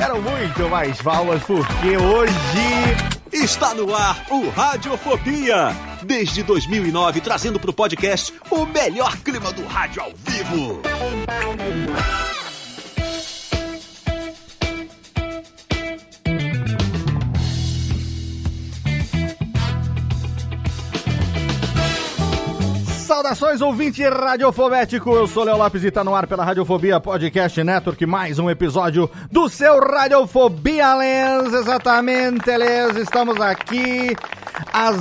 Quero muito mais palmas, porque hoje... Está no ar o Radiofobia. Desde 2009, trazendo pro podcast o melhor clima do rádio ao vivo. Saudações, ouvinte radiofobético. Eu sou Léo Lopes e tá no ar pela Radiofobia Podcast Network. Mais um episódio do seu Radiofobia Lens. Exatamente, Lens. Estamos aqui as,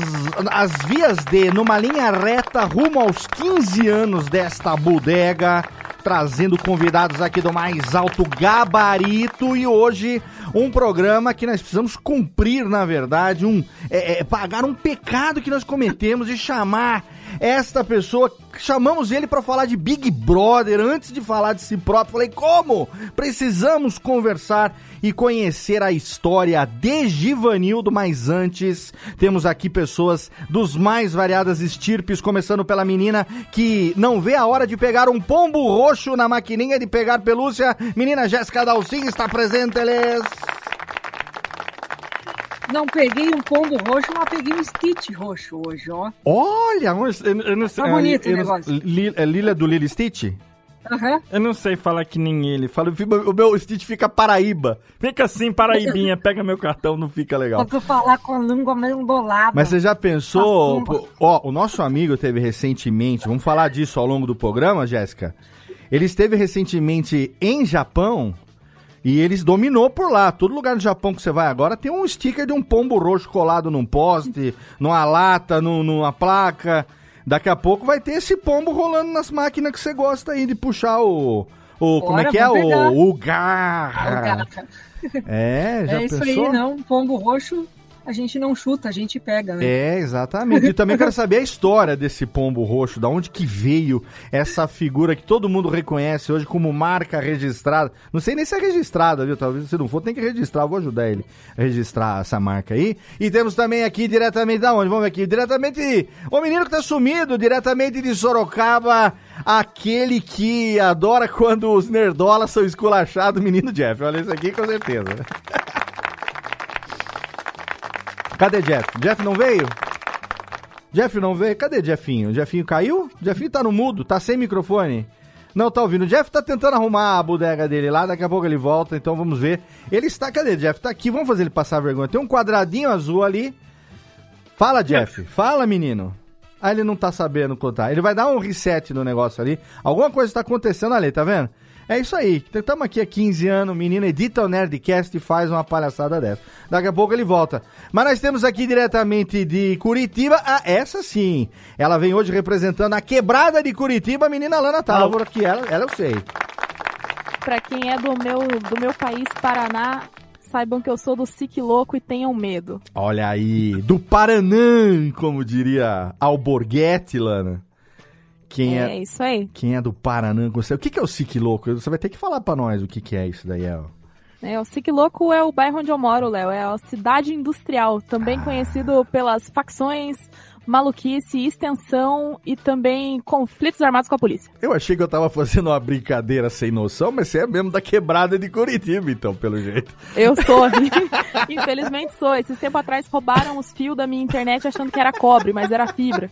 as vias de, numa linha reta, rumo aos 15 anos desta bodega. Trazendo convidados aqui do mais alto gabarito e hoje um programa que nós precisamos cumprir, na verdade, um é, é, pagar um pecado que nós cometemos e chamar esta pessoa, chamamos ele para falar de Big Brother antes de falar de si próprio. Falei, como? Precisamos conversar e conhecer a história de Givanildo, mas antes temos aqui pessoas dos mais variadas estirpes, começando pela menina que não vê a hora de pegar um pombo roxo na maquininha de pegar pelúcia. Menina Jéssica Dalcin está presente, eles. Não peguei um pombo roxo, mas peguei um Stitch roxo hoje, ó. Olha, eu, eu não sei. Tá bonito eu o negócio. Li- é Lila do Lily Stitch? Aham. Eu não sei falar que nem ele. Fala, o meu Stitch fica Paraíba. Fica assim, Paraibinha, pega meu cartão. Não fica legal. Tu falar com a língua meio embolada. Mas você já pensou, Assim. ó, o nosso amigo teve recentemente, vamos falar disso ao longo do programa, Jéssica? Ele esteve recentemente em Japão e eles dominou por lá. Todo lugar no Japão que você vai agora tem um sticker de um pombo roxo colado num poste, numa lata, num- numa placa. Daqui a pouco vai ter esse pombo rolando nas máquinas que você gosta aí de puxar o. o como é que é? O, o garra. É, cara, É, já é isso pensou? aí, não. Pombo roxo a gente não chuta, a gente pega, né? É, exatamente. E também quero saber a história desse pombo roxo, da onde que veio essa figura que todo mundo reconhece hoje como marca registrada. Não sei nem se é registrada, viu? Talvez se não for, tem que registrar. Eu vou ajudar ele a registrar essa marca aí. E temos também aqui diretamente da onde? Vamos ver aqui. Diretamente. O menino que tá sumido, diretamente de Sorocaba. Aquele que adora quando os nerdolas são esculachados, menino Jeff. Olha isso aqui com certeza. Cadê Jeff? Jeff não veio? Jeff não veio? Cadê Jeffinho? Jeffinho caiu? Jeffinho tá no mudo, tá sem microfone. Não tá ouvindo. O Jeff tá tentando arrumar a bodega dele lá, daqui a pouco ele volta, então vamos ver. Ele está, cadê Jeff? Tá aqui, vamos fazer ele passar vergonha. Tem um quadradinho azul ali. Fala, Jeff. Fala, menino. Ah, ele não tá sabendo contar. Ele vai dar um reset no negócio ali. Alguma coisa tá acontecendo ali, tá vendo? É isso aí. Estamos aqui há 15 anos, o menino edita o Nerdcast e faz uma palhaçada dessa. Daqui a pouco ele volta. Mas nós temos aqui diretamente de Curitiba, a essa sim. Ela vem hoje representando a quebrada de Curitiba, a menina Lana Távora, que ela, ela eu sei. Pra quem é do meu, do meu país, Paraná, saibam que eu sou do SIC Louco e tenham medo. Olha aí, do Paranã, como diria Alborguete, Lana. Quem é, É isso aí. quem é do você? O que, que é o Sique Louco? Você vai ter que falar pra nós o que, que é isso daí, ó. É, o SIC Louco é o bairro onde eu moro, Léo. É a cidade industrial, também conhecido pelas facções, maluquice, extensão e também conflitos armados com a polícia. Eu achei que eu tava fazendo uma brincadeira sem noção, mas você é mesmo da quebrada de Curitiba, então, pelo jeito. Eu sou. Infelizmente sou. Esses tempo atrás roubaram os fios da minha internet achando que era cobre, mas era fibra.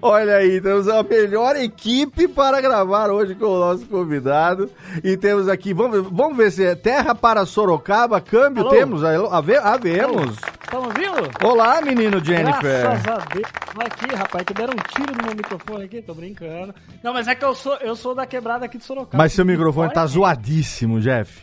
Olha aí, temos a melhor equipe para gravar hoje com o nosso convidado. E temos aqui, vamos, vamos ver se é terra para Sorocaba, câmbio Alô? temos, ave, havemos. Estão ouvindo? Olá, menino Jennifer. Graças a Deus. Aqui, rapaz, que deram um tiro no meu microfone aqui, tô brincando. Não, mas é que eu sou, eu sou da quebrada aqui de Sorocaba. Mas seu microfone tá zoadíssimo, Jeff.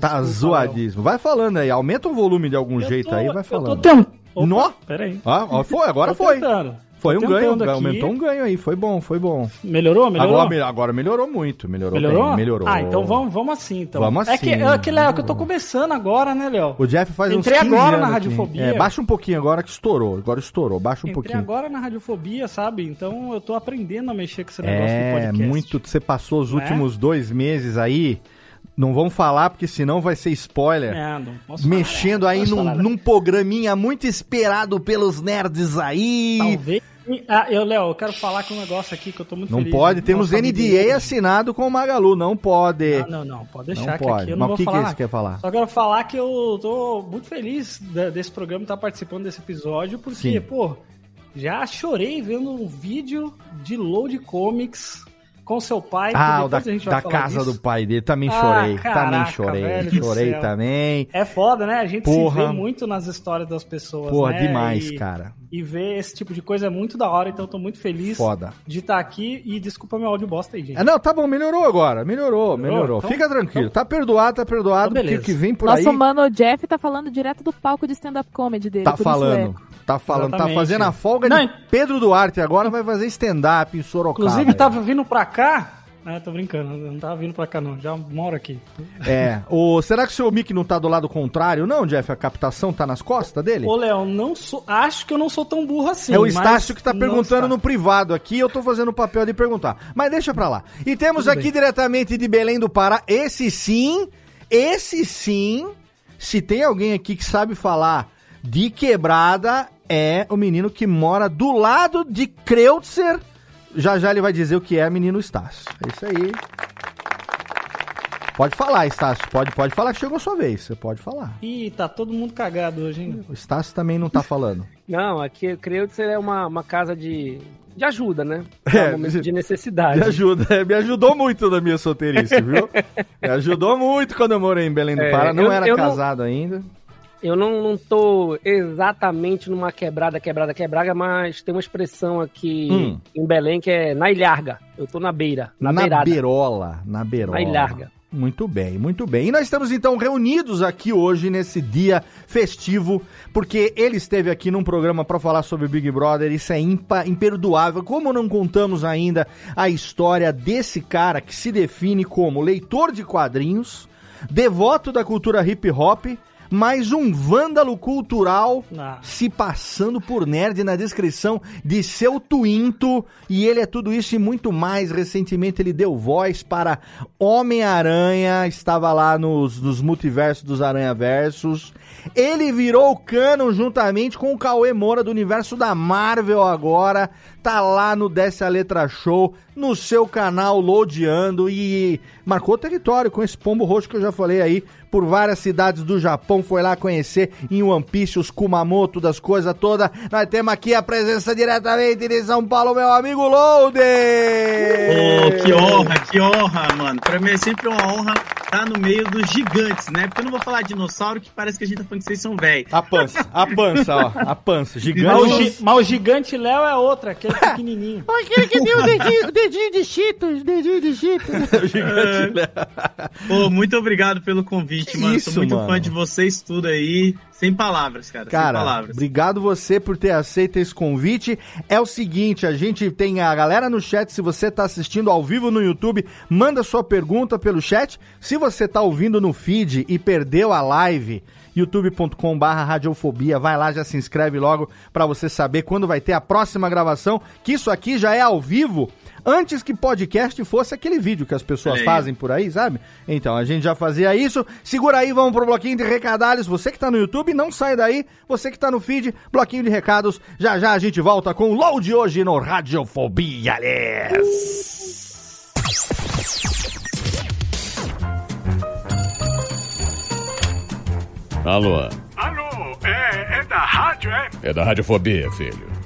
Tá Desculpa, zoadíssimo. Vai falando aí, aumenta o volume de algum Eu jeito tô- aí, vai Eu tô falando. tentando. Nó? Peraí. Ah, foi, agora Tô foi. tentando. Foi um ganho, aqui. aumentou um ganho aí, foi bom, foi bom. Melhorou? Melhorou? Agora, agora melhorou muito, melhorou, Melhorou? bem, melhorou. Ah, então vamos, vamos assim, então. Vamos É que, assim. é que, Léo, que eu tô começando agora, né, Léo? O Jeff faz Entrei uns 15 agora anos na aqui. Radiofobia. É, baixa um pouquinho agora que estourou, agora estourou, baixa um Entrei pouquinho. agora na radiofobia, sabe? Então eu tô aprendendo a mexer com esse negócio de É, podcast. muito, você passou os Não é? últimos dois meses aí, não vamos falar porque senão vai ser spoiler. É, não posso falar, Mexendo né? aí Posso num, falar, né? num programinha muito esperado pelos nerds aí. Talvez. Ah, eu, Léo, eu quero falar com um negócio aqui que eu tô muito Não feliz. pode, temos Nossa, NDA amigo. assinado com o Magalu, não pode. Ah, não, não, pode deixar Não que pode. aqui eu Mas não o vou que que falar. é nada. isso que quer falar? Só quero falar que eu tô muito feliz desse programa estar participando desse episódio, porque, Sim. pô, já chorei vendo um vídeo de load comics com seu pai. Ah, o da, depois a gente vai da falar casa disso. do pai dele, também Ah, chorei, também caraca, chorei, velho chorei também. É foda, né? A gente Porra. se vê muito nas histórias das pessoas, Porra, né? demais, E- cara. E ver esse tipo de coisa é muito da hora, então eu tô muito feliz Foda. de estar aqui e desculpa meu áudio bosta aí, gente. É, não, tá bom, melhorou agora, melhorou, melhorou. Melhorou? Então- Fica tranquilo, tá perdoado, tá perdoado, Então, porque o beleza. que vem por Nosso aí mano Jeff tá falando direto do palco de stand-up comedy dele. tá isso falando. é. Tá falando, tá Exatamente. fazendo a folga Não, de Pedro Duarte, agora vai fazer stand-up em Sorocaba. Inclusive, tava vindo pra cá. Ah, tô brincando, não tava vindo pra cá, não. Já moro aqui. É, o, será que o seu mic não tá do lado contrário, não, Jeff? A captação tá nas costas dele? Ô, Léo, não sou. Acho que eu não sou tão burro assim. é o Estácio que tá perguntando no privado aqui, eu tô fazendo o papel de perguntar. Mas deixa pra lá. E temos Tudo aqui bem. diretamente de Belém do Pará, esse sim, esse sim, se tem alguém aqui que sabe falar de quebrada, é o menino que mora do lado de Kreutzer. Já já ele vai dizer o que é menino Estácio. É isso aí. Pode falar, Estácio. Pode, pode falar que chegou a sua vez. Você pode falar. Ih, tá todo mundo cagado hoje, hein? O Estácio também não tá falando. Não, aqui que é uma, uma casa de, de ajuda, né? É, É, um momento de necessidade. Me ajuda, é, me ajudou muito na minha solteirice, viu? Me ajudou muito quando eu morei em Belém do É, Pará. Não eu- era eu não- casado ainda. Eu não, não tô exatamente numa quebrada, quebrada, quebrada, mas tem uma expressão aqui Hum. em Belém que é na ilharga. Eu tô na beira, na, Na, beirada. beirola, na beirola. Na ilharga. Muito bem, muito bem. E nós estamos então reunidos aqui hoje nesse dia festivo, porque ele esteve aqui num programa para falar sobre Big Brother. Isso é impa, imperdoável. Como não contamos ainda a história desse cara que se define como leitor de quadrinhos, devoto da cultura hip hop, mas um vândalo cultural Ah. se passando por nerd na descrição de seu twinto. E ele é tudo isso e muito mais. Recentemente ele deu voz para Homem-Aranha, estava lá nos, nos multiversos dos Aranha-Versos. Ele virou canon juntamente com o Cauê Moura do universo da Marvel agora. Tá lá no Desce a Letra Show, no seu canal Lodeando e marcou território com esse pombo roxo que eu já falei aí por várias cidades do Japão. Foi lá conhecer em One Piece os Kumamoto das coisas todas. Nós temos aqui a presença diretamente de São Paulo, meu amigo Loader! Ô, que honra, que honra, mano. Pra mim é sempre uma honra estar no meio dos gigantes, né? Porque eu não vou falar dinossauro, que parece que a gente tá falando que vocês são velhos. A pança, a pança, ó, a pança, gigante. gi- mas o gigante Léo é outra, aquele pequenininho. Aquele que tem o dedinho, o dedinho de Cheetos, dedinho de Cheetos. o gigante, né? Pô, muito obrigado pelo convite, Que mano. isso, Sou muito mano. fã de vocês tudo aí. Sem palavras, cara. sem Cara, palavras. obrigado você por ter aceito esse convite. É o seguinte, a gente tem a galera no chat, se você tá assistindo ao vivo no YouTube, manda sua pergunta pelo chat. Se você tá ouvindo no feed e perdeu a live, youtube.com barra radiofobia, vai lá, já se inscreve logo pra você saber quando vai ter a próxima gravação, que isso aqui já é ao vivo. Antes que podcast fosse aquele vídeo que as pessoas aí. fazem por aí, sabe? Então, a gente já fazia isso. Segura aí, vamos pro bloquinho de recadalhos. Você que tá no YouTube, não sai daí. Você que tá no feed, bloquinho de recados. Já já a gente volta com o load hoje no Radiofobia, yes! Alô, Alô, é, é da rádio, é? é da Radiofobia, filho.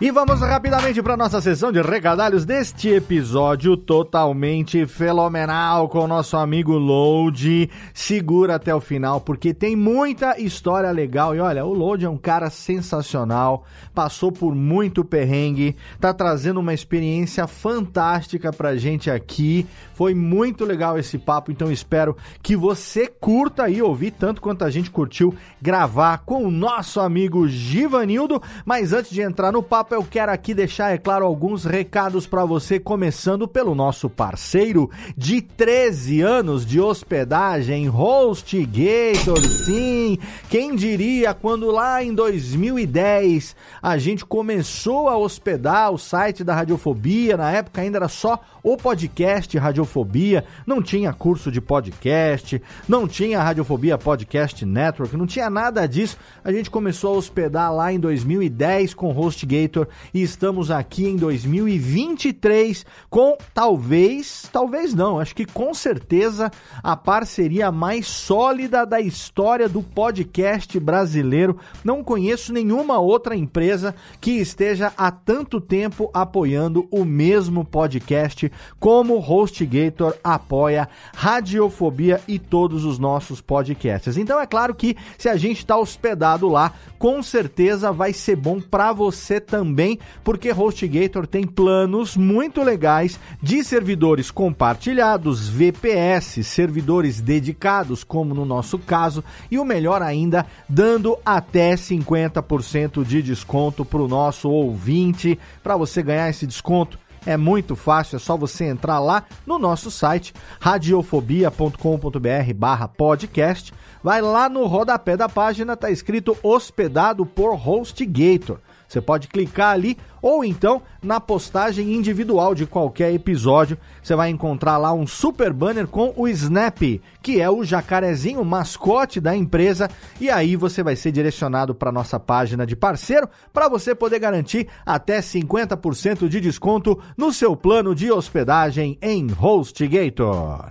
E vamos rapidamente para nossa sessão de recadalhos deste episódio totalmente fenomenal com o nosso amigo Load. Segura até o final porque tem muita história legal. E olha, o Load é um cara sensacional, passou por muito perrengue, tá trazendo uma experiência fantástica pra gente aqui. Foi muito legal esse papo, então espero que você curta e ouvir tanto quanto a gente curtiu gravar com o nosso amigo Givanildo. Mas antes de entrar no papo, eu quero aqui deixar, é claro, alguns recados para você, começando pelo nosso parceiro de 13 anos de hospedagem, HostGator. Sim, quem diria quando lá em 2010 a gente começou a hospedar o site da Radiofobia, na época ainda era só o podcast Radiofobia, não tinha curso de podcast, não tinha Radiofobia Podcast Network, não tinha nada disso. A gente começou a hospedar lá em 2010 com HostGator e estamos aqui em 2023 com talvez, talvez não, acho que com certeza a parceria mais sólida da história do podcast brasileiro. Não conheço nenhuma outra empresa que esteja há tanto tempo apoiando o mesmo podcast como HostGator apoia Radiofobia e todos os nossos podcasts. Então é claro que se a gente está hospedado lá, com certeza vai ser bom para você também, porque HostGator tem planos muito legais de servidores compartilhados, VPS, servidores dedicados, como no nosso caso, e o melhor ainda, dando até 50% de desconto para o nosso ouvinte. Para você ganhar esse desconto, é muito fácil, é só você entrar lá no nosso site radiofobia.com.br barra podcast. Vai lá no rodapé da página, tá escrito hospedado por HostGator. Você pode clicar ali ou então na postagem individual de qualquer episódio. Você vai encontrar lá um super banner com o Snap, que é o jacarezinho mascote da empresa, e aí você vai ser direcionado para nossa página de parceiro para você poder garantir até 50% de desconto no seu plano de hospedagem em HostGator.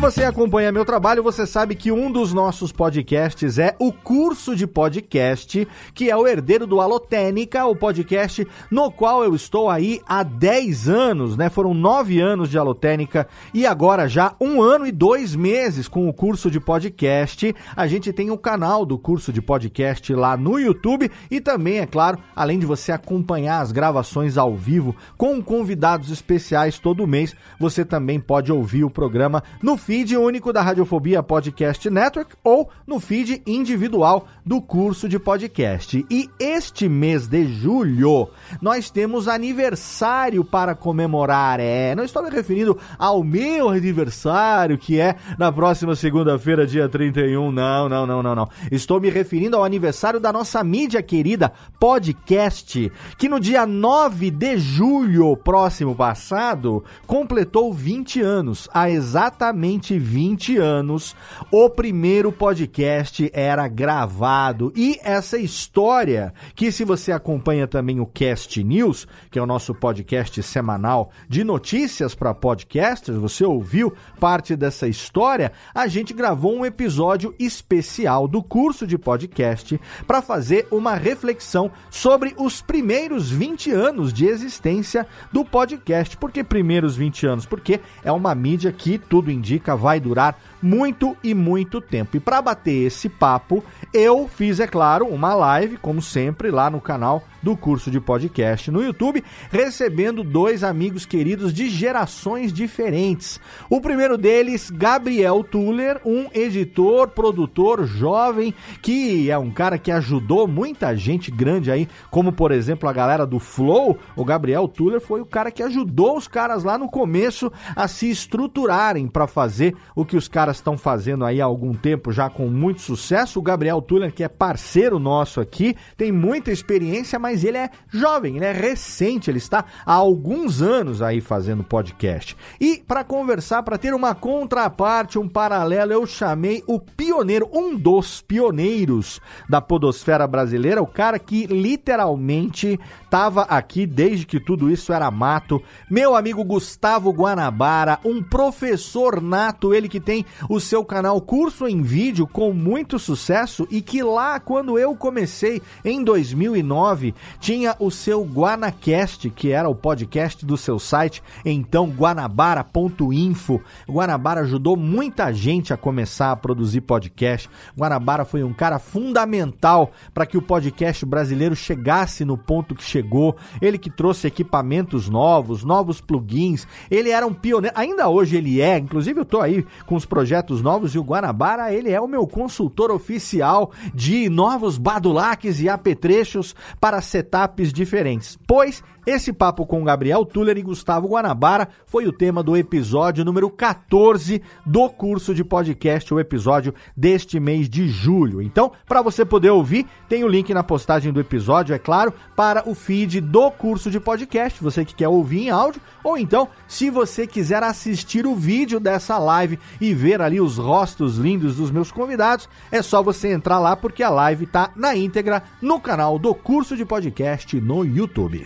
Você acompanha meu trabalho, você sabe que um dos nossos podcasts é o curso de podcast, que é o herdeiro do Alotênica, o podcast no qual eu estou aí há 10 anos, né? Foram 9 anos de Alotênica e agora já um ano e dois meses com o curso de podcast. A gente tem o canal do curso de podcast lá no YouTube e também, é claro, além de você acompanhar as gravações ao vivo com convidados especiais todo mês, você também pode ouvir o programa no feed único da Radiofobia Podcast Network ou no feed individual do curso de podcast. E este mês de julho nós temos aniversário para comemorar. É, não estou me referindo ao meu aniversário, que é na próxima segunda-feira, dia 31. Não, não, não, não, não. Estou me referindo ao aniversário da nossa mídia querida Podcast, que no dia 9 de julho próximo passado completou 20 anos, há exatamente 20 anos, o primeiro podcast era gravado. E essa história, que se você acompanha também o Cast News, que é o nosso podcast semanal de notícias para podcasters, você ouviu parte dessa história, a gente gravou um episódio especial do curso de podcast para fazer uma reflexão sobre os primeiros 20 anos de existência do podcast. Por que primeiros 20 anos? Porque é uma mídia que tudo indica vai durar muito e muito tempo. E para bater esse papo, eu fiz, é claro, uma live, como sempre, lá no canal do curso de podcast no YouTube, recebendo dois amigos queridos de gerações diferentes. O primeiro deles, Gabriel Tuller, um editor, produtor jovem, que é um cara que ajudou muita gente grande aí, como por exemplo a galera do Flow. O Gabriel Tuller foi o cara que ajudou os caras lá no começo a se estruturarem para fazer o que os caras estão fazendo aí há algum tempo já com muito sucesso. O Gabriel Tuller, que é parceiro nosso aqui, tem muita experiência, mas ele é jovem, ele é recente, ele está há alguns anos aí fazendo podcast. E para conversar, para ter uma contraparte, um paralelo, eu chamei o pioneiro, um dos pioneiros da podosfera brasileira, o cara que literalmente estava aqui desde que tudo isso era mato. Meu amigo Gustavo Guanabara, um professor nato, ele que tem o seu canal Curso em Vídeo com muito sucesso e que lá quando eu comecei em 2009 tinha o seu Guanacast, que era o podcast do seu site, então guanabara.info. Guanabara ajudou muita gente a começar a produzir podcast. Guanabara foi um cara fundamental para que o podcast brasileiro chegasse no ponto que chegou. Ele que trouxe equipamentos novos, novos plugins. Ele era um pioneiro, ainda hoje ele é, inclusive eu tô aí com os projetos novos e o Guanabara, ele é o meu consultor oficial de novos badulaques e apetrechos para setups diferentes. Pois esse papo com Gabriel Tuller e Gustavo Guanabara foi o tema do episódio número 14 do curso de podcast, o episódio deste mês de julho. Então, para você poder ouvir, tem o link na postagem do episódio, é claro, para o feed do curso de podcast, você que quer ouvir em áudio, ou então, se você quiser assistir o vídeo dessa live e ver ali os rostos lindos dos meus convidados, é só você entrar lá porque a live tá na íntegra no canal do curso de podcast no YouTube.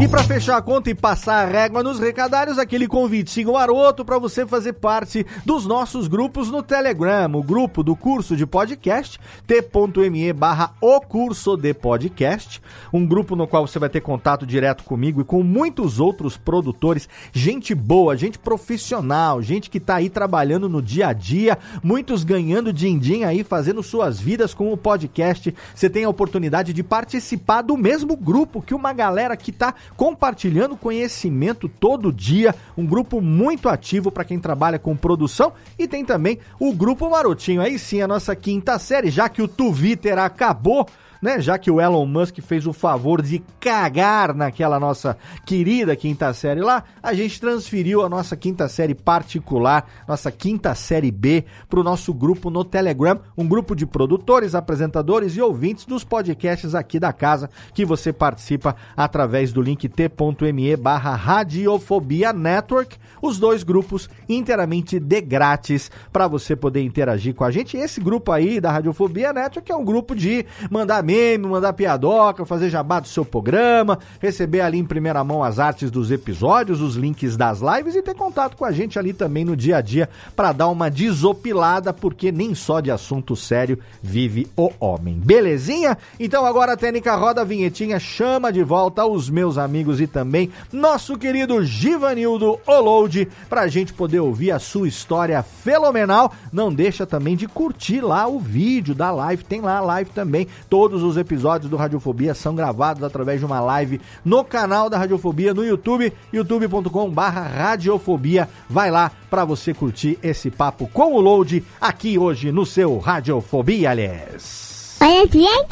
E para fechar a conta e passar a régua nos recadários, aquele convitinho maroto para você fazer parte dos nossos grupos no Telegram, o grupo do curso de podcast, t.me barra o curso de podcast, um grupo no qual você vai ter contato direto comigo e com muitos outros produtores, gente boa, gente profissional, gente que tá aí trabalhando no dia a dia, muitos ganhando din-din aí, fazendo suas vidas com o podcast. Você tem a oportunidade de participar do mesmo grupo que uma galera que tá compartilhando conhecimento todo dia, um grupo muito ativo para quem trabalha com produção e tem também o grupo Marotinho. Aí sim, a nossa quinta série, já que o Twitter acabou, né? Já que o Elon Musk fez o favor de cagar naquela nossa querida quinta série lá, a gente transferiu a nossa quinta série particular, nossa quinta série B, para o nosso grupo no Telegram, um grupo de produtores, apresentadores e ouvintes dos podcasts aqui da casa, que você participa através do link t.me barra Radiofobia Network, os dois grupos inteiramente de grátis para você poder interagir com a gente. Esse grupo aí da Radiofobia Network é um grupo de mandar meme, mandar piadoca, fazer jabá do seu programa, receber ali em primeira mão as artes dos episódios, os links das lives e ter contato com a gente ali também no dia a dia para dar uma desopilada, porque nem só de assunto sério vive o homem. Belezinha? Então agora a técnica roda a vinhetinha, chama de volta os meus amigos e também nosso querido Givanildo Oloud pra gente poder ouvir a sua história fenomenal. Não deixa também de curtir lá o vídeo da live, tem lá a live também. Todos os episódios do Radiofobia são gravados através de uma live no canal da Radiofobia no YouTube, youtube.com/barra Radiofobia. Vai lá para você curtir esse papo com o Load aqui hoje no seu Radiofobia, aliás. Olha bem,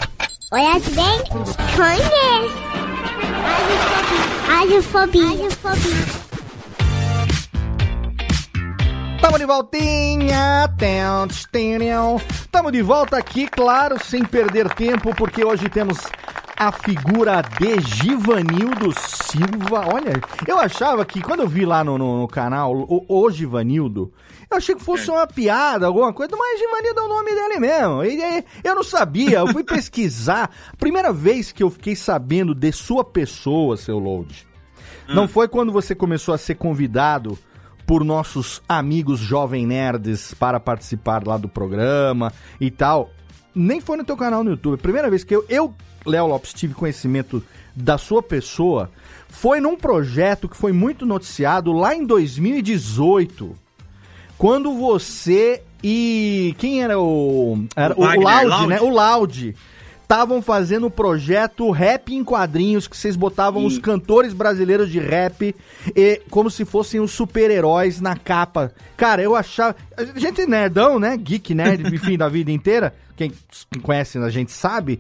olha bem, conhece. Radiofobia, radiofobia. Tamo de voltinha, tamo de volta aqui, claro, sem perder tempo, porque hoje temos a figura de Givanildo Silva. Olha, eu achava que quando eu vi lá no, no, no canal o, o Givanildo, eu achei que fosse uma piada, alguma coisa, mas Givanildo é o nome dele mesmo. E, e, eu não sabia, eu fui pesquisar. Primeira vez que eu fiquei sabendo de sua pessoa, seu Load, não foi quando você começou a ser convidado por nossos amigos jovem nerds para participar lá do programa e tal. Nem foi no teu canal no YouTube. A primeira vez que eu, eu Léo Lopes, tive conhecimento da sua pessoa foi num projeto que foi muito noticiado lá em 2018. Quando você e. Quem era o. Era o, o Wagner, Loud, Loud. né? O Loud estavam fazendo o projeto Rap em Quadrinhos, que vocês botavam os cantores brasileiros de rap e, como se fossem os super-heróis na capa. Cara, eu achava. Gente nerdão, né? Geek nerd, enfim, da vida inteira. Quem, quem conhece a gente sabe.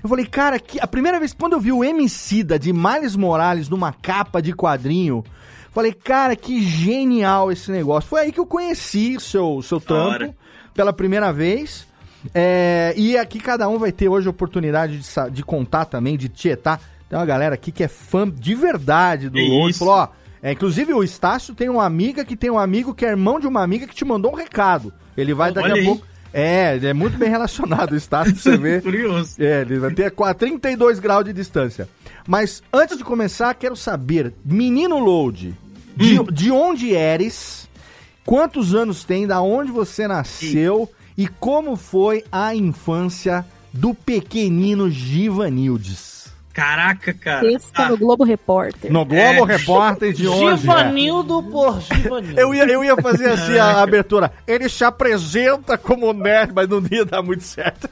Eu falei, cara, que a primeira vez quando eu vi o Emicida de Miles Morales numa capa de quadrinho, falei, cara, que genial esse negócio. Foi aí que eu conheci o seu, seu trampo pela primeira vez. É, e aqui cada um vai ter hoje a oportunidade de, de contar também, de tietar. Tem uma galera aqui que é fã de verdade do Load. isso. Falou, ó, é, inclusive o Estácio tem uma amiga que tem um amigo que é irmão de uma amiga que te mandou um recado. Ele vai daqui olha a aí. pouco. É, é muito bem relacionado o Estácio, pra você ver. Curioso. É, ele vai ter qua- 32 graus de distância. Mas antes de começar, quero saber, menino Load, de, Hum. de onde eres, quantos anos tem, da onde você nasceu e como foi a infância do pequenino Givanildes? Caraca, cara. Texto no Globo Repórter. No Globo Repórter de onde? é? Givanildo por Givanildo. Eu ia, eu ia fazer assim a abertura. Ele se apresenta como nerd, mas não ia dar muito certo.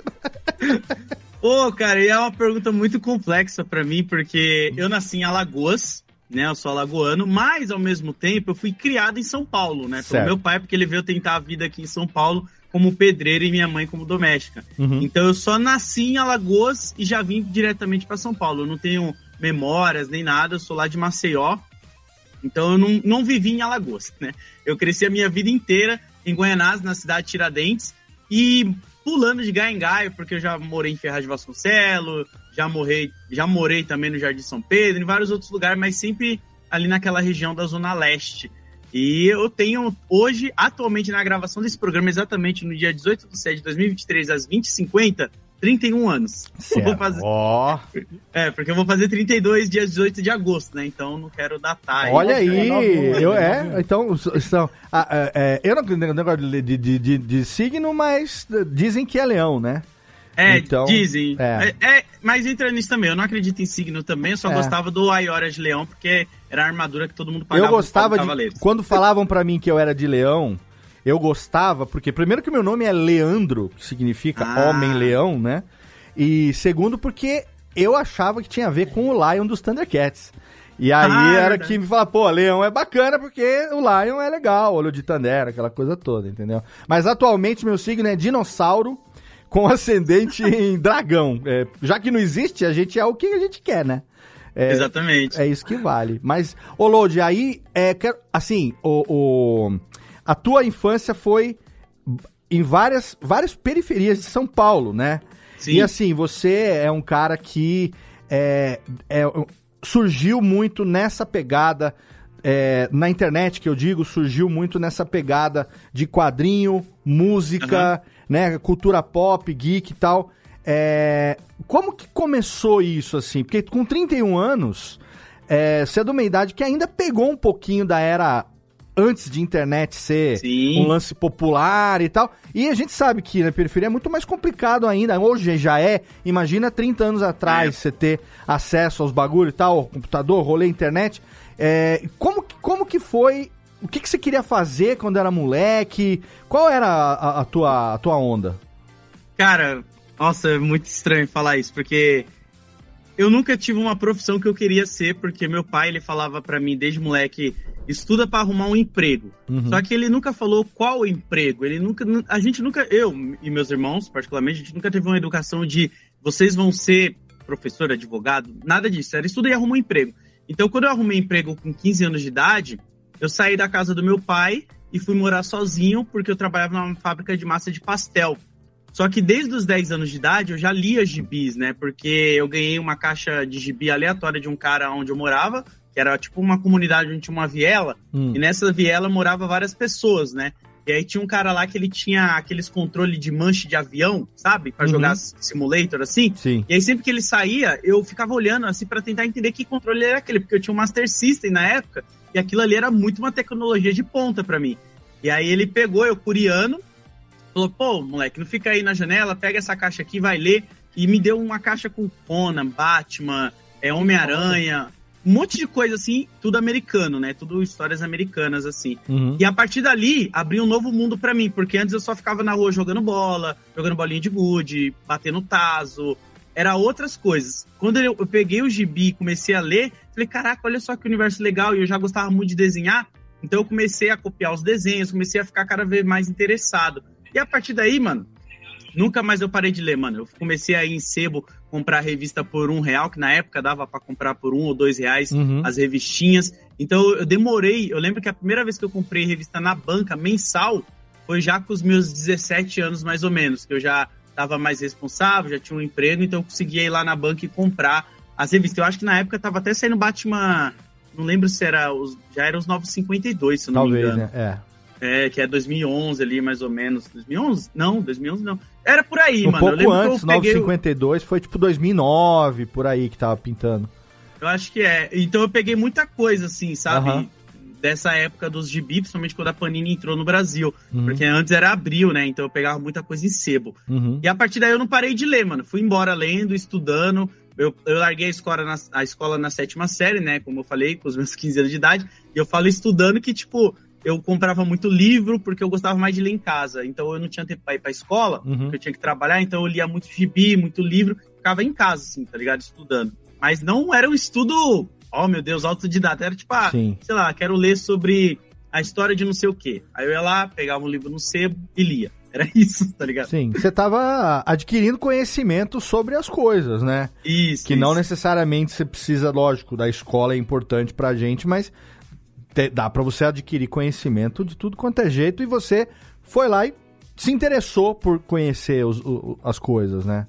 Ô, cara, e é uma pergunta muito complexa pra mim, porque eu nasci em Alagoas, né? Eu sou alagoano, mas ao mesmo tempo eu fui criado em São Paulo, né? Pelo Certo. meu pai, porque ele veio tentar a vida aqui em São Paulo como pedreiro e minha mãe como doméstica. Uhum. Então eu só nasci em Alagoas e já vim diretamente pra São Paulo. Eu não tenho memórias nem nada, eu sou lá de Maceió. Então eu não, não vivi em Alagoas, né? Eu cresci a minha vida inteira em Goianás, na cidade de Tiradentes, e pulando de gaio em gaio, porque eu já morei em Ferraz de Vasconcelos, já morei, já morei também no Jardim São Pedro, em vários outros lugares, mas sempre ali naquela região da Zona Leste. E eu tenho hoje, atualmente na gravação desse programa, exatamente no dia 18 de 7 de 2023, às 20h50, 31 anos. Eu vou fazer, Ó, é, porque eu vou fazer 32 dia 18 de agosto, né? Então não quero datar. olha aí, É eu é, então, são, ah, é, é, eu não tenho negócio de, de, de, de- de signo, mas dizem que é leão, né? É, Então, dizem. é. É. é, mas entra nisso também. Eu não acredito em signo também, eu só É. gostava do Aiora de Leão, porque era a armadura que todo mundo pagava Eu gostava para os de. Quando falavam pra mim que eu era de leão, eu gostava, porque primeiro que meu nome é Leandro, que significa Ah. homem-leão, né? E segundo, porque eu achava que tinha a ver com o Lion dos Thundercats. E aí Ah, é era verdade. que me falava, pô, leão é bacana porque o Lion é legal, olho de Tandera, aquela coisa toda, entendeu? Mas atualmente meu signo é dinossauro com ascendente em dragão. É, já que não existe, a gente é o que a gente quer, né? É, Exatamente. É isso que vale. Mas, ô Lodi, aí, é, quero- assim, o, o- a tua infância foi em várias, várias periferias de São Paulo, né? Sim. E assim, você é um cara que é, é, surgiu muito nessa pegada, é, na internet que eu digo, surgiu muito nessa pegada de quadrinho, música, né? Cultura pop, geek e tal. É, como que começou isso, assim? Porque com 31 anos, é, você é de uma idade que ainda pegou um pouquinho da era antes de internet ser Sim. um lance popular e tal. E a gente sabe que na periferia é muito mais complicado ainda. Hoje já é. Imagina 30 anos atrás você ter acesso aos bagulhos e tal, computador, rolê, internet. É, como, como que foi? O que, que você queria fazer quando era moleque? Qual era a, a- tua, a tua onda? Cara, nossa, é muito estranho falar isso, porque eu nunca tive uma profissão que eu queria ser, porque meu pai, ele falava pra mim desde moleque, estuda pra arrumar um emprego. Uhum. Só que ele nunca falou qual emprego, ele nunca, a gente nunca, eu e meus irmãos, particularmente, a gente nunca teve uma educação de vocês vão ser professor, advogado, nada disso, era estuda e arruma um emprego. Então, quando eu arrumei emprego com 15 anos de idade, eu saí da casa do meu pai e fui morar sozinho, porque eu trabalhava numa fábrica de massa de pastel. Só que desde os 10 anos de idade eu já lia gibis, né? Porque eu ganhei uma caixa de gibi aleatória de um cara onde eu morava, que era tipo uma comunidade onde tinha uma viela, Hum. e nessa viela morava várias pessoas, né? E aí tinha um cara lá que ele tinha aqueles controles de manche de avião, sabe? Pra Uhum. jogar simulator assim. Sim. E aí sempre que ele saía, eu ficava olhando assim pra tentar entender que controle era aquele, porque eu tinha um Master System na época, e aquilo ali era muito uma tecnologia de ponta pra mim. E aí ele pegou eu coreano, falou: "Pô, moleque, não fica aí na janela, pega essa caixa aqui, vai ler". E me deu uma caixa com Conan, Batman, é Homem-Aranha, um monte de coisa assim, tudo americano, né? Tudo histórias americanas assim. Uhum. E a partir dali, abriu um novo mundo pra mim, porque antes eu só ficava na rua jogando bola, jogando bolinha de gude, batendo taso, era outras coisas. Quando eu, eu peguei o gibi e comecei a ler, falei, caraca, olha só que universo legal, e eu já gostava muito de desenhar, então eu comecei a copiar os desenhos, comecei a ficar cada vez mais interessado. E a partir daí, mano, nunca mais eu parei de ler, mano. Eu comecei a ir em sebo comprar revista por um real, que na época dava para comprar por um ou dois reais Uhum. as revistinhas. Então eu demorei, eu lembro que a primeira vez que eu comprei revista na banca mensal foi já com os meus 17 anos mais ou menos, que eu já estava mais responsável, já tinha um emprego, então eu conseguia ir lá na banca e comprar as revistas. Eu acho que na época tava até saindo Batman, não lembro se era os, já era os 952, se eu não me Talvez, engano. né? É. É, que é 2011 ali, mais ou menos. 2011? Não, 2011 não. Era por aí, um mano. Eu pouco lembro que eu antes, peguei o- 952, foi tipo 2009, por aí que tava pintando. Eu acho que é. Então eu peguei muita coisa, assim, sabe? Dessa época dos gibi, principalmente quando a Panini entrou no Brasil. Uhum. Porque antes era abril, né? Então eu pegava muita coisa em sebo. Uhum. E a partir daí eu não parei de ler, mano. Fui embora lendo, estudando. Eu, eu larguei a escola, na, a escola na sétima série, né? Como eu falei, com os meus 15 anos de idade. E eu falo estudando que, tipo, eu comprava muito livro porque eu gostava mais de ler em casa. Então eu não tinha tempo pra ir pra escola, Uhum. porque eu tinha que trabalhar. Então eu lia muito gibi, muito livro. Ficava em casa, assim, tá ligado? Estudando. Mas não era um estudo, oh meu Deus, autodidata. Era tipo, ah, Sim. sei lá, quero ler sobre a história de não sei o quê. Aí eu ia lá, pegava um livro no sebo e lia. Era isso, tá ligado? Sim, você tava adquirindo conhecimento sobre as coisas, né? Isso. Que não isso. necessariamente você precisa, lógico, da escola é importante pra gente, mas te- dá pra você adquirir conhecimento de tudo quanto é jeito e você foi lá e se interessou por conhecer os- o- as coisas, né?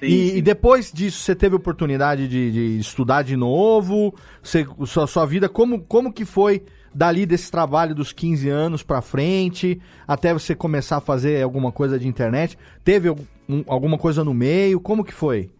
Sim, e, sim. e depois disso, você teve oportunidade de, de estudar de novo? Você, sua, sua vida, como, como que foi dali desse trabalho dos 15 anos pra frente, até você começar a fazer alguma coisa de internet? Teve um- alguma coisa no meio? Como que foi?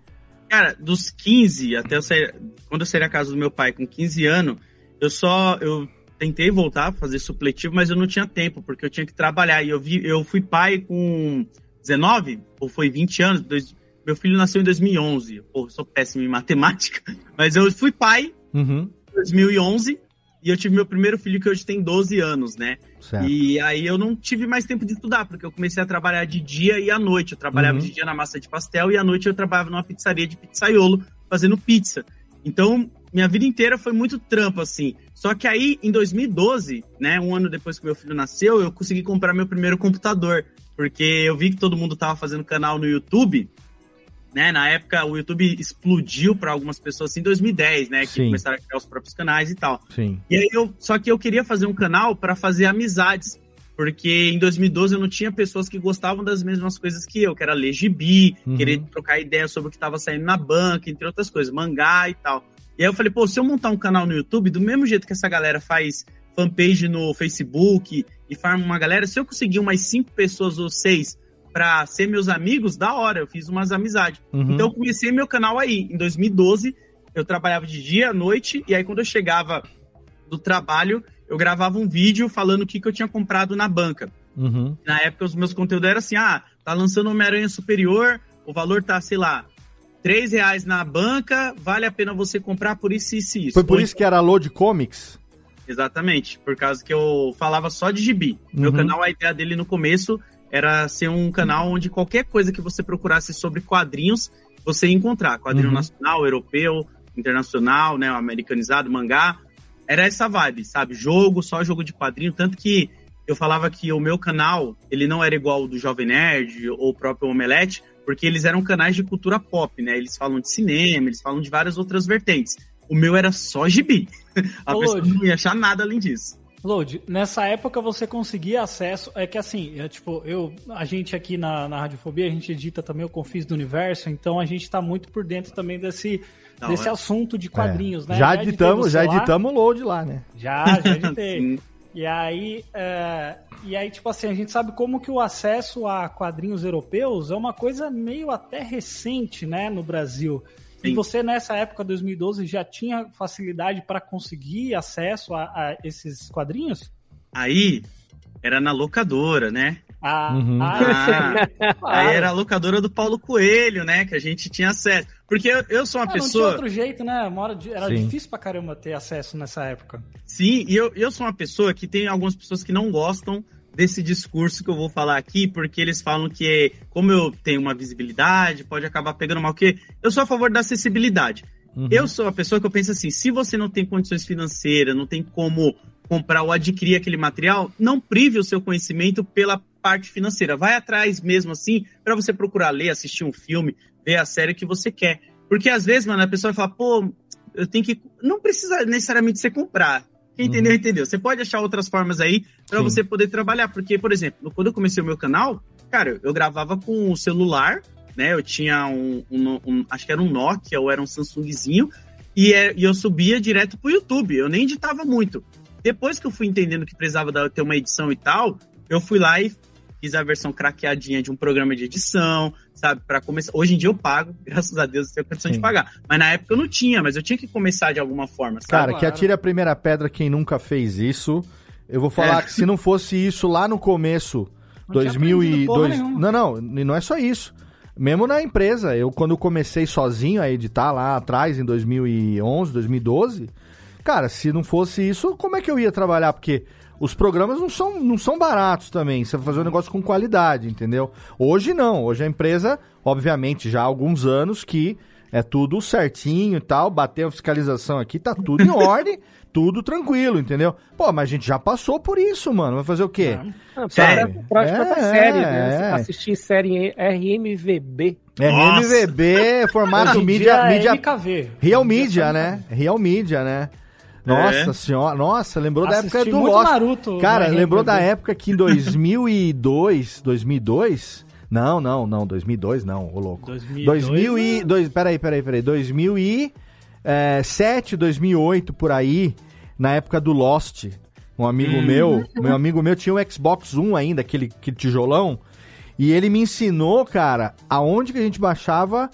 Cara, dos 15 até eu sair. Quando eu saí da casa do meu pai com 15 anos, eu só. Eu tentei voltar a fazer supletivo, mas eu não tinha tempo, porque eu tinha que trabalhar. E eu, vi, eu fui pai com 19, ou foi 20 anos. dois- meu filho nasceu em 2011. Pô, sou péssimo em matemática. Mas eu fui pai Uhum. em 2011 e eu tive meu primeiro filho que hoje tem 12 anos, né? Certo. E aí eu não tive mais tempo de estudar, porque eu comecei a trabalhar de dia e à noite. Eu trabalhava Uhum. de dia na massa de pastel e à noite eu trabalhava numa pizzaria de pizzaiolo fazendo pizza. Então, minha vida inteira foi muito trampo, assim. Só que aí, em 2012, né, um ano depois que meu filho nasceu, eu consegui comprar meu primeiro computador. Porque eu vi que todo mundo tava fazendo canal no YouTube, né? Na época, o YouTube explodiu para algumas pessoas assim, em 2010, né? Que Sim. começaram a criar os próprios canais e tal. Sim. E aí eu, só que eu queria fazer um canal para fazer amizades, porque em 2012 eu não tinha pessoas que gostavam das mesmas coisas que eu, que era ler gibi, Uhum. querer trocar ideia sobre o que estava saindo na banca, entre outras coisas, mangá e tal. E aí eu falei, pô, se eu montar um canal no YouTube, do mesmo jeito que essa galera faz fanpage no Facebook e farma uma galera, se eu conseguir umas cinco pessoas ou seis para ser meus amigos, da hora, eu fiz umas amizades. Uhum. Então eu comecei meu canal aí, em 2012, eu trabalhava de dia à noite, e aí quando eu chegava do trabalho, eu gravava um vídeo falando o que, que eu tinha comprado na banca. Uhum. Na época, os meus conteúdos eram assim: ah, tá lançando Homem-Aranha Superior, o valor tá, sei lá, 3 reais na banca, vale a pena você comprar por isso, isso e isso. Foi por isso que era Load Comics? Exatamente, por causa que eu falava só de gibi. Meu Uhum. canal, a ideia dele no começo era ser um canal onde qualquer coisa que você procurasse sobre quadrinhos, você ia encontrar. Quadrinho Uhum. nacional, europeu, internacional, né, americanizado, mangá. Era essa vibe, sabe? Jogo, só jogo de quadrinho. Tanto que eu falava que o meu canal, ele não era igual ao do Jovem Nerd ou o próprio Omelete, porque eles eram canais de cultura pop, né? Eles falam de cinema, eles falam de várias outras vertentes. O meu era só gibi. A Ô, pessoa não ia achar nada além disso. Load, nessa época você conseguia acesso. É que assim, é, tipo, eu, a gente aqui na, na Radiofobia, a gente edita também o Confis do Universo, então a gente tá muito por dentro também desse, Da desse hora. assunto de quadrinhos, É. né? Já editamos, já editamos o Load lá, né? Já, já editei. E aí, é, e aí, tipo assim, a gente sabe como que o acesso a quadrinhos europeus é uma coisa meio até recente, né, no Brasil. E Sim. você, nessa época, 2012, já tinha facilidade para conseguir acesso a, a esses quadrinhos? Aí era na locadora, né? Ah, Uhum. ah, Ah, claro. aí era a locadora do Paulo Coelho, né? Que a gente tinha acesso. Porque eu, eu sou uma Ah, não tinha pessoa. outro jeito, né? De- Era Sim. difícil pra caramba ter acesso nessa época. Sim, e eu, eu sou uma pessoa que tem algumas pessoas que não gostam desse discurso que eu vou falar aqui, porque eles falam que, como eu tenho uma visibilidade, pode acabar pegando mal, porque eu sou a favor da acessibilidade. Uhum. Eu sou a pessoa que eu penso assim: se você não tem condições financeiras, não tem como comprar ou adquirir aquele material, não prive o seu conhecimento pela parte financeira. Vai atrás mesmo assim para você procurar ler, assistir um filme, ver a série que você quer. Porque às vezes, mano, a pessoa fala, pô, eu tenho que. Não precisa necessariamente você comprar. Quem uhum. entendeu, entendeu. Você pode achar outras formas aí para você poder trabalhar. Porque, por exemplo, quando eu comecei o meu canal, cara, eu gravava com o celular, né? Eu tinha um, um, um acho que era um Nokia ou era um Samsungzinho, e, é, e eu subia direto pro YouTube. Eu nem editava muito. Depois que eu fui entendendo que precisava ter uma edição e tal, eu fui lá e fiz a versão craqueadinha de um programa de edição, sabe? Para começar. Hoje em dia eu pago, graças a Deus eu tenho condição Sim. de pagar. Mas na época eu não tinha, mas eu tinha que começar de alguma forma, sabe? Cara, que atire a primeira pedra quem nunca fez isso. Eu vou falar é. que se não fosse isso lá no começo, não 2002. Não, não, não é só isso. Mesmo na empresa, eu quando comecei sozinho a editar lá atrás, em 2011, 2012, cara, se não fosse isso, como é que eu ia trabalhar? Porque os programas não são, não são baratos também. Você vai fazer um negócio com qualidade, entendeu? Hoje não. Hoje a empresa, obviamente, já há alguns anos que é tudo certinho e tal. Bateu a fiscalização aqui, tá tudo em ordem, tudo tranquilo, entendeu? Pô, mas a gente já passou por isso, mano. Vai fazer o quê? Ah, Sabe? Pra, é, é, série, né? É. Assistir série RMVB. RMVB, formato mídia, é mídia. MKV. Real Media, né? Real Media, né? Nossa é. senhora, nossa, lembrou Assisti da época do Lost. Naruto, Cara, né, lembrou da época que em 2002, 2002, não, não, não, 2002 não, ô louco. 2002, 2000 e, dois, peraí, peraí, peraí, 2007, 2008, por aí, na época do Lost, um amigo hum. meu, meu amigo meu tinha um Xbox One ainda, aquele, aquele tijolão, e ele me ensinou, cara, aonde que a gente baixava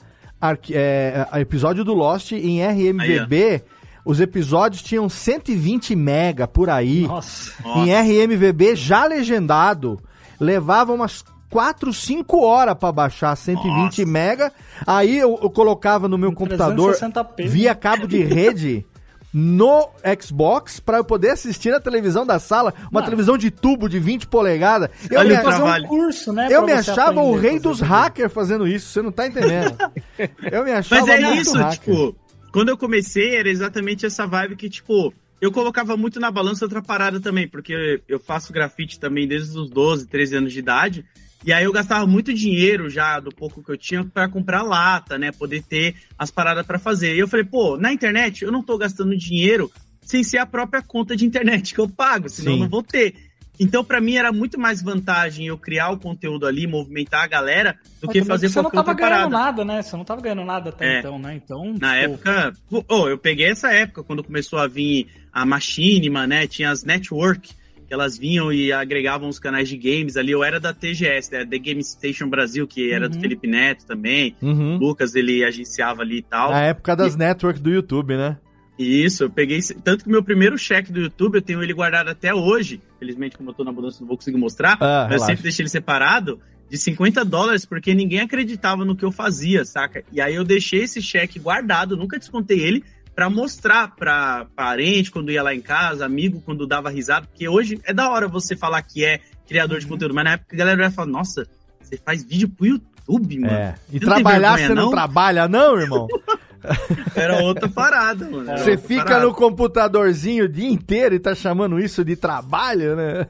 é, episódio do Lost em RMVB, aí, os episódios tinham 120 mega por aí. Nossa. Em RMVB já legendado. Levava umas 4, 5 horas para baixar 120 Nossa. mega. Aí eu, eu, colocava no meu computador via cabo de rede no Xbox para eu poder assistir na televisão da sala, uma Não. televisão de tubo de 20 polegadas. Eu me, fazer um curso, né, eu me achava o rei dos hackers fazendo isso, você não tá entendendo. eu me achava Mas é isso, hacker. tipo, quando eu comecei, era exatamente essa vibe que, tipo, eu colocava muito na balança outra parada também, porque eu faço grafite também desde os 12, 13 anos de idade. E aí eu gastava muito dinheiro já do pouco que eu tinha para comprar lata, né? Poder ter as paradas para fazer. E eu falei, pô, na internet eu não tô gastando dinheiro sem ser a própria conta de internet que eu pago, senão Sim. eu não vou ter. Então, para mim, era muito mais vantagem eu criar o conteúdo ali, movimentar a galera, do que fazer Você não tava ganhando nada, né? Você não tava ganhando nada até é. então, né? Então. Na tipo... época. Oh, eu peguei essa época, quando começou a vir a Machinima, né? Tinha as network, que elas vinham e agregavam os canais de games ali. Eu era da TGS, né? The Game Station Brasil, que era uhum. do Felipe Neto também. Uhum. Lucas, ele agenciava ali e tal. Na época das e... network do YouTube, né? Isso, eu peguei. Tanto que o meu primeiro cheque do YouTube eu tenho ele guardado até hoje. Felizmente, como eu tô na mudança, não vou conseguir mostrar. Ah, eu sempre deixei ele separado de 50 dólares porque ninguém acreditava no que eu fazia, saca? E aí eu deixei esse cheque guardado, nunca descontei ele, para mostrar pra parente quando ia lá em casa, amigo quando dava risada, porque hoje é da hora você falar que é criador de uhum. conteúdo, mas na época a galera ia falar, nossa, você faz vídeo pro YouTube, mano. É. E trabalhar vergonha, você não? não trabalha, não, irmão? Era outra parada, mano. Você fica parada. no computadorzinho o dia inteiro e tá chamando isso de trabalho, né?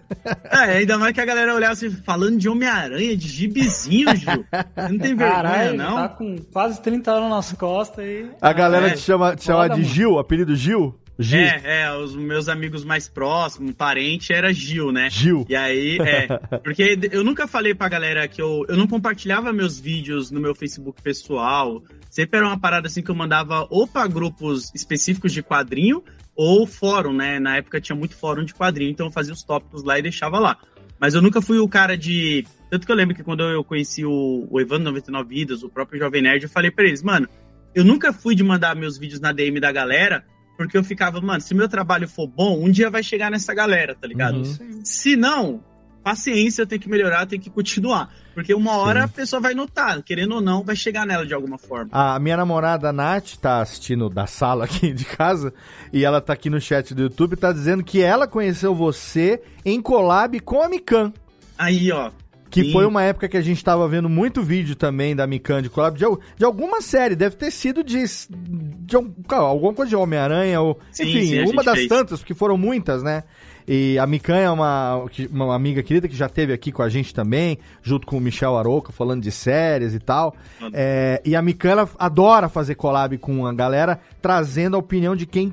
É, ainda mais que a galera olhava assim, falando de Homem-Aranha, de gibizinho, Gil. Não tem vergonha, Caralho, não? Tá com quase 30 anos nas costas aí. A galera é, te chama, te chama de Gil, apelido Gil? Gil. É, é, os meus amigos mais próximos, parente, era Gil, né? Gil. E aí, é. Porque eu nunca falei pra galera que eu, eu não compartilhava meus vídeos no meu Facebook pessoal. Sempre era uma parada assim que eu mandava ou pra grupos específicos de quadrinho ou fórum, né? Na época tinha muito fórum de quadrinho, então eu fazia os tópicos lá e deixava lá. Mas eu nunca fui o cara de. Tanto que eu lembro que quando eu conheci o, o Evandro 99 Vidas, o próprio Jovem Nerd, eu falei pra eles, mano, eu nunca fui de mandar meus vídeos na DM da galera porque eu ficava, mano, se meu trabalho for bom, um dia vai chegar nessa galera, tá ligado? Uhum. Se não, paciência, eu tenho que melhorar, eu tenho que continuar. Porque uma hora Sim. a pessoa vai notar, querendo ou não, vai chegar nela de alguma forma. A minha namorada, a Nath, tá assistindo da sala aqui de casa, e ela tá aqui no chat do YouTube, tá dizendo que ela conheceu você em collab com a Mikan. Aí, ó. Que Sim. foi uma época que a gente tava vendo muito vídeo também da Mikan de collab, de, de alguma série, deve ter sido de, de alguma coisa de Homem-Aranha, ou Sim, enfim, sim, uma das fez. tantas, porque foram muitas, né? E a Mikan é uma, uma amiga querida que já esteve aqui com a gente também, junto com o Michel Aroca, falando de séries e tal. É, e a Mikan, adora fazer collab com a galera, trazendo a opinião de quem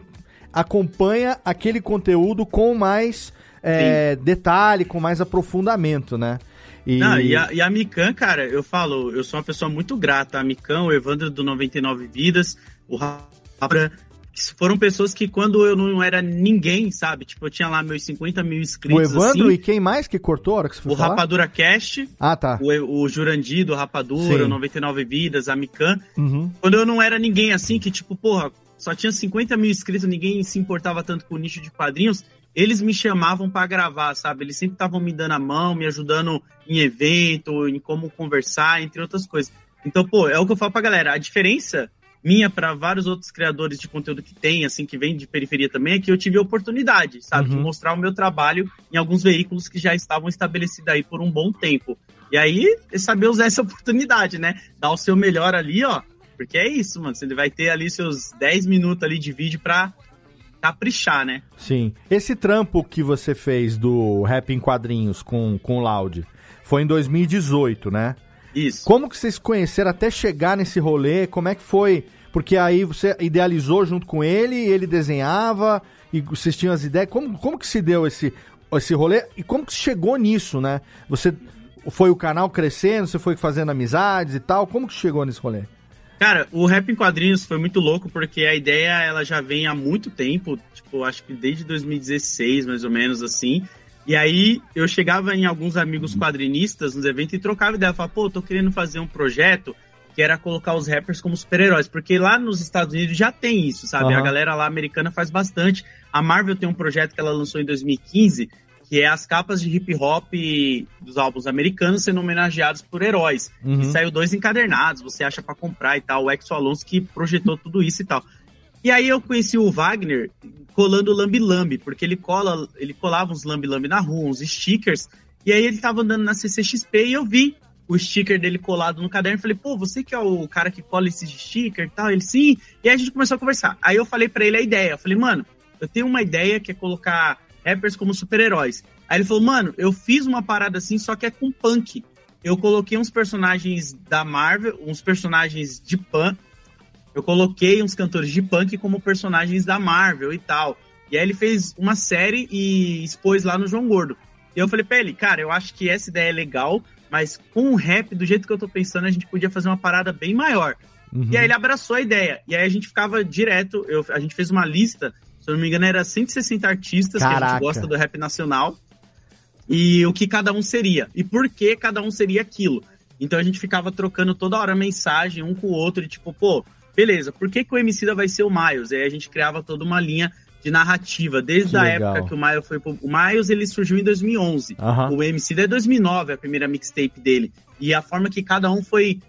acompanha aquele conteúdo com mais é, detalhe, com mais aprofundamento, né? E... Não, e a, e a Mikan, cara, eu falo, eu sou uma pessoa muito grata. A Mikan, o Evandro do 99 Vidas, o Rafa, que foram pessoas que quando eu não era ninguém, sabe? Tipo, eu tinha lá meus 50 mil O inscritos. Evandro assim, e quem mais que cortou a hora que você foi o falar? Rapadura Cast, Ah, tá. o, o Jurandir do Rapadura, Sim. o 99 Vidas, a Mikan. Uhum. Quando eu não era ninguém assim, que tipo, porra, só tinha 50 mil inscritos, ninguém se importava tanto com o nicho de quadrinhos, eles me chamavam pra gravar, sabe? Eles sempre estavam me dando a mão, me ajudando em evento, em como conversar, entre outras coisas. Então, pô, é o que eu falo pra galera. A diferença minha para vários outros criadores de conteúdo que tem, assim, que vem de periferia também, é que eu tive a oportunidade, sabe, de Uhum. mostrar o meu trabalho em alguns veículos que já estavam estabelecidos aí por um bom tempo. E aí, é saber usar essa oportunidade, né? Dar o seu melhor ali, ó. Porque é isso, mano. Você vai ter ali seus 10 minutos ali de vídeo pra caprichar, né? Sim. Esse trampo que você fez do Rap em Quadrinhos com, com o Loud foi em 2018, né? Isso. Como que vocês conheceram até chegar nesse rolê? Como é que foi? Porque aí você idealizou junto com ele, ele desenhava, e vocês tinham as ideias. Como, como que se deu esse, esse rolê? E como que chegou nisso, né? Você foi o canal crescendo, você foi fazendo amizades e tal. Como que chegou nesse rolê? Cara, o Rap em Quadrinhos foi muito louco, porque a ideia ela já vem há muito tempo, tipo, acho que desde 2016, mais ou menos, assim. E aí eu chegava em alguns amigos quadrinistas nos eventos e trocava ideia. Falava, pô, tô querendo fazer um projeto que era colocar os rappers como super-heróis. Porque lá nos Estados Unidos já tem isso, sabe? Aham. A galera lá americana faz bastante. A Marvel tem um projeto que ela lançou em 2015, que é as capas de hip hop dos álbuns americanos sendo homenageados por heróis. Uhum. E saiu dois encadernados, você acha pra comprar e tal. O Exo Alonso que projetou tudo isso e tal. E aí eu conheci o Wagner colando Lambi Lambi, porque ele cola, ele colava uns Lambi Lambi na rua, uns stickers. E aí ele tava andando na CCXP e eu vi o sticker dele colado no caderno. Falei, pô, você que é o cara que cola esses sticker e tal? Ele, sim. E aí a gente começou a conversar. Aí eu falei pra ele a ideia. Eu falei, mano, eu tenho uma ideia que é colocar rappers como super-heróis. Aí ele falou, mano, eu fiz uma parada assim, só que é com punk. Eu coloquei uns personagens da Marvel, uns personagens de punk. Eu coloquei uns cantores de punk como personagens da Marvel e tal. E aí ele fez uma série e expôs lá no João Gordo. E eu falei pra ele, cara, eu acho que essa ideia é legal, mas com o rap, do jeito que eu tô pensando, a gente podia fazer uma parada bem maior. Uhum. E aí ele abraçou a ideia. E aí a gente ficava direto, eu, a gente fez uma lista, se eu não me engano, era 160 artistas que a Caraca. gente gosta do rap nacional. E o que cada um seria. E por que cada um seria aquilo. Então a gente ficava trocando toda hora mensagem um com o outro, e tipo, pô, beleza, por que, que o Emicida vai ser o Miles? Aí a gente criava toda uma linha de narrativa, desde Que a legal. época que o Miles foi. O Miles, ele surgiu em 2011. Aham. O Emicida é 2009, a primeira mixtape dele. E a forma que cada um foi,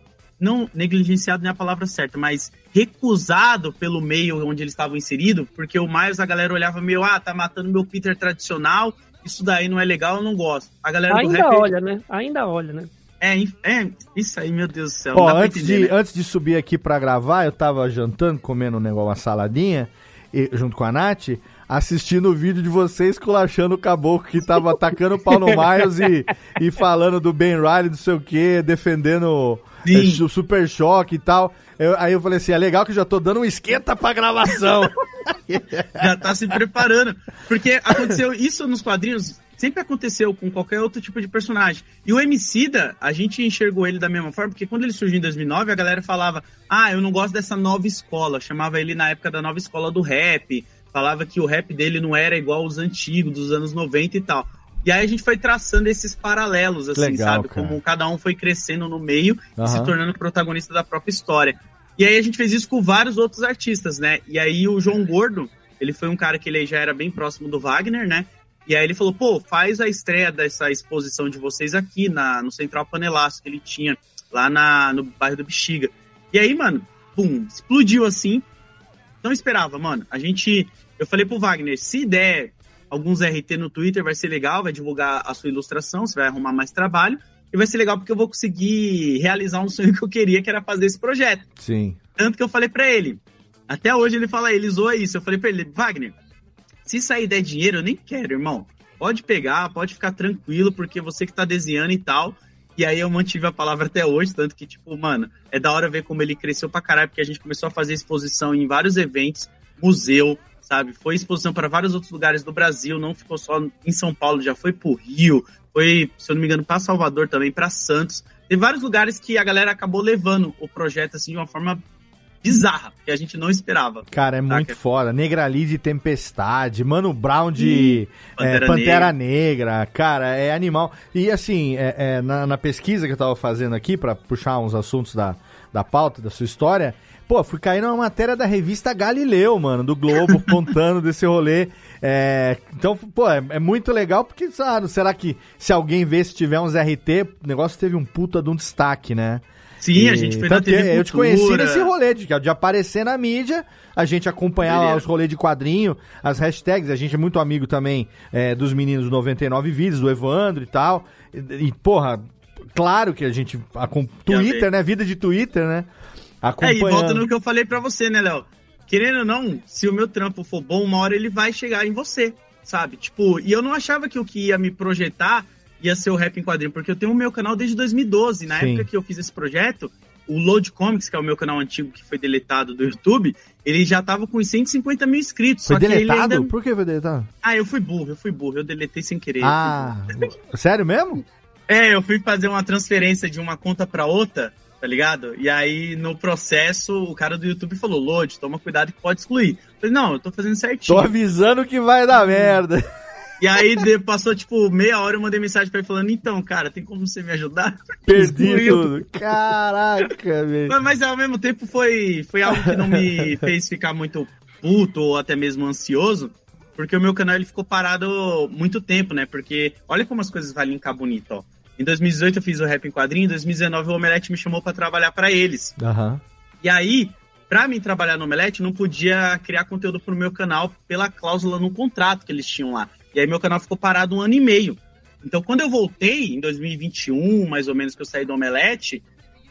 não negligenciado nem a palavra certa, mas recusado pelo meio onde eles estavam inseridos, porque o Miles, a galera olhava meio, ah, tá matando meu Peter tradicional, isso daí não é legal, eu não gosto. A galera do Ainda rap... olha, né? Ainda olha, né? É, é, isso aí, meu Deus do céu. Ó, antes, entender, de, né? antes de subir aqui pra gravar, eu tava jantando, comendo um negócio, uma saladinha, e- junto com a Nath, assistindo o vídeo de vocês colachando o caboclo que tava atacando o pau no Miles e, e falando do Ben Riley, não sei o que, defendendo Sim. o Super Choque e tal. Eu- aí eu falei assim, é legal que eu já tô dando um esquenta pra gravação. já tá se preparando. Porque aconteceu isso nos quadrinhos, sempre aconteceu com qualquer outro tipo de personagem. E o Emicida, a gente enxergou ele da mesma forma, porque quando ele surgiu em 2009, a galera falava, ah, eu não gosto dessa nova escola. Chamava ele na época da nova escola do rap. Falava que o rap dele não era igual aos antigos, dos anos 90 e tal. E aí a gente foi traçando esses paralelos, assim, Legal, sabe? cara. Como cada um foi crescendo no meio e se tornando protagonista da própria história. E aí a gente fez isso com vários outros artistas, né? E aí o João Gordo, ele foi um cara que ele já era bem próximo do Wagner, né? E aí ele falou, pô, faz a estreia dessa exposição de vocês aqui na, no Central Panelaço que ele tinha lá na, no bairro do Bexiga. E aí, mano, pum, explodiu assim. Não esperava, mano. A gente. Eu falei pro Wagner, se der alguns RT no Twitter, vai ser legal, vai divulgar a sua ilustração, você vai arrumar mais trabalho. E vai ser legal porque eu vou conseguir realizar um sonho que eu queria, que era fazer esse projeto. Sim. Tanto que eu falei pra ele. Até hoje ele fala, ele zoa isso. Eu falei pra ele, Wagner, se sair der dinheiro, eu nem quero, irmão. Pode pegar, pode ficar tranquilo, porque você que tá desenhando e tal. E aí eu mantive a palavra até hoje, tanto que, tipo, mano, é da hora ver como ele cresceu pra caralho, porque a gente começou a fazer exposição em vários eventos, museu, sabe? Foi exposição para vários outros lugares do Brasil, não ficou só em São Paulo, já foi pro Rio, foi, se eu não me engano, para Salvador também, para Santos. Tem vários lugares que a galera acabou levando o projeto assim de uma forma bizarra, que a gente não esperava. Cara, é muito foda. Negrali de Tempestade, Mano Brown de é, Pantera Pantera, Negra. Cara, é animal. E assim, é, é, na, na pesquisa que eu tava fazendo aqui, pra puxar uns assuntos da, da pauta, da sua história, pô, fui cair numa matéria da revista Galileu, mano, do Globo, contando desse rolê. É, então, pô, é, é muito legal, porque, sabe, será que se alguém vê se tiver uns RT, o negócio teve um puta de um destaque, né? Sim, a gente foi na TV que Eu te Cultura. conheci nesse rolê de, de aparecer na mídia, a gente acompanhar lá os rolês de quadrinho, as hashtags, a gente é muito amigo também é, dos meninos do 99 Vídeos, do Evandro e tal. E, e, porra, claro que a gente. A, Twitter, né? Vida de Twitter, né? É, e Acompanhando. volta no que eu falei pra você, né, Léo? Querendo ou não, se o meu trampo for bom, uma hora ele vai chegar em você, sabe? Tipo, e eu não achava que o que ia me projetar ia ser o rap em quadrinho, porque eu tenho o meu canal desde 2012. Na Sim. época que eu fiz esse projeto, o Load Comics, que é o meu canal antigo que foi deletado do YouTube, ele já tava com 150 mil inscritos. Foi só que ele deletado? ainda- Por que foi deletado? Ah, eu fui burro, eu fui burro, eu deletei sem querer. Ah, sério mesmo? É, eu fui fazer uma transferência de uma conta pra outra, tá ligado? E aí, no processo, o cara do YouTube falou, Load, toma cuidado que pode excluir. Eu falei, não, eu tô fazendo certinho. Tô avisando que vai dar merda. E aí, passou, tipo, meia hora, eu mandei mensagem pra ele falando, então, cara, tem como você me ajudar? Perdi Excluiu. tudo. Caraca, velho. Mas, mas, ao mesmo tempo foi, foi algo que não me fez ficar muito puto ou até mesmo ansioso, porque o meu canal ele ficou parado muito tempo, né? Porque olha como as coisas valem cá bonito, ó. Em 2018 eu fiz o Rap em Quadrinho, em 2019 o Omelete me chamou pra trabalhar pra eles. Aham. E aí, pra mim trabalhar no Omelete, eu não podia criar conteúdo pro meu canal pela cláusula no contrato que eles tinham lá. E aí meu canal ficou parado um ano e meio. Então, quando eu voltei, em 2021, mais ou menos, que eu saí do Omelete,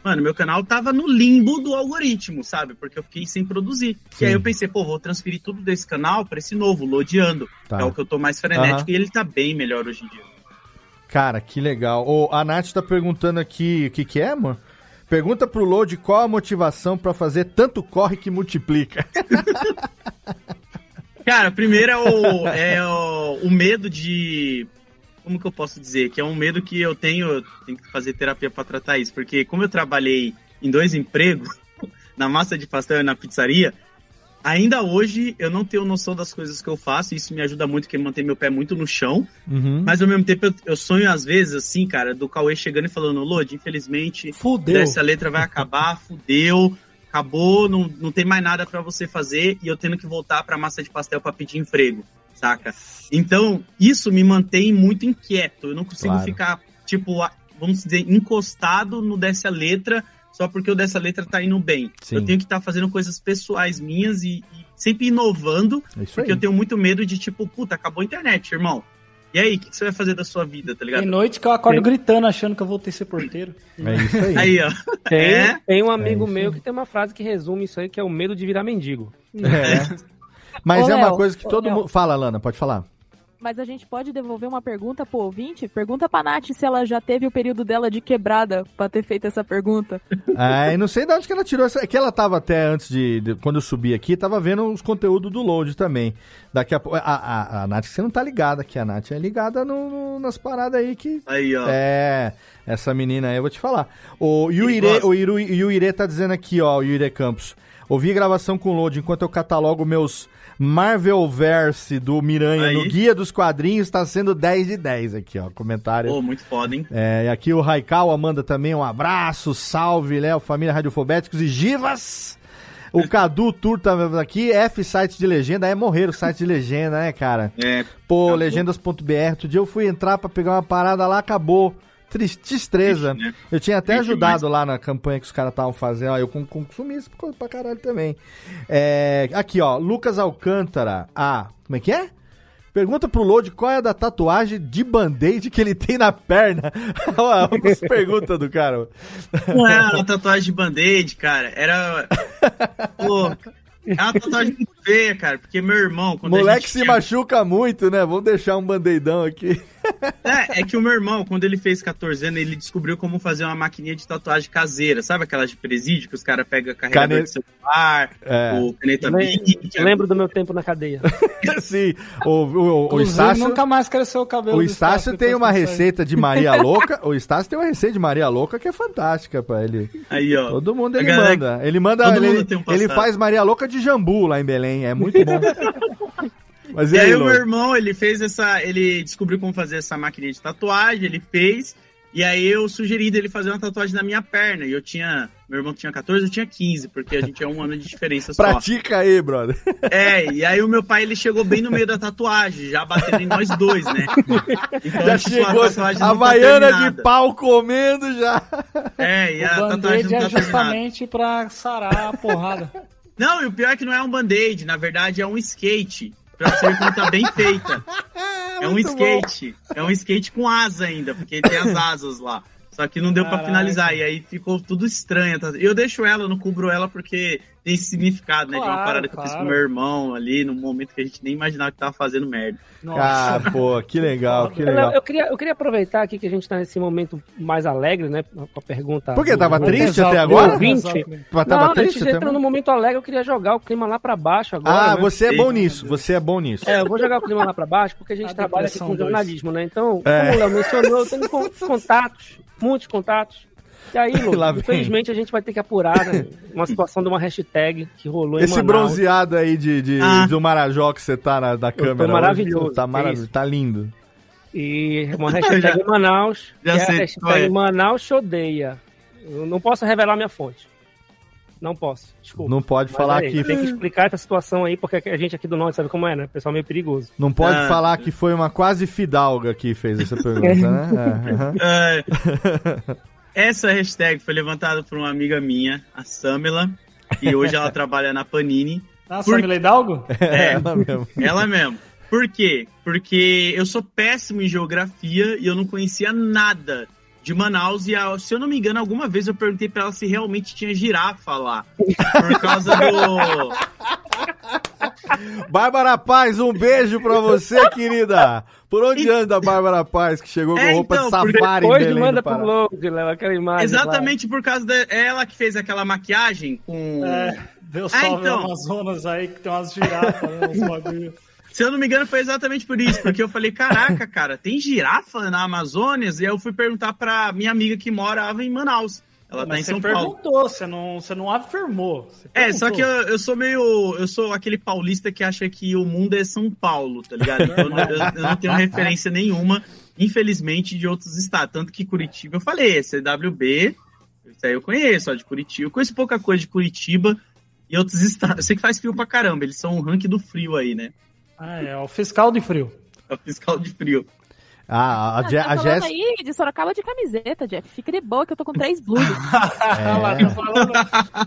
mano, meu canal tava no limbo do algoritmo, sabe? Porque eu fiquei sem produzir. Sim. E aí eu pensei, pô, vou transferir tudo desse canal pra esse novo, Lodeando, Tá. que é o que eu tô mais frenético, Aham. e ele tá bem melhor hoje em dia. Cara, que legal. Ô, a Nath tá perguntando aqui o que que é, amor? Pergunta pro Load qual a motivação pra fazer tanto corre que multiplica. Cara, primeiro é o, é o, o medo de. Como que eu posso dizer? Que é um medo que eu tenho, eu tenho que fazer terapia pra tratar isso. Porque como eu trabalhei em dois empregos, na massa de pastel e na pizzaria, ainda hoje eu não tenho noção das coisas que eu faço. Isso me ajuda muito, porque mantém meu pé muito no chão. Uhum. Mas ao mesmo tempo eu, eu sonho às vezes, assim, cara, do Cauê chegando e falando, Lodi, infelizmente, Fudeu. essa letra vai acabar, fudeu, acabou, não, não tem mais nada pra você fazer e eu tendo que voltar pra massa de pastel pra pedir emprego, saca? Então, isso me mantém muito inquieto. Eu não consigo Claro. ficar, tipo, vamos dizer, encostado no dessa letra só porque o dessa letra tá indo bem. Sim. Eu tenho que estar fazendo coisas pessoais minhas e, e sempre inovando, É porque eu tenho muito medo de, tipo, puta, acabou a internet, irmão. E aí, o que, que você vai fazer da sua vida, tá ligado? Tem noite que eu acordo gritando achando que eu vou ter ser porteiro. É isso aí. Aí, ó. Tem, É? tem um amigo É meu que tem uma frase que resume isso aí, que é o medo de virar mendigo. É. Mas Ô, é uma Léo, coisa que todo Léo. mundo. Fala, Lana, pode falar. Mas a gente pode devolver uma pergunta pro ouvinte? Pergunta pra Nath se ela já teve o período dela de quebrada pra ter feito essa pergunta. É, e não sei de onde que ela tirou essa. É que ela tava até antes de, de- Quando eu subi aqui, tava vendo os conteúdos do Load também. Daqui a pouco. A, a, a Nath, você não tá ligada aqui. A Nath é ligada no- no- nas paradas aí que. Aí, ó. É, essa menina aí, eu vou te falar. O Yuire, o Iru, Yuire tá dizendo aqui, ó, o Yuire Campos. Ouvi a gravação com o Load enquanto eu catalogo meus Marvelverse do Miranha Aí. no Guia dos Quadrinhos, tá sendo 10 de 10 aqui, ó. Comentário. Pô, muito foda, hein? É, e aqui o Raikal manda também um abraço, salve, Léo, família Radiofobéticos e Givas. O Cadu Tour tá aqui, F site de legenda, é morrer o site de legenda, né, cara? É. Pô, legendas.br, outro dia eu fui entrar pra pegar uma parada lá, acabou. Triste- Tristeza. Triste, né? Eu tinha até Triste ajudado lá na campanha que os caras estavam fazendo, ó, eu consumi isso pra caralho também. É, aqui, ó, Lucas Alcântara, ah, como é que é? Pergunta pro Load qual é a da tatuagem de band-aid que ele tem na perna. Olha as perguntas do cara. Não é uma tatuagem de band-aid, cara. Era. Pô, é uma tatuagem muito feia, cara. Porque meu irmão, quando Moleque se tinha- machuca muito, né? Vamos deixar um band-aidão aqui. É, é que o meu irmão, quando ele fez 14 anos, ele descobriu como fazer uma maquininha de tatuagem caseira. Sabe aquelas de presídio que os caras pegam carregador Cane- de celular, É. ou caneta Bic. Lembro do meu tempo na cadeia. Sim, o, o, o, Estácio... nunca mais cresceu o cabelo O Estácio tem uma receita de Maria Louca. O Estácio tem uma receita de Maria Louca que é fantástica pra ele. Aí, ó. Todo mundo ele galera- manda. Ele manda. Todo Ele, mundo tem um ele faz Maria Louca de jambu lá em Belém. É muito bom. Mas E e aí, aí, o meu irmão, ele fez essa. Ele descobriu como fazer essa maquininha de tatuagem, ele fez. E aí eu sugeri dele fazer uma tatuagem na minha perna. E eu tinha. Meu irmão tinha 14, eu tinha 15, porque a gente é um ano de diferença só. Pratica aí, brother. É, e aí o meu pai ele chegou bem no meio da tatuagem, já batendo em nós dois, né? Então, Já tipo, chegou tatuagem a tá Havaiana de pau comendo já. É, e a O tatuagem band-aid não é tá terminada. justamente pra sarar a porrada. Não, e o pior é que não é um band-aid, na verdade é um skate. Pra você ver como tá bem feita. É um Muito skate. É um skate com asa ainda, porque tem as asas lá. Só que não deu pra Caraca. finalizar. E aí ficou tudo estranho. Eu deixo ela, não cubro ela porque tem significado, né? de uma Claro, parada que eu fiz com claro. meu irmão ali, num momento que a gente nem imaginava que tava fazendo merda. Ah, pô, que legal, que legal. Eu, eu queria, eu queria aproveitar aqui que a gente tá nesse momento mais alegre, né? Com a pergunta. Por quê? do- Tava do- triste do até agora? ouvinte. Mas tava Não, triste a gente entra agora? no momento alegre, eu queria jogar o clima lá pra baixo agora. Ah, né? você é bom nisso. Você é bom nisso. É, eu vou jogar o clima lá pra baixo porque a gente A trabalha aqui com dois. jornalismo, né? Então, É. como o Léo mencionou, eu tenho con- contatos, muitos contatos. E aí, Lu, infelizmente a gente vai ter que apurar né, uma situação de uma hashtag que rolou em Esse Manaus. bronzeado aí de, de- Ah. do Marajó que você tá na, da tô câmera. hoje, maravilhoso, Tá, é maravilhoso, tá lindo. E uma hashtag Já- em Manaus, já que é a sei hashtag é. Manaus odeia. Eu não posso revelar minha fonte. Não posso, desculpa. Não pode Mas falar é, que Tem que explicar essa situação aí, porque a gente aqui do norte sabe como é, né? Pessoal meio perigoso. não pode Ah. falar que foi uma quase fidalga que fez essa pergunta, né? É. É, essa hashtag foi levantada por uma amiga minha, a Samela, e hoje ela trabalha na Panini. Ah, Por- Samila Hidalgo? É, ela mesmo. Ela mesmo. Por quê? Porque eu sou péssimo em geografia e eu não conhecia nada de Manaus. E, se eu não me engano, alguma vez eu perguntei pra ela se realmente tinha girafa lá. Por causa do. Bárbara Paz, um beijo pra você, querida. Por onde anda a Bárbara Paz, que chegou com É, roupa então, de safari em Hoje Belém manda pro? Load, Léo, aquela imagem. Exatamente por causa da. é Ela que fez aquela maquiagem com. É, deu Ah, salve então. no Amazonas aí, que tem umas girafas, né, uns bagulho. Se eu não me engano, foi exatamente por isso, porque eu falei, caraca, cara, tem girafa na Amazônia? E aí eu fui perguntar pra minha amiga que morava em Manaus. Ela tá Mas em você São Paulo. perguntou, você não, você não afirmou. Você É, só que eu, eu sou meio. Eu sou aquele paulista que acha que o mundo é São Paulo, tá ligado? Então eu, eu não tenho referência nenhuma, infelizmente, de outros estados. Tanto que Curitiba, eu falei, é CWB, isso aí eu conheço, ó, de Curitiba. Eu conheço pouca coisa de Curitiba e outros estados. Eu sei que faz frio pra caramba, eles são o ranking do frio aí, né? Ah, é, o fiscal de frio. É o fiscal de frio. Ah, a, Ah, Je- tá a Jéssica. aí de Sorocaba de camiseta, Jeff. Fica de boa que eu tô com três blusas. Ah, lá, tô falando,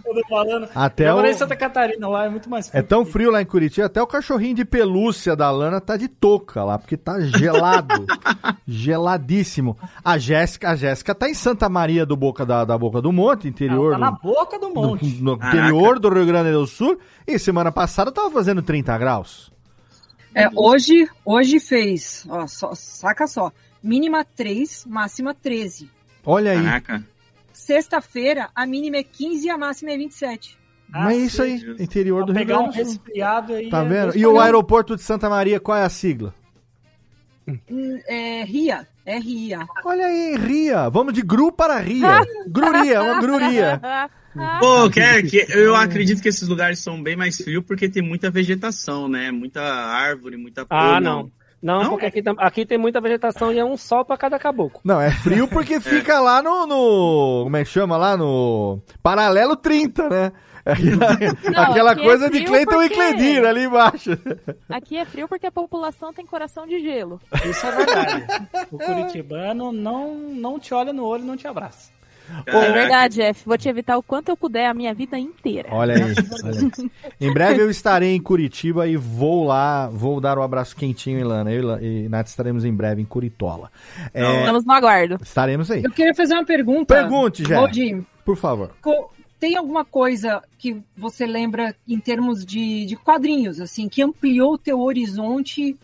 tô falando. Até eu o- em Santa Catarina, lá é muito mais É frio. tão frio lá em Curitiba, até o cachorrinho de pelúcia da Lana tá de touca lá, porque tá gelado. geladíssimo. A Jéssica, a Jéssica tá em Santa Maria do Boca da, da Boca do Monte, interior tá na do, boca do monte. no, interior do Rio Grande do Sul, e semana passada tava fazendo 30 graus. É, hoje, hoje fez, ó, só- saca só, mínima 3, máxima 13. Olha aí. Caraca. Sexta-feira, a mínima é 15 e a máxima é 27. Mas é isso aí, Jesus. interior do Pra Rio pegar um Grande do Sul. resfriado aí. Tá é vendo? Deus E o aeroporto de Santa Maria, qual é a sigla? Hum, É RIA, RIA. Olha aí, Ria. Vamos de Gru para Ria. Gruria, uma gruria. Pô, quer, que, eu acredito que esses lugares são bem mais frios porque tem muita vegetação, né? Muita árvore, muita Ah, pô, não. Não, Não? porque aqui, aqui tem muita vegetação e é um sol pra cada caboclo. Não, é frio porque fica lá no, no- Como é que chama lá? No. Paralelo 30, né? Aquela, aquela é coisa de frio Cleiton e porque- Cledir ali embaixo. Aqui é frio porque a população tem coração de gelo. Isso é verdade. o curitibano não, não te olha no olho e não te abraça. É verdade, Jeff. Vou te evitar o quanto eu puder a minha vida inteira. Olha aí, olha aí. Em breve eu estarei em Curitiba e vou lá, vou dar um abraço quentinho, Ilana. Eu e e Nath estaremos em breve em Curitola. É, Estamos no aguardo. estaremos aí. Eu queria fazer uma pergunta. Pergunte. Valdir, Por favor. co- tem alguma coisa que você lembra em termos de, de quadrinhos, assim, que ampliou o teu horizonte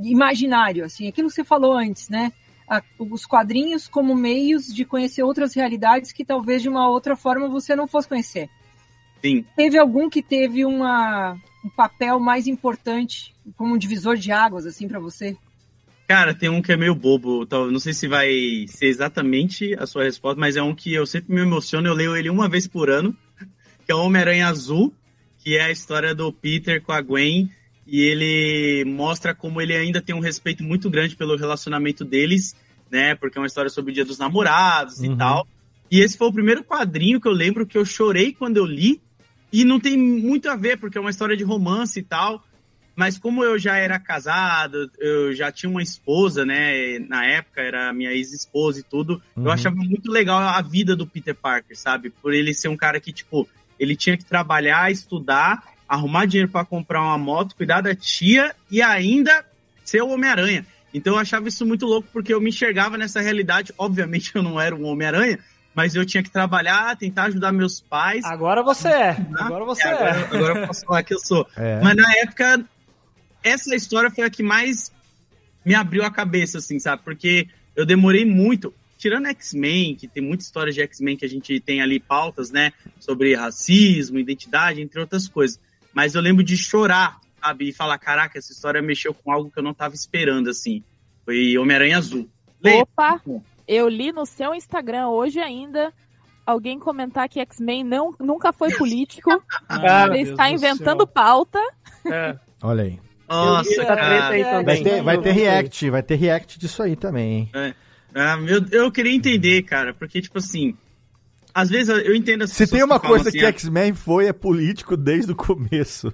imaginário, assim, aquilo que você falou antes, né? A- os quadrinhos como meios de conhecer outras realidades que talvez de uma outra forma você não fosse conhecer. Sim. Teve algum que teve uma, um papel mais importante como um divisor de águas, assim, pra você? Cara, tem um que é meio bobo. tal- Não sei se vai ser exatamente a sua resposta, mas é um que eu sempre me emociono. Eu leio ele uma vez por ano, que é o Homem-Aranha Azul, que é a história do Peter com a Gwen. E ele mostra como ele ainda tem um respeito muito grande pelo relacionamento deles, né? Porque é uma história sobre o Dia dos Namorados Uhum. e tal. E esse foi o primeiro quadrinho que eu lembro que eu chorei quando eu li. E não tem muito a ver, porque é uma história de romance e tal. Mas como eu já era casado, eu já tinha uma esposa, né? Na época era minha ex-esposa e tudo. Uhum. Eu achava muito legal a vida do Peter Parker, sabe? Por ele ser um cara que, tipo, ele tinha que trabalhar, estudar, arrumar dinheiro para comprar uma moto, cuidar da tia e ainda ser o Homem-Aranha. Então eu achava isso muito louco porque eu me enxergava nessa realidade. Obviamente eu não era um Homem-Aranha, mas eu tinha que trabalhar, tentar ajudar meus pais. Agora você é. Agora você é. Agora, agora eu posso falar que eu sou. É. Mas na época, essa história foi a que mais me abriu a cabeça, assim, sabe? Porque eu demorei muito. Tirando X-Men, que tem muita história de X-Men que a gente tem ali pautas, né? Sobre racismo, identidade, entre outras coisas. Mas eu lembro de chorar, sabe? E falar, caraca, essa história mexeu com algo que eu não tava esperando, assim. Foi Homem-Aranha Azul. Opa, eu li no seu Instagram hoje ainda alguém comentar que X-Men não, nunca foi político. Ah, ele está do inventando céu. pauta. É. Olha aí. Nossa, cara. aí também. Vai ter, vai ter react, vai ter react disso aí também, hein? É. Ah, meu, eu queria entender, cara, porque, tipo assim, às vezes eu entendo as Se tem uma que coisa assim, que ah, X-Men foi, é político desde o começo.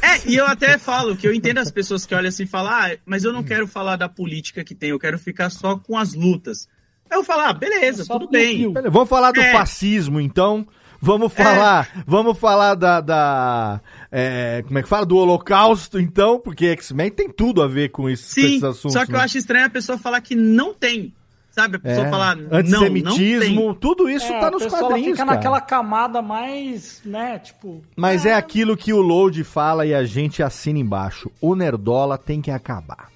É, e eu até falo que eu entendo as pessoas que olham assim e falam, ah, mas eu não quero falar da política que tem, eu quero ficar só com as lutas. Aí eu falo, ah, beleza, Só tudo bem. Beleza, Vamos falar do É. fascismo, então. Vamos falar, vamos falar da, da é, como é que fala, do Holocausto, então, porque X-Men tem tudo a ver com, isso, com Sim, esses assuntos. só que eu né? acho estranho a pessoa falar que não tem. Sabe? A pessoa É. falar, não, não Antissemitismo, tem. tudo isso É, tá nos quadrinhos, fica cara. naquela camada mais, né, tipo... Mas é aquilo que o Load fala e a gente assina embaixo. O Nerdola tem que acabar.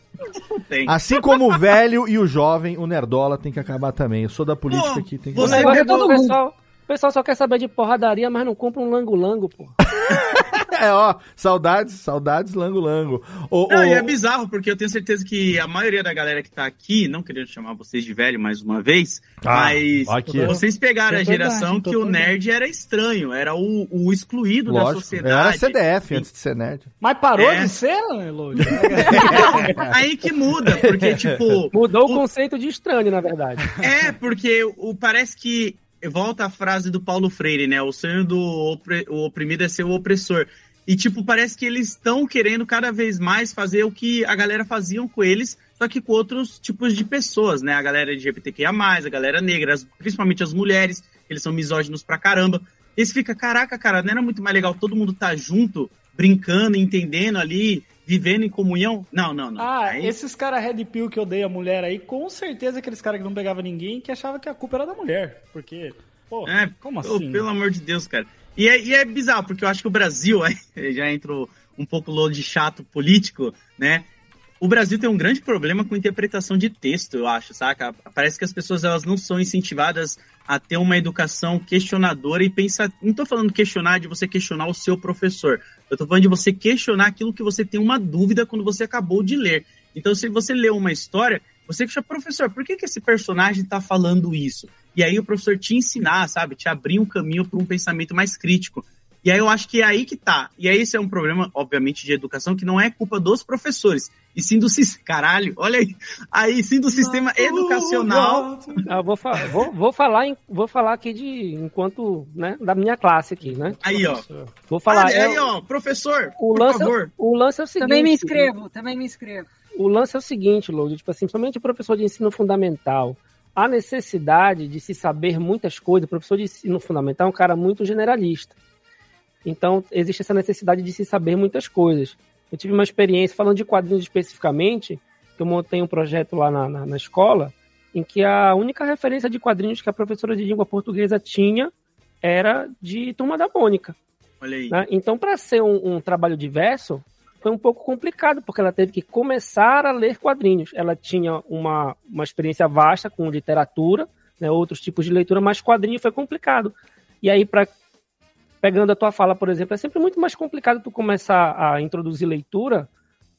Tem. Assim como o velho e o jovem, o Nerdola tem que acabar também. Eu sou da política Pô, aqui, tem que você- O negócio é todo mundo. pessoal, o pessoal só quer saber de porradaria, mas não compra um lango-lango, pô. É, ó, saudades, saudades, lango lango. Ô, Não, e é bizarro, porque eu tenho certeza que a maioria da galera que tá aqui, não querendo chamar vocês de velho mais uma vez, Ah, mas aqui. vocês pegaram Tô a geração que o nerd era estranho, era o, o excluído da lógico, era sociedade. CDF antes de ser nerd. Mas parou É. de ser, Lodi? Aí que muda, porque, tipo, Mudou o O- conceito de estranho, na verdade. É, porque o, parece que volta a frase do Paulo Freire, né? O sonho do opre- o oprimido é ser o opressor. E, tipo, parece que eles estão querendo cada vez mais fazer o que a galera faziam com eles, só que com outros tipos de pessoas, né? A galera LGBTQIA, a galera negra, as- principalmente as mulheres, eles são misóginos pra caramba. Esse fica, caraca, cara, não era muito mais legal todo mundo tá junto, brincando, entendendo ali, vivendo em comunhão? Não, não, não. Ah, Aí- esses caras Red Pill que odeiam a mulher aí, com certeza aqueles caras que não pegavam ninguém que achavam que a culpa era da mulher. Porque, pô, É, como assim? pelo amor de Deus, cara. E é, e é bizarro, porque eu acho que o Brasil, aí já entrou um pouco low de chato político, né? O Brasil tem um grande problema com interpretação de texto, eu acho, saca? Parece que as pessoas elas não são incentivadas a ter uma educação questionadora e pensar. Não tô falando questionar de você questionar o seu professor. Eu tô falando de você questionar aquilo que você tem uma dúvida quando você acabou de ler. Então, se você lê uma história, você questiona, professor, por que, que esse personagem tá falando isso? E aí o professor te ensinar, sabe? Te abrir um caminho para um pensamento mais crítico. E aí eu acho que é aí que tá. E aí esse é um problema, obviamente, de educação, que não é culpa dos professores, e sim do sistema. Caralho, olha aí. Aí sim do sistema educacional. Ah, vou, fa- vou, vou falar em- vou falar aqui de enquanto, né, da minha classe aqui, né? Aí, ó. Vou falar. Ah, é- aí, ó, professor, o por lance, favor. o lance é o seguinte. Também me inscrevo, também me inscrevo. O lance é o seguinte, Lourdes, tipo assim, principalmente o professor de ensino fundamental. a necessidade de se saber muitas coisas. O professor de ensino fundamental é um cara muito generalista. Então, existe essa necessidade de se saber muitas coisas. Eu tive uma experiência, falando de quadrinhos especificamente, que eu montei um projeto lá na, na, na escola, em que a única referência de quadrinhos que a professora de língua portuguesa tinha era de Turma da Mônica. Olha aí. né? Então, para ser um, um trabalho diverso, foi um pouco complicado, porque ela teve que começar a ler quadrinhos. Ela tinha uma, uma experiência vasta com literatura, né, outros tipos de leitura, mas quadrinho foi complicado. E aí, para pegando a tua fala, por exemplo, é sempre muito mais complicado tu começar a introduzir leitura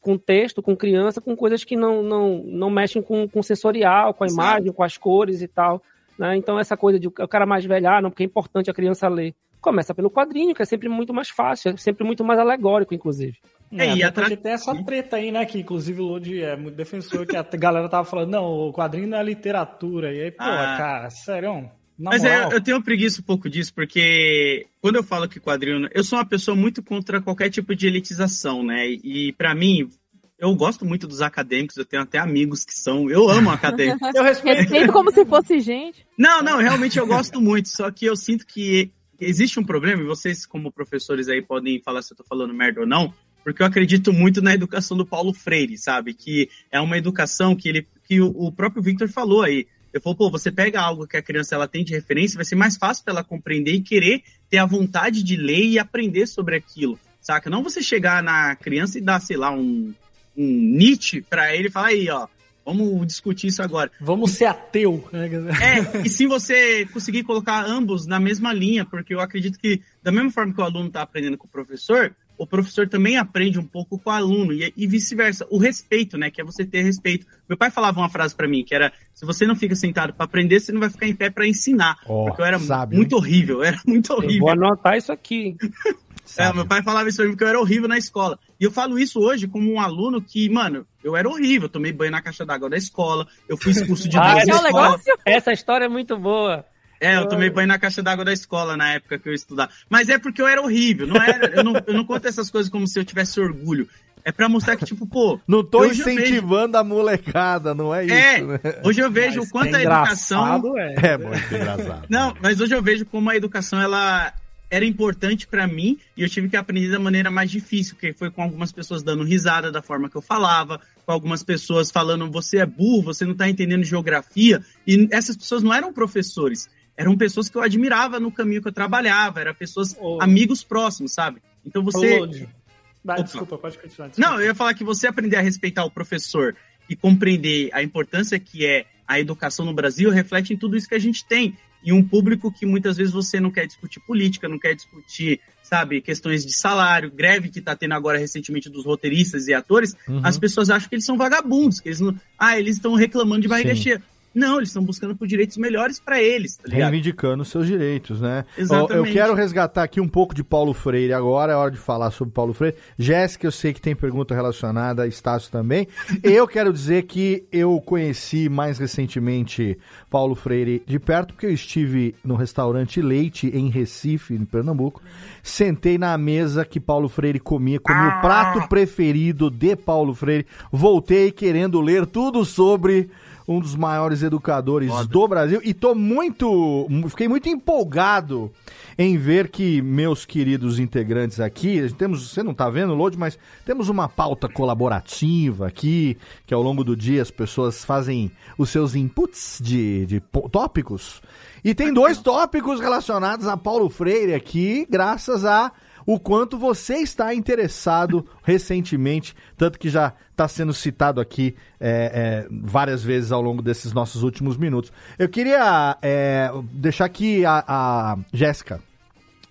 com texto, com criança, com coisas que não, não, não mexem com, com sensorial, com a Exato. imagem, com as cores e tal. Né? Então, essa coisa de o cara mais velho, ah, não, porque é importante a criança ler. Começa pelo quadrinho, que é sempre muito mais fácil, é sempre muito mais alegórico, inclusive. É, e até atra- porque tem essa treta aí, né? Que inclusive o Lodi é muito defensor, que a galera tava falando, não, o quadrinho não é literatura. E aí, pô, Ah. cara, sério. Na Mas moral, é, eu tenho preguiça um pouco disso, porque quando eu falo que quadrinho. Eu sou uma pessoa muito contra qualquer tipo de elitização, né? E pra mim, eu gosto muito dos acadêmicos, eu tenho até amigos que são. Eu amo acadêmicos. eu respeito. Respeito como se fosse gente. Não, não, realmente eu gosto muito, só que eu sinto que existe um problema, e vocês, como professores aí, podem falar se eu tô falando merda ou não, porque eu acredito muito na educação do Paulo Freire, sabe? Que é uma educação que ele. que o, o próprio Victor falou aí. Ele falou, pô, você pega algo que a criança ela tem de referência, vai ser mais fácil para ela compreender e querer ter a vontade de ler e aprender sobre aquilo, saca? Não você chegar na criança e dar, sei lá, um, um Nietzsche para ele e falar aí, ó, vamos discutir isso agora. Vamos ser ateu. né? É, e se você conseguir colocar ambos na mesma linha, porque eu acredito que, da mesma forma que o aluno está aprendendo com o professor, o professor também aprende um pouco com o aluno, e, e vice-versa. O respeito, né? Que é você ter respeito. Meu pai falava uma frase para mim, que era: se você não fica sentado para aprender, você não vai ficar em pé para ensinar. Ó, porque eu era sabe, muito horrível, eu era muito Eu horrível. vou anotar isso aqui. É, meu pai falava isso pra mim porque eu era horrível na escola. E eu falo isso hoje como um aluno que, mano, eu era horrível. Eu tomei banho na caixa d'água da escola, eu fui expulso de Ah, duas é escolas. negócio? Essa história é muito boa. É, eu tomei banho na caixa d'água da escola na época que eu estudava. Mas é porque eu era horrível, não era. Eu não, eu não conto essas coisas como se eu tivesse orgulho. É pra mostrar que, tipo, pô. Não tô hoje eu vejo- incentivando a molecada, não é isso, É, né? hoje eu vejo o quanto a educação. Engraçado, é. É muito engraçado. Não, mas hoje eu vejo como a educação ela era importante pra mim e eu tive que aprender da maneira mais difícil, que foi com algumas pessoas dando risada da forma que eu falava, com algumas pessoas falando você é burro, você não tá entendendo geografia, e essas pessoas não eram professores, eram pessoas que eu admirava no caminho que eu trabalhava, eram pessoas Ô. amigos próximos, sabe? Então você. Vai, desculpa, pode continuar. desculpa. não, eu ia falar que você aprender a respeitar o professor e compreender a importância que é a educação no Brasil reflete em tudo isso que a gente tem. E um público que muitas vezes você não quer discutir política, não quer discutir, sabe, questões de salário, greve que tá tendo agora recentemente dos roteiristas e atores, Uhum. as pessoas acham que eles são vagabundos, que eles não. Ah, eles estão reclamando de barriga Sim. cheia. Não, eles estão buscando por direitos melhores para eles, tá? Reivindicando seus direitos, né? Exatamente. Eu, eu quero resgatar aqui um pouco de Paulo Freire agora, é hora de falar sobre Paulo Freire. Jéssica, eu sei que tem pergunta relacionada, Estácio também. Eu quero dizer que eu conheci mais recentemente Paulo Freire de perto, porque eu estive no restaurante Leite, em Recife, em Pernambuco. Sentei na mesa que Paulo Freire comia, comi Ah! o prato preferido de Paulo Freire. Voltei querendo ler tudo sobre um dos maiores educadores do Brasil. E tô muito, fiquei muito empolgado em ver que meus queridos integrantes aqui, temos, você não tá vendo, Lodi, mas temos uma pauta colaborativa aqui, que ao longo do dia as pessoas fazem os seus inputs de, de tópicos. E tem dois tópicos relacionados a Paulo Freire aqui, graças a o quanto você está interessado recentemente, tanto que já está sendo citado aqui é, é, várias vezes ao longo desses nossos últimos minutos. Eu queria é, deixar que a, a Jéssica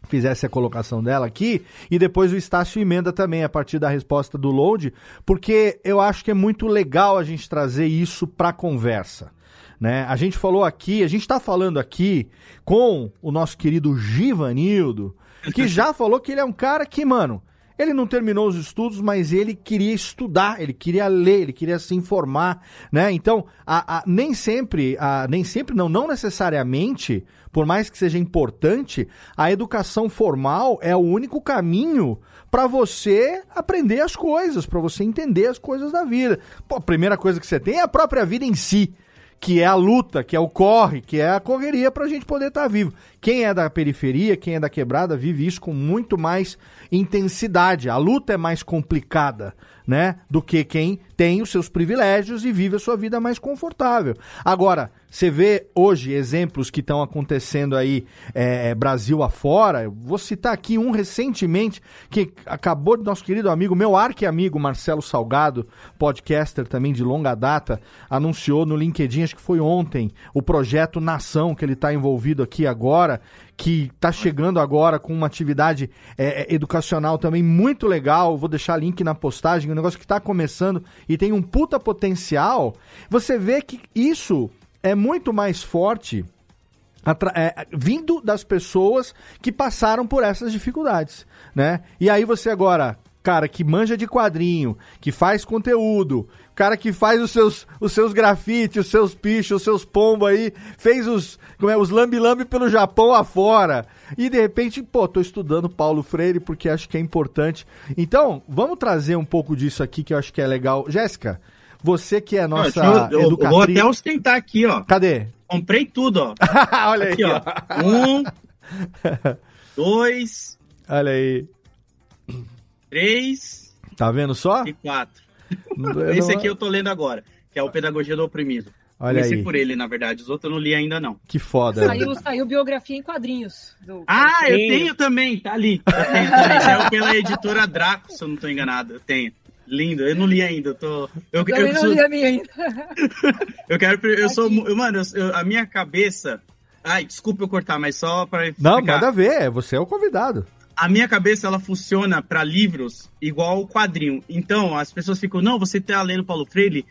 fizesse a colocação dela aqui e depois o Estácio emenda também a partir da resposta do Load, porque eu acho que é muito legal a gente trazer isso para a conversa. Né? A gente falou aqui, a gente está falando aqui com o nosso querido Givanildo, que já falou que ele é um cara que, mano, ele não terminou os estudos, mas ele queria estudar, ele queria ler, ele queria se informar, né? Então, a, a- nem sempre, a, nem sempre não, não necessariamente, por mais que seja importante, a educação formal é o único caminho para você aprender as coisas, para você entender as coisas da vida. Pô, a primeira coisa que você tem é a própria vida em si que é a luta, que é o corre, que é a correria pra gente poder estar vivo. Quem é da periferia, quem é da quebrada, vive isso com muito mais intensidade. A luta é mais complicada, né? Do que quem tem os seus privilégios e vive a sua vida mais confortável. Agora, você vê hoje exemplos que estão acontecendo aí é, Brasil afora. Eu Vou citar aqui um recentemente que acabou de nosso querido amigo, meu arqui-amigo Marcelo Salgado, podcaster também de longa data, anunciou no LinkedIn, acho que foi ontem, o projeto Nação, que ele está envolvido aqui agora, que está chegando agora com uma atividade é, é, educacional também muito legal. Vou deixar link na postagem, um negócio que está começando e tem um puta potencial. Você vê que isso é muito mais forte é, vindo das pessoas que passaram por essas dificuldades, né? E aí você agora, cara que manja de quadrinho, que faz conteúdo, cara que faz os seus, os seus grafites, os seus pichos, os seus pombos aí, fez os, como é, os lambi-lambi pelo Japão afora. E de repente, pô, tô estudando Paulo Freire porque acho que é importante. Então, vamos trazer um pouco disso aqui que eu acho que é legal. Jéssica, você que é nossa eu, eu- eu educatriz... vou até ostentar aqui, ó. Cadê? Comprei tudo, ó. Olha aqui, aí, ó. Um, dois, Olha aí. Três Tá vendo só? e quatro. Eu Esse não- aqui eu tô lendo agora, que é o Pedagogia do Oprimido. Olha Comecei aí. por ele, na verdade. Os outros eu não li ainda, não. Que foda. Saiu, saiu biografia em quadrinhos. do- Ah, eu Sim. tenho também, tá ali. Eu tenho também. Saiu pela editora Draco, se eu não tô enganado. Eu tenho. Lindo, eu não li ainda. Eu, tô, eu, Também eu, não sou- li a minha ainda. eu quero. Eu sou. Mano, eu- eu- a minha cabeça. Ai, desculpa eu cortar, mas só pra. Não, explicar. manda ver, você é o convidado. A minha cabeça ela funciona para livros igual o quadrinho. Então, as pessoas ficam, não, você tá lendo Paulo Freire,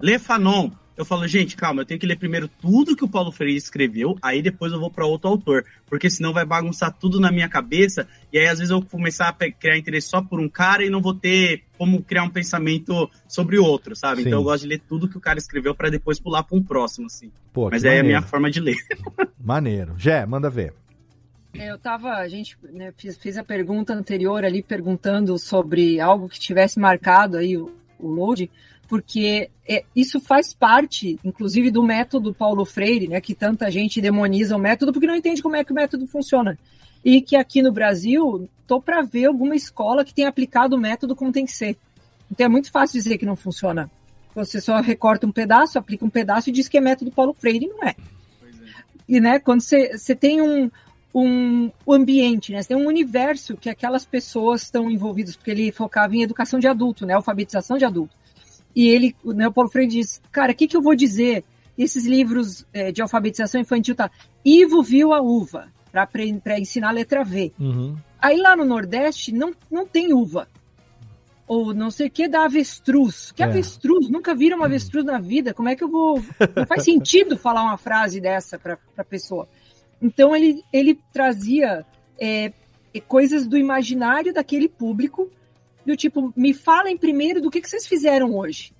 lê Fanon. Eu falo, gente, calma, eu tenho que ler primeiro tudo que o Paulo Freire escreveu, aí depois eu vou para outro autor, porque senão vai bagunçar tudo na minha cabeça, e aí às vezes eu vou começar a criar interesse só por um cara e não vou ter como criar um pensamento sobre o outro, sabe? Sim. Então eu gosto de ler tudo que o cara escreveu para depois pular para um próximo, assim. Pô, Mas é a minha forma de ler. Maneiro. Jé, manda ver. É, Eu tava, a gente né, fez, fez a pergunta anterior ali, perguntando sobre algo que tivesse marcado aí o, o load, porque é, isso faz parte, inclusive, do método Paulo Freire, né, que tanta gente demoniza o método porque não entende como é que o método funciona. E que aqui no Brasil, tô para ver alguma escola que tenha aplicado o método como tem que ser. Então é muito fácil dizer que não funciona. Você só recorta um pedaço, aplica um pedaço e diz que é método Paulo Freire, e não é. E, né, quando você tem um, um ambiente, né? Você tem um universo que aquelas pessoas estão envolvidas, porque ele focava em educação de adulto, né? Alfabetização de adulto. E ele, né, o Paulo Freire diz, cara, o que, que eu vou dizer? Esses livros eh, de alfabetização infantil, tá? Ivo viu a uva, para ensinar a letra V. Uhum. Aí lá no Nordeste não, não tem uva. Ou não sei o que da avestruz. Que É. avestruz? Nunca viram uma avestruz na vida. Como é que eu vou. Não faz sentido falar uma frase dessa para a pessoa. Então ele, ele trazia é, coisas do imaginário daquele público, do tipo, me falem primeiro do que, que vocês fizeram hoje.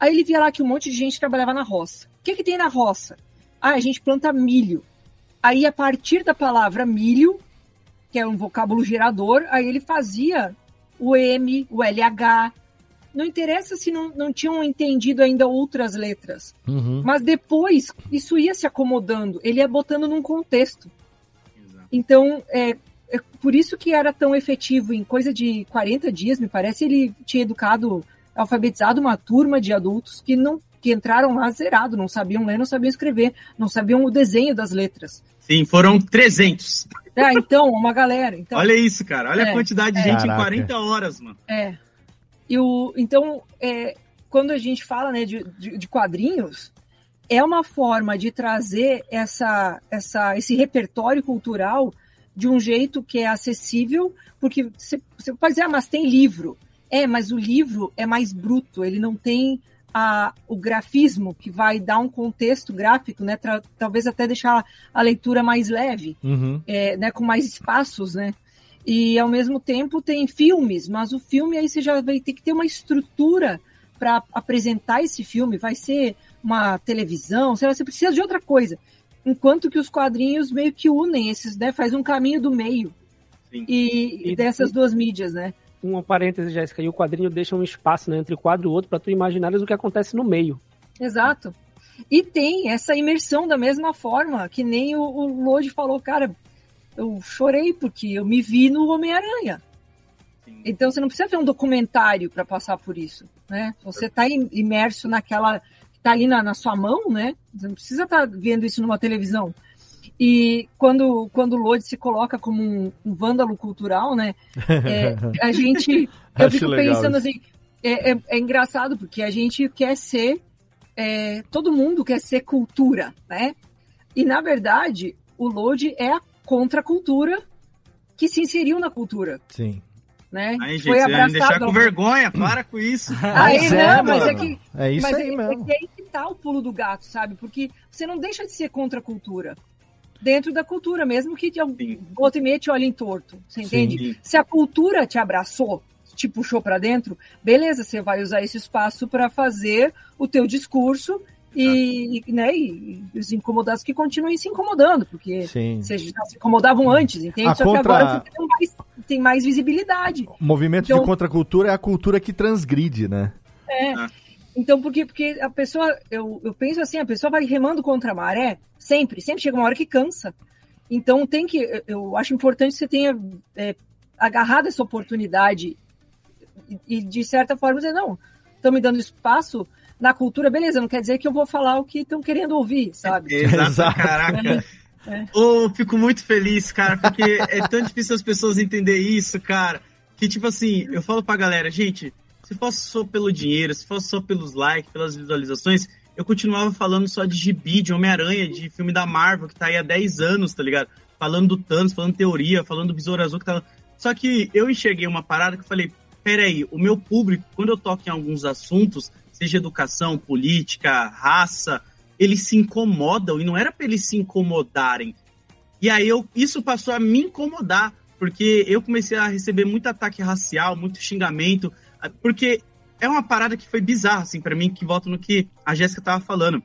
Aí ele via lá que um monte de gente trabalhava na roça. O que, que tem na roça? Ah, a gente planta milho. Aí, a partir da palavra milho, que é um vocábulo gerador, aí ele fazia o M, o LH. Não interessa se não, não tinham entendido ainda outras letras. Uhum. Mas depois, isso ia se acomodando, ele ia botando num contexto. Então, é, é por isso que era tão efetivo. Em coisa de 40 dias, me parece, ele tinha educado, alfabetizado uma turma de adultos que não que entraram lá zerado, não sabiam ler, não sabiam escrever, não sabiam o desenho das letras. Sim, foram 300. Ah, então, uma galera. Então, Olha isso, cara. Olha É, a quantidade de é. gente em Caraca. 40 horas, mano. É. E o, então, é, quando a gente fala né, de, de, de quadrinhos, é uma forma de trazer essa, essa, esse repertório cultural de um jeito que é acessível, porque você, você pode dizer, ah, mas tem livro. É, mas o livro é mais bruto, ele não tem a, o grafismo que vai dar um contexto gráfico, né? tra- talvez até deixar a leitura mais leve Uhum. é, né, com mais espaços, né? E ao mesmo tempo tem filmes, mas o filme aí você já vai ter que ter uma estrutura para apresentar esse filme. Vai ser uma televisão, sei lá, você precisa de outra coisa. Enquanto que os quadrinhos meio que unem esses, né? Faz um caminho do meio. E, E- dessas duas mídias, né? Um parêntese, Jéssica, e o quadrinho deixa um espaço né, entre o quadro e o outro para tu imaginares o que acontece no meio. Exato. E tem essa imersão da mesma forma, que nem o, o Lodi falou, cara, eu chorei porque eu me vi no Homem-Aranha. Então você não precisa ver um documentário para passar por isso, né? Você está imerso naquela está ali na, na, sua mão, né? Você não precisa estar tá vendo isso numa televisão. E quando, quando o Lodi se coloca como um, um vândalo cultural, né? É, a gente. eu fico pensando assim. É, é, é, engraçado porque a gente quer ser. É, todo mundo quer ser cultura, né? E na verdade, o Lodi é a contracultura que se inseriu na cultura. Sim. Né? Aí, gente, Foi abraçado. deixar com vergonha, para com isso. Aí, Mas não, é, mas é que. É isso mas aí é, mesmo. É que aí que tá o pulo do gato, sabe? Porque você não deixa de ser contra a cultura. Dentro da cultura, mesmo que de algum- outro e meia te olhem torto. Você entende? Sim. Se a cultura te abraçou, te puxou pra dentro, beleza, você vai usar esse espaço para fazer o teu discurso e, e, né, e, os incomodados que continuem se incomodando, porque Sim. vocês já se incomodavam antes, entende? A Só que contra- agora você tem mais, tem mais visibilidade. O movimento Então- de contracultura é a cultura que transgride, né? É. Então, porque, porque a pessoa, eu, eu penso assim, a pessoa vai remando contra a maré, sempre, sempre chega uma hora que cansa. Então tem que, eu- eu acho importante que você tenha é, agarrado essa oportunidade e, e, de certa forma dizer, não, estão me dando espaço na cultura, beleza, não quer dizer que eu vou falar o que estão querendo ouvir, sabe? Exato, caraca. É. Eu fico muito feliz, cara, porque é tão difícil as pessoas entenderem isso, cara. Que, tipo assim, eu falo pra galera, gente, se fosse só pelo dinheiro, se fosse só pelos likes, pelas visualizações, eu continuava falando só de gibi, de Homem-Aranha, de filme da Marvel, que tá aí há 10 anos, tá ligado? Falando do Thanos, falando teoria, falando do Besouro Azul, que tá... Só que eu enxerguei uma parada que eu falei, peraí, o meu público, quando eu toco em alguns assuntos, seja educação, política, raça, eles se incomodam, e não era pra eles se incomodarem. E aí eu, isso passou a me incomodar, porque eu comecei a receber muito ataque racial, muito xingamento, porque é uma parada que foi bizarra, assim, para mim, que volta no que a Jéssica tava falando.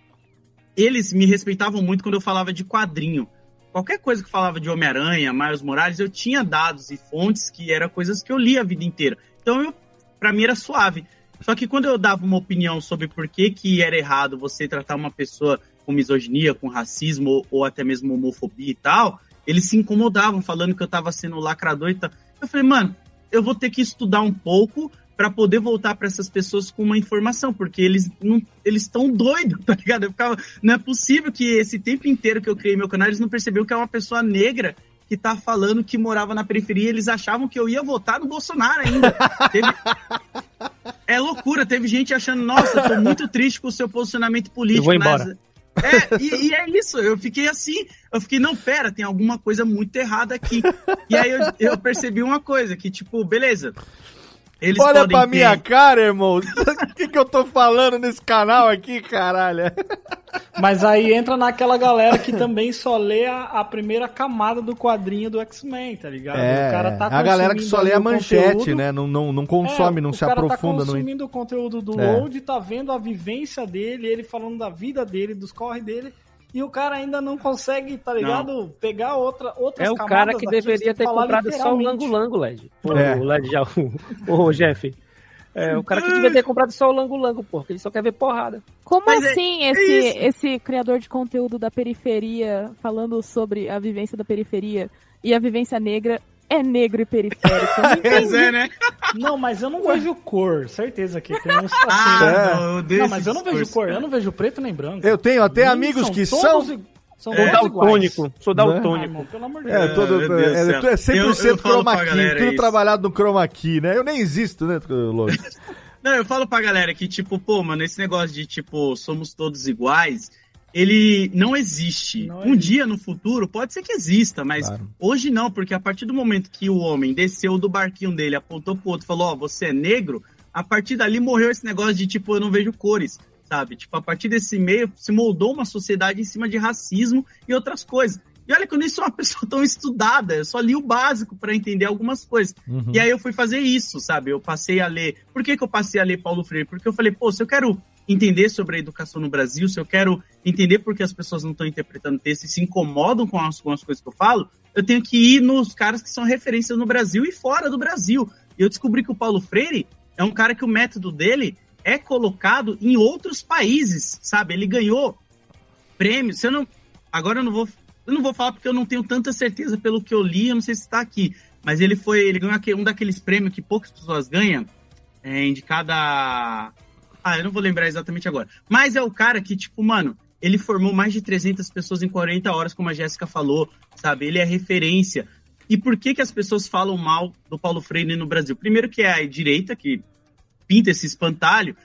Eles me respeitavam muito quando eu falava de quadrinho. Qualquer coisa que falava de Homem-Aranha, Miles Morales, eu tinha dados e fontes que eram coisas que eu lia a vida inteira. Então, para mim era suave. Só que quando eu dava uma opinião sobre por que, que era errado você tratar uma pessoa com misoginia, com racismo ou, ou até mesmo homofobia e tal, eles se incomodavam falando que eu tava sendo lacrador e tal. Eu falei, mano, eu vou ter que estudar um pouco para poder voltar para essas pessoas com uma informação, porque eles não eles estão doidos, tá ligado? Eu ficava, não é possível que esse tempo inteiro que eu criei meu canal, eles não perceberam que é uma pessoa negra que tá falando que morava na periferia, eles achavam que eu ia votar no Bolsonaro ainda. Teve- É loucura, teve gente achando, nossa, tô muito triste com o seu posicionamento político. Eu vou embora. mas- É, e, e é isso, eu fiquei assim, eu fiquei, não, pera, tem alguma coisa muito errada aqui. E aí eu, eu percebi uma coisa, que tipo, beleza. Eles Olha pra ter- minha cara, irmão. O que, que eu tô falando nesse canal aqui, caralho? Mas aí entra naquela galera que também só lê a, a primeira camada do quadrinho do X-Men, tá ligado? É, o cara tá a galera que só lê a manchete, conteúdo. né? Não, não, não consome, É, não o se cara aprofunda tá no. consumindo o conteúdo do É. Load, tá vendo a vivência dele, ele falando da vida dele, dos corre dele, e o cara ainda não consegue, tá ligado? Pegar outra, outras É o cara que deveria ter comprado só o. Lango Lango, LED. O, É. o LED já, o, o Jeff. É, o cara que deveria ter comprado só o Lango Lango, pô, porque ele só quer ver porrada. Como Mas é- assim é esse, isso. esse criador de conteúdo da periferia, falando sobre a vivência da periferia e a vivência negra, é negro e periférico? Pois é, né? Não, mas eu não vejo cor, certeza que tem uns Ah, assim. É. não, Não, mas eu não vejo cor, eu não vejo preto nem branco. Eu tenho até amigos que todos são. São É. iguais. Daltônico, sou daltônico. irmão, pelo amor de É, Deus. todo, meu Deus é, é 100% Eu- eu falo chroma key, tudo isso. trabalhado no chroma key, né? Eu nem existo, né, Logo? Não, eu falo pra galera que, tipo, pô, mano, esse negócio de, tipo, somos todos iguais, ele não existe. Não um existe. dia no futuro pode ser que exista, mas Claro. hoje não, porque a partir do momento que o homem desceu do barquinho dele, apontou pro outro e falou, ó, você é negro, a partir dali morreu esse negócio de, tipo, eu não vejo cores, sabe? Tipo, a partir desse meio se moldou uma sociedade em cima de racismo e outras coisas. E olha que eu nem sou uma pessoa tão estudada, eu só li o básico pra entender algumas coisas. Uhum. E aí eu fui fazer isso, sabe? Eu passei a ler. Por que, que eu passei a ler Paulo Freire? Porque eu falei, pô, se eu quero entender sobre a educação no Brasil, se eu quero entender por que as pessoas não estão interpretando texto e se incomodam com as, com as coisas que eu falo, eu tenho que ir nos caras que são referências no Brasil e fora do Brasil. E eu descobri que o Paulo Freire é um cara que o método dele é colocado em outros países, sabe? Ele ganhou prêmios, eu não. Agora eu não vou. Eu não vou falar porque eu não tenho tanta certeza pelo que eu li, eu não sei se está aqui. Mas ele foi. Ele ganhou um daqueles prêmios que poucas pessoas ganham. É, indicada. a- Ah, eu não vou lembrar exatamente agora. Mas é o cara que, tipo, mano, ele formou mais de 300 pessoas em 40 horas, como a Jéssica falou, sabe? Ele é referência. E por que, que as pessoas falam mal do Paulo Freire no Brasil? Primeiro que é a direita, que pinta esse espantalho.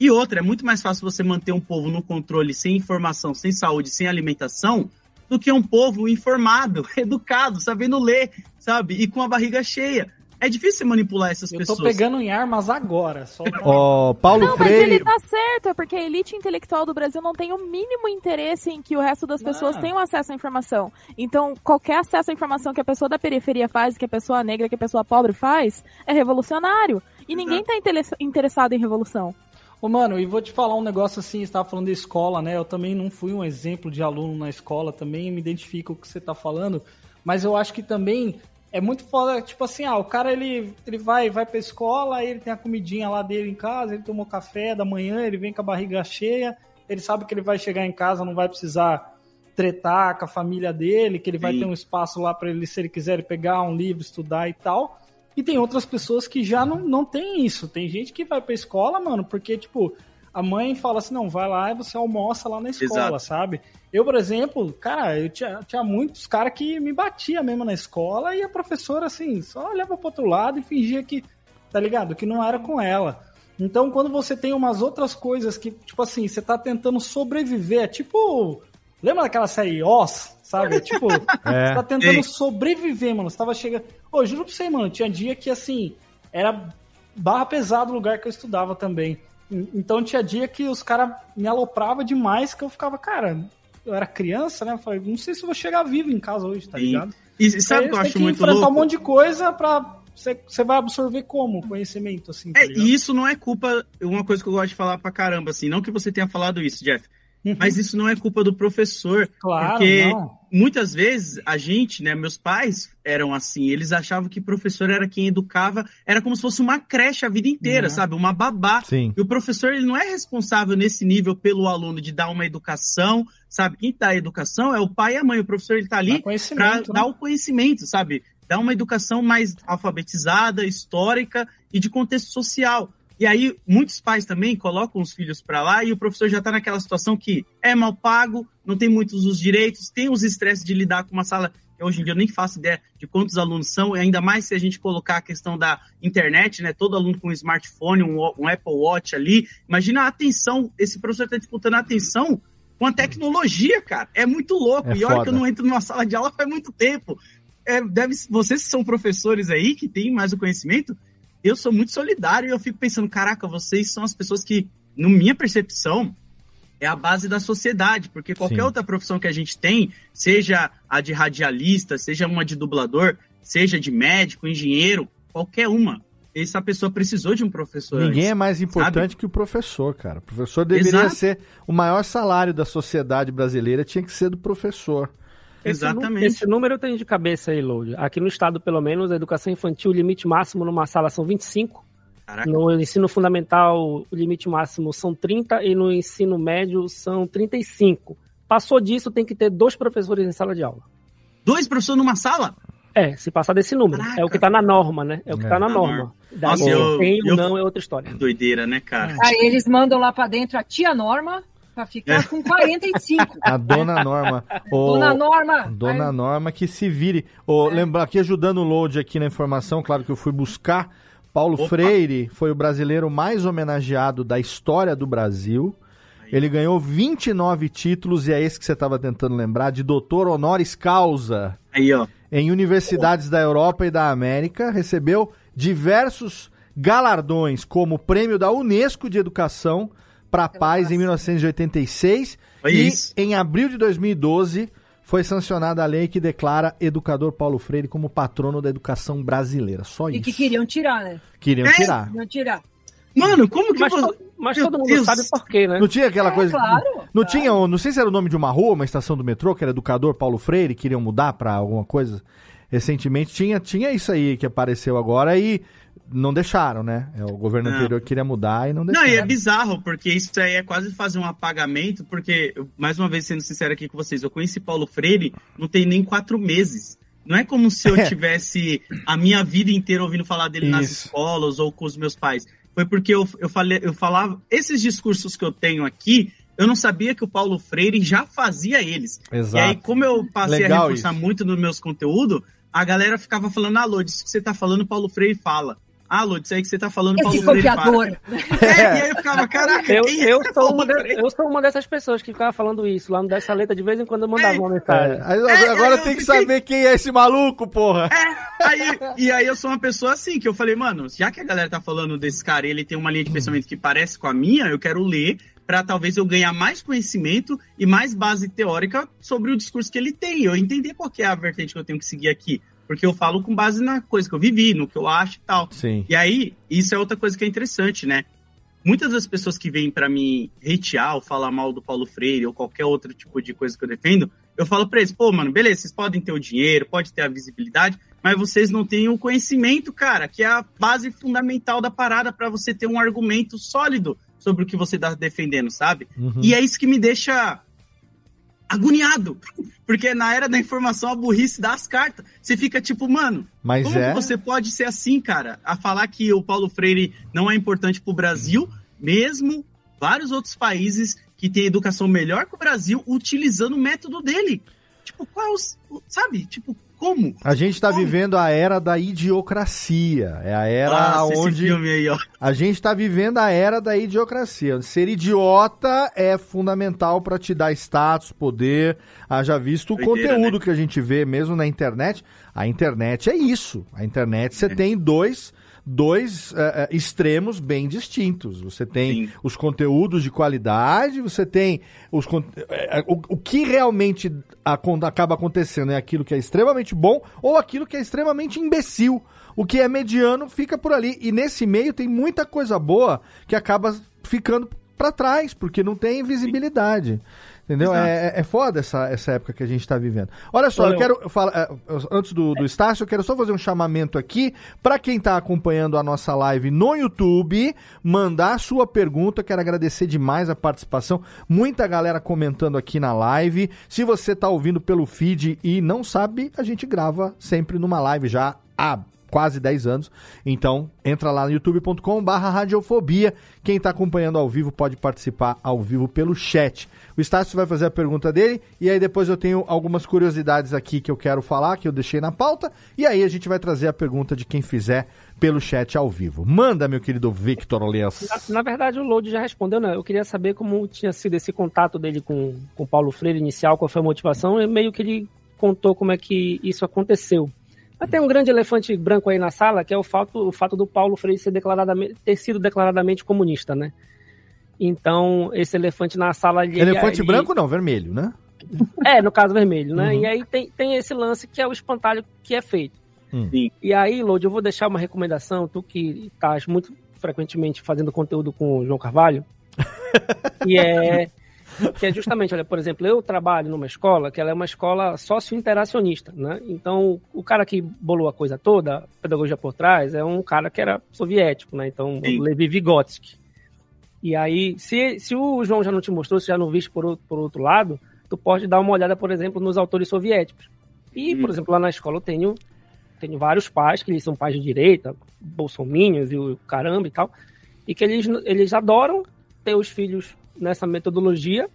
E outra, é muito mais fácil você manter um povo no controle sem informação, sem saúde, sem alimentação, do que um povo informado, educado, sabendo ler, sabe? E com a barriga cheia. É difícil manipular essas Eu pessoas. tô pegando em armas agora. Só. Ó, Paulo Não, mas Freire. ele tá certo, é porque a elite intelectual do Brasil não tem o mínimo interesse em que o resto das pessoas Não. tenham acesso à informação. Então, qualquer acesso à informação que a pessoa da periferia faz, que a pessoa negra, que a pessoa pobre faz, é revolucionário. E ninguém tá interessado em revolução. Ô, mano, e vou te falar um negócio assim, você tava falando da escola, né? Eu também não fui um exemplo de aluno na escola, também me identifico com o que você tá falando, mas eu acho que também é muito foda, tipo assim, ah, o cara ele, ele vai, vai pra escola, ele tem a comidinha lá dele em casa, ele tomou café da manhã, ele vem com a barriga cheia, ele sabe que ele vai chegar em casa, não vai precisar tretar com a família dele, que ele vai Sim. ter um espaço lá para ele, se ele quiser, ele pegar um livro, estudar e tal. E tem outras pessoas que já não, não tem isso. Tem gente que vai pra escola, mano, porque, tipo, a mãe fala assim, não, vai lá e você almoça lá na escola, Exato. sabe? Eu, por exemplo, cara, eu tinha, tinha muitos caras que me batia mesmo na escola e a professora, assim, só olhava pro outro lado e fingia que, tá ligado? Que não era com ela. Então, quando você tem umas outras coisas que, tipo assim, você tá tentando sobreviver, é tipo. Lembra daquela série Oz, sabe? Tipo, É. você tá tentando Ei. sobreviver, mano. Você tava chegando. Ô, juro pra você, mano, tinha dia que, assim, era barra pesado o lugar que eu estudava também. En- Então tinha dia que os caras me alopravam demais que eu ficava, cara, eu era criança, né? Eu falei, não sei se eu vou chegar vivo em casa hoje, tá Sim. ligado? E, sabe o que eu acho muito enfrentar louco? um monte de coisa pra. Você, vai absorver como conhecimento, assim, tá É, e isso não é culpa. Uma coisa que eu gosto de falar pra caramba, assim, não que você tenha falado isso, Jeff, mas isso não é culpa do professor. Uhum. Claro, porque não. muitas vezes a gente, né, meus pais eram assim, eles achavam que professor era quem educava, era como se fosse uma creche a vida inteira, Não. sabe? Uma babá. Sim. E o professor, ele não é responsável nesse nível pelo aluno de dar uma educação, sabe? Quem dá a educação é o pai e a mãe. O professor, ele tá Dá ali para né? dar o conhecimento, sabe? Dar uma educação mais alfabetizada, histórica e de contexto social. E aí, muitos pais também colocam os filhos para lá e o professor já está naquela situação que é mal pago, não tem muitos os direitos, tem os estresses de lidar com uma sala. que Hoje em dia eu nem faço ideia de quantos alunos são, e ainda mais se a gente colocar a questão da internet, né? Todo aluno com um smartphone, um, um Apple Watch ali. Imagina a atenção, esse professor está disputando a atenção com a tecnologia, cara. É muito louco. É e olha foda. que eu não entro numa sala de aula faz muito tempo. É, deve, vocês que são professores aí, que têm mais o conhecimento, eu sou muito solidário e eu fico pensando, caraca, vocês são as pessoas que, na minha percepção, é a base da sociedade, porque qualquer Sim. outra profissão que a gente tem, seja a de radialista, seja uma de dublador, seja de médico, engenheiro, qualquer uma, essa pessoa precisou de um professor. Ninguém antes, é mais importante sabe? que o professor, cara. O professor deveria Exato. ser o maior salário da sociedade brasileira, tinha que ser do professor. Esse Exatamente. Esse número eu tenho de cabeça aí, Load. Aqui no estado, pelo menos, a educação infantil, o limite máximo numa sala são 25. Caraca. No ensino fundamental, o limite máximo são 30 e no ensino médio são 35. Passou disso, tem que ter dois professores em sala de aula. Dois professores numa sala? É, se passar desse número. Caraca. É o que tá na norma, né? É o que É. tá na Tá norma. Daí Nossa, eu- eu- não é outra história. Doideira, né, cara? Aí eles mandam lá pra dentro a tia Norma pra ficar É. com 45. A dona Norma. o- Dona Norma. Dona Aí- Norma que se vire. Ô, Lembrar aqui, ajudando o load aqui na informação, claro que eu fui buscar. Paulo Opa. Freire foi o brasileiro mais homenageado da história do Brasil. Ele ganhou 29 títulos, e é esse que você estava tentando lembrar, de doutor honoris causa Aí, ó. em universidades da Europa e da América. Recebeu diversos galardões, como o prêmio da Unesco de Educação para a Paz em 1986. Olha e isso. em abril de 2012 foi sancionada a lei que declara educador Paulo Freire como patrono da educação brasileira. Só E isso. que queriam tirar, né? Queriam É? tirar. Queriam tirar. Mano, como que Mas, você... mas todo mundo Deus. sabe por quê, né? Não tinha aquela É, coisa. claro, Não claro. tinha, o- não sei se era o nome de uma rua, uma estação do metrô, que era educador Paulo Freire, queriam mudar pra alguma coisa. Recentemente tinha, tinha isso aí que apareceu agora e não deixaram, né? É, o governo Não. anterior queria mudar e não Não, deixaram. e é bizarro, porque isso aí é quase fazer um apagamento, porque, mais uma vez, sendo sincero aqui com vocês, eu conheci Paulo Freire não tem nem quatro meses. Não é como se eu tivesse a minha vida inteira ouvindo falar dele nas Isso. escolas ou com os meus pais. Foi porque eu, eu, falei, eu falava, esses discursos que eu tenho aqui, eu não sabia que o Paulo Freire já fazia eles. Exato. E aí, como eu passei Legal a reforçar isso. muito nos meus conteúdos, a galera ficava falando, ah, Lodi, isso que você tá falando, Paulo Freire fala. Ah, isso aí que você tá falando, Paulo Esse Freire copiador. fala. É, e aí eu ficava, caraca, Eu, quem é eu, sou Paulo uma de- eu sou uma dessas pessoas que ficava falando isso. Lá no Dessa Letra, de vez em quando eu mandava uma mensagem. É, agora eu tem que fiquei- saber quem é esse maluco, porra. Aí, e aí eu sou uma pessoa assim, que eu falei, mano, já que a galera tá falando desse cara e ele tem uma linha de pensamento que parece com a minha, eu quero ler pra talvez eu ganhar mais conhecimento e mais base teórica sobre o discurso que ele tem. Eu entender qual que é a vertente que eu tenho que seguir aqui. Porque eu falo com base na coisa que eu vivi, no que eu acho e tal. Sim. E aí, isso é outra coisa que é interessante, né? Muitas das pessoas que vêm pra me hatear ou falar mal do Paulo Freire ou qualquer outro tipo de coisa que eu defendo, eu falo pra eles, pô, mano, beleza, vocês podem ter o dinheiro, pode ter a visibilidade, mas vocês não têm o conhecimento, cara, que é a base fundamental da parada pra você ter um argumento sólido sobre o que você tá defendendo, sabe? Uhum. E é isso que me deixa agoniado. Porque na era da informação, a burrice dá as cartas. Você fica tipo, mano, Mas como é- você pode ser assim, cara? A falar que o Paulo Freire não é importante pro Brasil, mesmo vários outros países que têm educação melhor que o Brasil utilizando o método dele. Tipo, qual é. Sabe? Tipo, como? A gente tá vivendo a era da idiocracia. É a era Nossa, esse onde. aí. A gente tá vivendo a era da idiocracia. Ser idiota é fundamental pra te dar status, poder. Haja visto o Doideira, conteúdo né? que a gente vê mesmo na internet. A internet é isso. A internet você tem dois. Dois eh, eh, extremos bem distintos. Você tem os conteúdos de qualidade, você tem os eh, o, o que realmente acaba acontecendo é aquilo que é extremamente bom ou aquilo que é extremamente imbecil. O que é mediano fica por ali. E nesse meio tem muita coisa boa que acaba ficando pra trás, porque não tem visibilidade. Entendeu? É, é- é foda essa, essa época que a gente tá vivendo. Olha só, Olha, eu quero falar, é, antes do, do Estácio, eu quero só fazer um chamamento aqui pra quem tá acompanhando a nossa live no YouTube, mandar a sua pergunta. Quero agradecer demais a participação. Muita galera comentando aqui na live. Se você tá ouvindo pelo feed e não sabe, a gente grava sempre numa live já há quase 10 anos. Então, entra lá no youtube.com barra radiofobia. Quem está acompanhando ao vivo pode participar ao vivo pelo chat. O Estácio vai fazer a pergunta dele e aí depois eu tenho algumas curiosidades aqui que eu quero falar, que eu deixei na pauta, e aí a gente vai trazer a pergunta de quem fizer pelo chat ao vivo. Manda, meu querido Victor Lens. Na, na verdade, o Load já respondeu, né? Eu queria saber como tinha sido esse contato dele com com o Paulo Freire inicial, qual foi a motivação, e meio que ele contou como é que isso aconteceu. Mas tem um grande elefante branco aí na sala, que é o fato, o fato do Paulo Freire ser declaradamente, ter sido declaradamente comunista, né? Então, esse elefante na sala... Ele, Elefante ele- branco não, vermelho, né? É, no caso vermelho, né? Uhum. E aí tem, tem esse lance que é o espantalho que é feito. Hum. E aí, Lodi, eu vou deixar uma recomendação, tu que estás muito frequentemente fazendo conteúdo com o João Carvalho, que é, que é justamente, olha, por exemplo, eu trabalho numa escola que ela é uma escola socio-interacionista, né? Então, o cara que bolou a coisa toda, a pedagogia por trás, é um cara que era soviético, né? Então, Sim. Levi Vygotsky. E aí, se, se o João já não te mostrou, se já não viste por, outro- por outro lado, tu pode dar uma olhada, por exemplo, nos autores soviéticos. E, por exemplo, lá na escola eu tenho, tenho vários pais, que eles são pais de direita, bolsominions e o caramba e tal, e que eles, eles adoram ter os filhos nessa metodologia,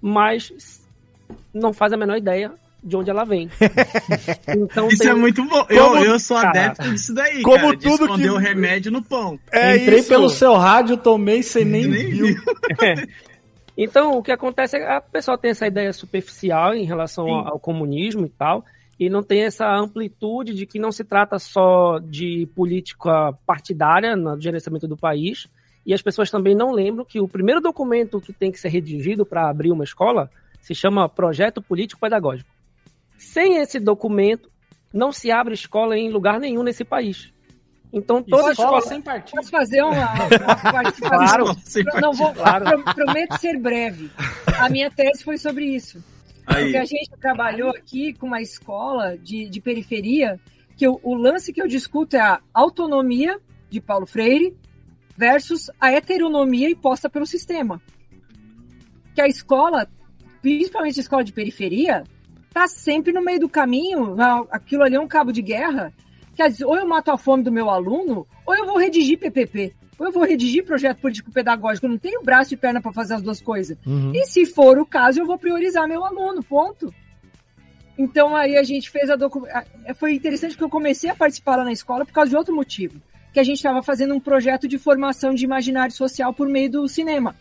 mas não fazem a menor ideia de onde ela vem. Então, Isso tem- é muito bom. Como- eu, eu sou Cara, adepto disso daí, como cara, de tudo esconder que- o remédio no pão. É Entrei pelo seu rádio, tomei, você nem, viu. Então, o que acontece é que a pessoa tem essa ideia superficial em relação ao, ao comunismo e tal, e não tem essa amplitude de que não se trata só de política partidária no gerenciamento do país, e as pessoas também não lembram que o primeiro documento que tem que ser redigido para abrir uma escola se chama Projeto Político Pedagógico. Sem esse documento, não se abre escola em lugar nenhum nesse país. Então, toda escola escola... sem partido. Posso fazer uma? Claro. Pro- Não vou, Claro. pro- prometo ser breve. A minha tese foi sobre isso. Aí. Porque a gente trabalhou aqui com uma escola de, de periferia que o, o lance que eu discuto é a autonomia de Paulo Freire versus a heteronomia imposta pelo sistema. Que a escola, principalmente a escola de periferia, tá sempre no meio do caminho, aquilo ali é um cabo de guerra, quer dizer, ou eu mato a fome do meu aluno, ou eu vou redigir PPP, ou eu vou redigir projeto político-pedagógico, eu não tenho braço e perna para fazer as duas coisas. Uhum. E se for o caso, eu vou priorizar meu aluno, ponto. Então aí a gente fez a documentação. Foi interessante porque eu comecei a participar lá na escola por causa de outro motivo. Que a gente estava fazendo um projeto de formação de imaginário social por meio do cinema.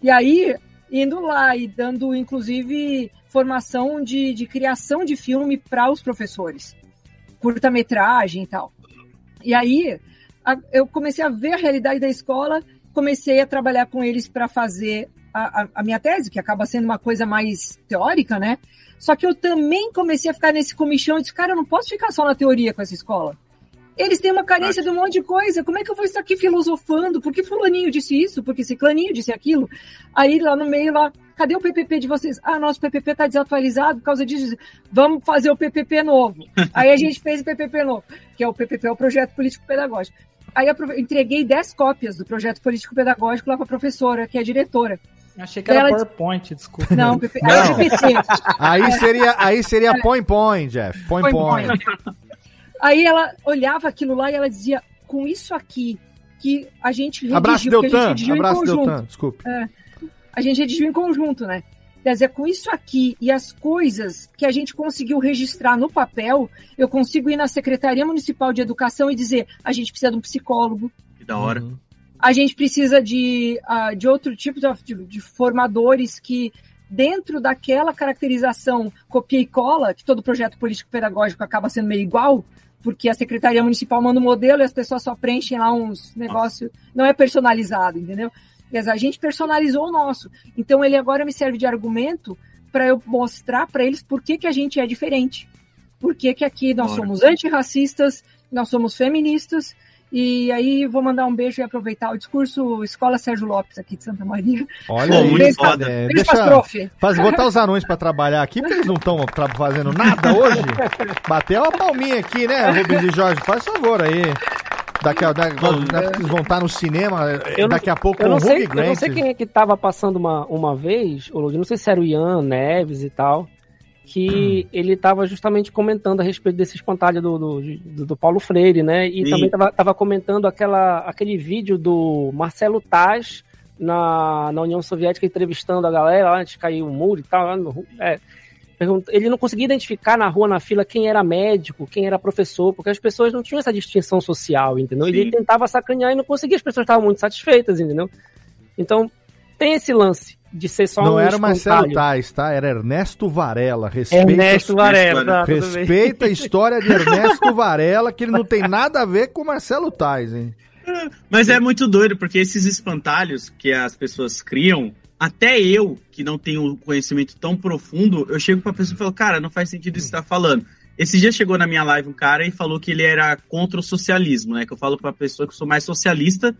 E aí, indo lá e dando, inclusive, formação de, de criação de filme para os professores. Curta-metragem e tal. E aí, a- eu comecei a ver a realidade da escola, comecei a trabalhar com eles para fazer a, a- a minha tese, que acaba sendo uma coisa mais teórica, né? Só que eu também comecei a ficar nesse comichão e disse, cara, eu não posso ficar só na teoria com essa escola. Eles têm uma carência de um monte de coisa. Como é que eu vou estar aqui filosofando? Por que fulaninho disse isso? Por que ciclaninho disse aquilo? Aí lá no meio, lá, cadê o PPP de vocês? Ah, nosso PPP está desatualizado por causa disso. Vamos fazer o PPP novo. Aí a gente fez o PPP novo, que é o PPP, é o Projeto Político Pedagógico. Aí eu entreguei 10 cópias do Projeto Político Pedagógico lá para a professora, que é a diretora. Achei que era Ela- PowerPoint, desculpa. Não, PP, Não. é. Aí seria, aí seria põe põe, Jeff. Põe. Aí ela olhava aquilo lá e ela dizia, com isso aqui, que a gente redigiu, Abraço porque a gente Deltan, abraço conjunto. Deltan, desculpa. É, a gente redigiu em conjunto, né? Quer dizer, com isso aqui e as coisas que a gente conseguiu registrar no papel, eu consigo ir na Secretaria Municipal de Educação e dizer, a gente precisa de um psicólogo, Que da hora. a gente precisa de, ah, de outro tipo de, de- de formadores que, dentro daquela caracterização copia e cola, que todo projeto político-pedagógico acaba sendo meio igual, porque a Secretaria Municipal manda um modelo e as pessoas só preenchem lá uns negócios, não é personalizado, entendeu? Dizer, a gente personalizou o nosso. Então ele agora me serve de argumento para eu mostrar para eles por que, que a gente é diferente. Por que, que aqui nós Bora. somos antirracistas, nós somos feministas, e aí vou mandar um beijo e aproveitar o discurso Escola Sérgio Lopes aqui de Santa Maria. Olha Pô, muito Beijo, foda. é, deixa prof. faz, botar os anões pra trabalhar aqui, porque eles não estão fazendo nada hoje. Bateu uma palminha aqui, né, Rubens e Jorge? Faz favor aí. Daqui a, da, da- eles vão estar no cinema Eu não- daqui a pouco eu com não o sei, Hugh eu não Grant. sei quem é que tava passando uma, uma vez, não sei se era o Ian Neves e tal, que Hum. ele tava justamente comentando a respeito desse espantalho do, do, do- Paulo Freire, né? E Sim. também tava, tava comentando aquela, aquele vídeo do Marcelo Taz na, na União Soviética entrevistando a galera lá antes de cair o muro e tal. no- é, ele não conseguia identificar na rua, na fila, quem era médico, quem era professor, porque as pessoas não tinham essa distinção social, entendeu? Ele Sim. tentava sacanear e não conseguia, as pessoas estavam muito satisfeitas, entendeu? Então, tem esse lance de ser só Não um era o Marcelo. Tais, tá? Era Ernesto Varela. Respeita, Ernesto Varela, tá, respeita a história de Ernesto Varela, que ele não tem nada a ver com o Marcelo Tais, hein? Mas é muito doido, porque esses espantalhos que as pessoas criam, até eu, que não tenho um conhecimento tão profundo, eu chego pra pessoa e falo, cara, não faz sentido isso que você tá falando. Esse dia chegou na minha live um cara e falou que ele era contra o socialismo, né? Que eu falo pra pessoa que eu sou mais socialista,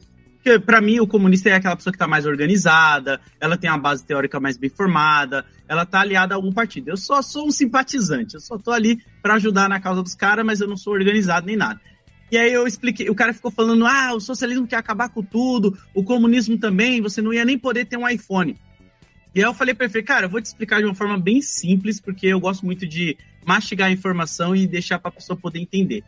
que pra mim o comunista é aquela pessoa que tá mais organizada, ela tem uma base teórica mais bem formada, ela tá aliada a algum partido. Eu só sou um simpatizante, eu só tô ali pra ajudar na causa dos caras, mas eu não sou organizado nem nada. E aí eu expliquei, o cara ficou falando, ah, o socialismo quer acabar com tudo, o comunismo também, você não ia nem poder ter um iPhone. E aí eu falei pra ele, cara, eu vou te explicar de uma forma bem simples, porque eu gosto muito de mastigar a informação e deixar pra pessoa poder entender.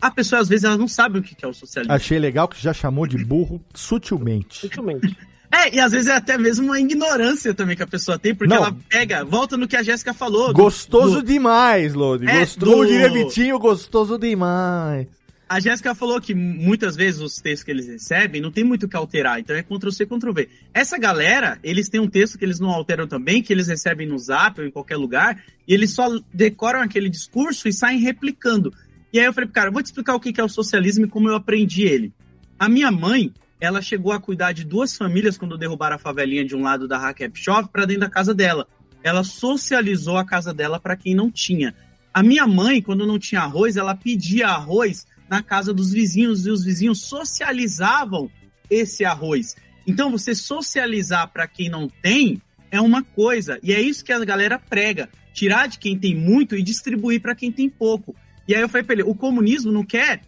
A pessoa, às vezes, ela não sabe o que é o socialismo. Achei legal que já chamou de burro sutilmente. Sutilmente. É, e às vezes é até mesmo uma ignorância também que a pessoa tem, porque Não. ela pega, volta no que a Jéssica falou. Gostoso do- demais, Lodi. É, Gostoso, do- diria Vitinho, gostoso demais. A Jéssica falou que muitas vezes os textos que eles recebem não tem muito o que alterar, então é Ctrl-C, Ctrl-V. Essa galera, eles têm um texto que eles não alteram também, que eles recebem no Zap ou em qualquer lugar, e eles só decoram aquele discurso e saem replicando. E aí eu falei, cara, eu vou te explicar o que é o socialismo e como eu aprendi ele. A minha mãe, ela chegou a cuidar de duas famílias quando derrubaram a favelinha de um lado da Hackep Shop para dentro da casa dela. Ela socializou a casa dela para quem não tinha. A minha mãe, quando não tinha arroz, ela pedia arroz na casa dos vizinhos e os vizinhos socializavam esse arroz. Então, você socializar para quem não tem é uma coisa, e é isso que a galera prega: tirar de quem tem muito e distribuir para quem tem pouco. E aí eu falei para ele: o comunismo não quer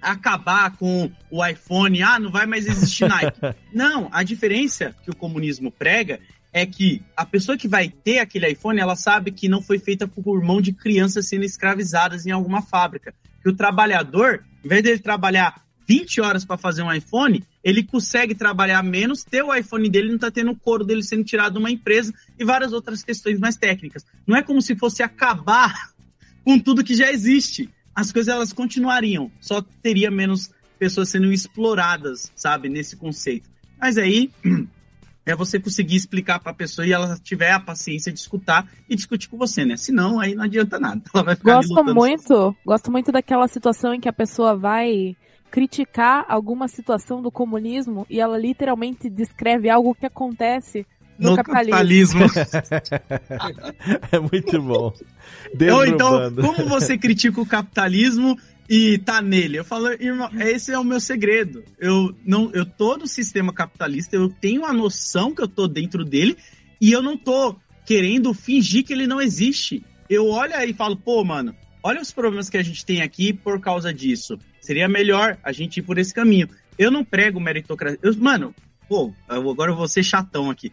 acabar com o iPhone, ah, não vai mais existir Nike. não, a diferença que o comunismo prega é que a pessoa que vai ter aquele iPhone, ela sabe que não foi feita por mão de crianças sendo escravizadas em alguma fábrica. Que o trabalhador, em vez dele trabalhar 20 horas para fazer um iPhone, ele consegue trabalhar menos, ter o iPhone dele não está tendo o couro dele sendo tirado de uma empresa e várias outras questões mais técnicas. Não é como se fosse acabar com tudo que já existe. As coisas elas continuariam, só teria menos pessoas sendo exploradas, sabe, nesse conceito. Mas aí é você conseguir explicar para a pessoa e ela tiver a paciência de escutar e discutir com você, né? Senão aí não adianta nada. Ela vai ficar Gosto muito, gosto muito daquela situação em que a pessoa vai criticar alguma situação do comunismo e ela literalmente descreve algo que acontece no, no capitalismo. capitalismo. é muito bom. Ou então, como você critica o capitalismo e tá nele? Eu falo, irmão, esse é o meu segredo. Eu não, eu tô no sistema capitalista, eu tenho a noção que eu tô dentro dele e eu não tô querendo fingir que ele não existe. Eu olho aí e falo, pô, mano, olha os problemas que a gente tem aqui por causa disso. Seria melhor a gente ir por esse caminho. Eu não prego meritocracia. Eu, mano, pô, agora eu vou ser chatão aqui.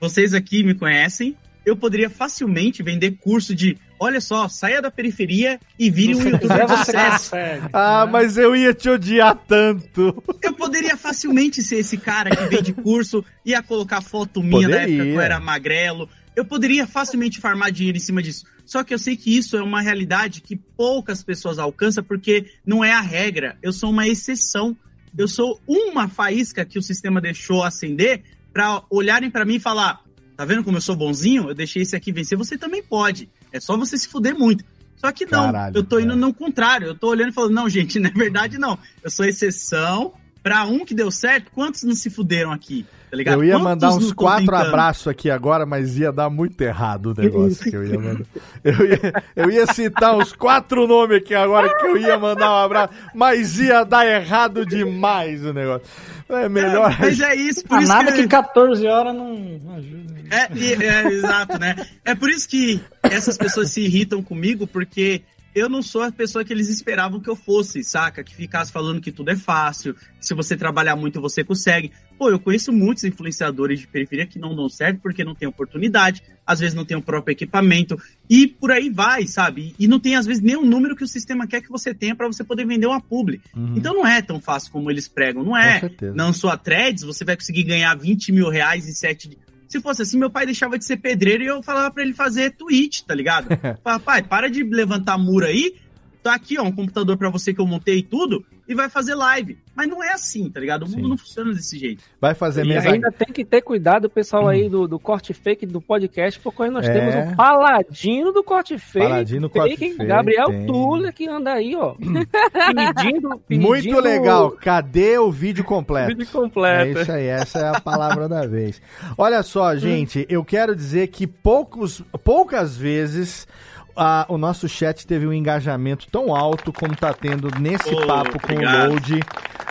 Vocês aqui me conhecem. Eu poderia facilmente vender curso de, olha só, saia da periferia e vire um youtuber de sucesso. Ah, mas eu ia te odiar tanto. Eu poderia facilmente ser esse cara que vende curso, ia colocar foto minha da época que eu Poderia. era magrelo. Eu poderia facilmente farmar dinheiro em cima disso. Só que eu sei que isso é uma realidade que poucas pessoas alcançam porque não é a regra. Eu sou uma exceção. Eu sou uma faísca que o sistema deixou acender para olharem para mim e falar: tá vendo como eu sou bonzinho? Eu deixei esse aqui vencer. Você também pode. É só você se fuder muito. Só que não, Caralho, eu tô indo no contrário. Eu tô olhando e falando: não, gente, na verdade não. Eu sou exceção. Pra um que deu certo, quantos não se fuderam aqui? Tá ligado? Eu ia Quantos mandar uns quatro abraços aqui agora, mas ia dar muito errado o negócio que eu ia mandar. Eu ia, eu ia citar uns quatro nomes aqui agora que eu ia mandar um abraço, mas ia dar errado demais o negócio. É melhor. Mas é isso, por Ah, isso nada que... que 14 horas não não ajuda. É, e- é, exato, né? É por isso que essas pessoas se irritam comigo, porque eu não sou a pessoa que eles esperavam que eu fosse, saca? Que ficasse falando que tudo é fácil, que se você trabalhar muito você consegue. Pô, eu conheço muitos influenciadores de periferia que não dão certo porque não tem oportunidade, às vezes não tem o próprio equipamento, e por aí vai, sabe? E não tem, às vezes, nem o número que o sistema quer que você tenha para você poder vender uma publi. Uhum. Então não é tão fácil como eles pregam, não é? Certeza. Na sua threads, você vai conseguir ganhar 20 mil reais em sete dias. Se fosse assim, meu pai deixava de ser pedreiro e eu falava pra ele fazer tweet, tá ligado? Falava, pai, para de levantar muro aí. Tá aqui, ó, um computador pra você que eu montei e tudo, e vai fazer live. Mas não é assim, tá ligado? O mundo Sim. não funciona desse jeito. Vai fazer E mesa. ainda tem que ter cuidado, o pessoal aí do, do corte fake do podcast, porque nós É. temos o paladino do corte fake. Paladino do corte fake, Gabriel tem. Tuller, que anda aí, ó. pedindo, pedindo Muito legal. Cadê o vídeo completo? Vídeo completo. É isso aí, essa é a palavra da vez. Olha só, gente, eu quero dizer que poucos, poucas vezes ah, o nosso chat teve um engajamento tão alto como tá tendo nesse Oh, papo com obrigado. o Load.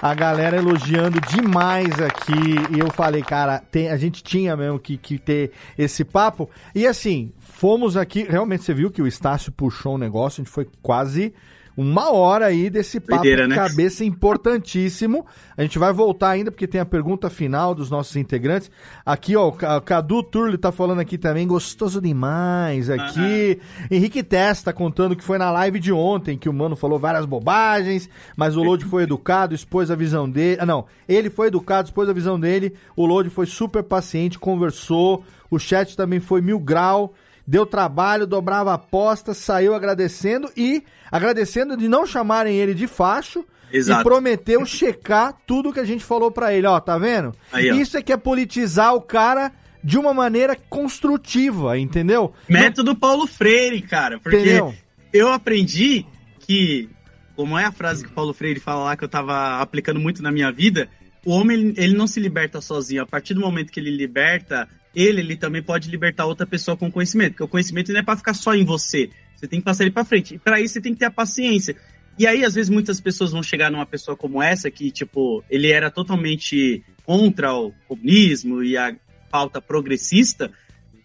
A galera elogiando demais aqui. E eu falei, cara, tem- a gente tinha mesmo que, que ter esse papo. E assim, fomos aqui. Realmente você viu que o Estácio puxou um negócio, a gente foi quase uma hora aí desse papo Doideira, de né? cabeça importantíssimo. A gente vai voltar ainda, porque tem a pergunta final dos nossos integrantes. Aqui, ó, o Ca- o Cadu Turli tá falando aqui também, gostoso demais aqui. Henrique Testa contando que foi na live de ontem, que o mano falou várias bobagens, mas o Load foi educado, expôs a visão dele. Ah, não. Ele foi educado, expôs a visão dele. O Load foi super paciente, conversou. O chat também foi mil grau. Deu trabalho, dobrava apostas, saiu agradecendo e agradecendo de não chamarem ele de facho Exato. e prometeu checar tudo que a gente falou pra ele. Ó, tá vendo? Aí, ó. Isso é que é politizar o cara de uma maneira construtiva, entendeu? Método Paulo Freire, cara. Porque Entendeu? eu aprendi que, como é a frase que Paulo Freire fala lá que eu tava aplicando muito na minha vida, o homem ele não se liberta sozinho. A partir do momento que ele liberta ele, ele também pode libertar outra pessoa com conhecimento. Porque o conhecimento não é pra ficar só em você. Você tem que passar ele pra frente. E pra isso você tem que ter a paciência. E aí, às vezes, muitas pessoas vão chegar numa pessoa como essa, que, tipo, ele era totalmente contra o comunismo e a pauta progressista.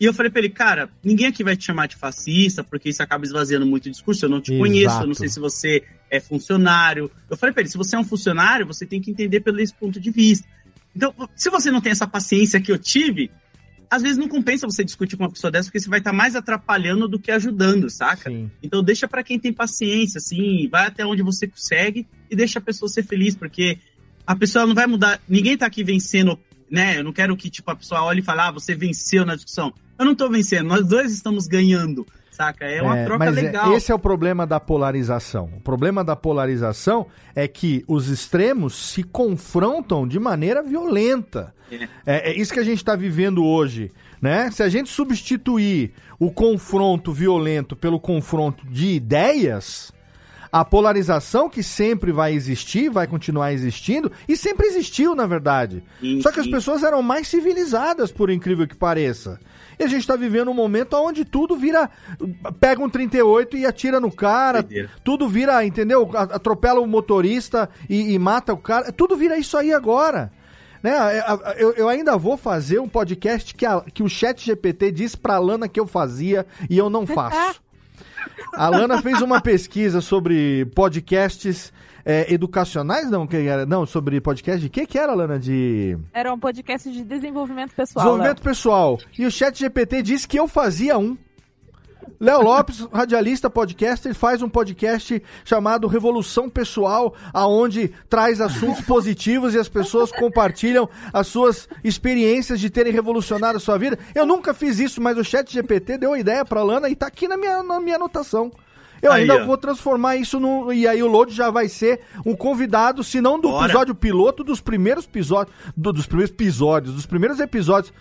E eu falei pra ele, cara, ninguém aqui vai te chamar de fascista, porque isso acaba esvaziando muito o discurso. Eu não te Exato. conheço, eu não sei se você é funcionário. Eu falei pra ele, se você é um funcionário, você tem que entender pelo esse ponto de vista. Então, se você não tem essa paciência que eu tive, às vezes não compensa você discutir com uma pessoa dessa, porque você vai estar mais atrapalhando do que ajudando, saca? Sim. Então deixa pra quem tem paciência, assim, vai até onde você consegue e deixa a pessoa ser feliz, porque a pessoa não vai mudar. Ninguém tá aqui vencendo, né? Eu não quero que, tipo, a pessoa olhe e fale, ah, você venceu na discussão. Eu não tô vencendo, nós dois estamos ganhando, saca? É uma É, troca mas é- legal. esse é o problema da polarização. O problema da polarização é que os extremos se confrontam de maneira violenta. É, é isso que a gente está vivendo hoje, né? Se a gente substituir o confronto violento pelo confronto de ideias, a polarização que sempre vai existir, vai continuar existindo, e sempre existiu, na verdade. Sim, Só que as sim. pessoas eram mais civilizadas, por incrível que pareça. E a gente está vivendo um momento onde tudo vira. Pega um 38 e atira no cara. Tudo vira, entendeu? A- Atropela o motorista e, e mata o cara. Tudo vira isso aí agora. Né? Eu, eu ainda vou fazer um podcast que, a- que o Chat GPT disse pra Lana que eu fazia e eu não faço. A Lana fez uma pesquisa sobre podcasts é, educacionais, não, que era, não, sobre podcast de que que era, Lana? De Era um podcast de desenvolvimento pessoal. desenvolvimento pessoal. E o Chat GPT disse que eu fazia um. Léo Lopes, radialista, podcaster, faz um podcast chamado Revolução Pessoal, aonde traz assuntos positivos e as pessoas compartilham as suas experiências de terem revolucionado a sua vida. Eu nunca fiz isso, mas o Chat GPT deu a ideia pra Lana e tá aqui na minha, na minha anotação. Eu Aí, ainda ó. vou transformar isso no. E aí o Load já vai ser um convidado, se não do Bora. episódio piloto, dos primeiros episódios. do- dos primeiros episódios, dos primeiros episódios.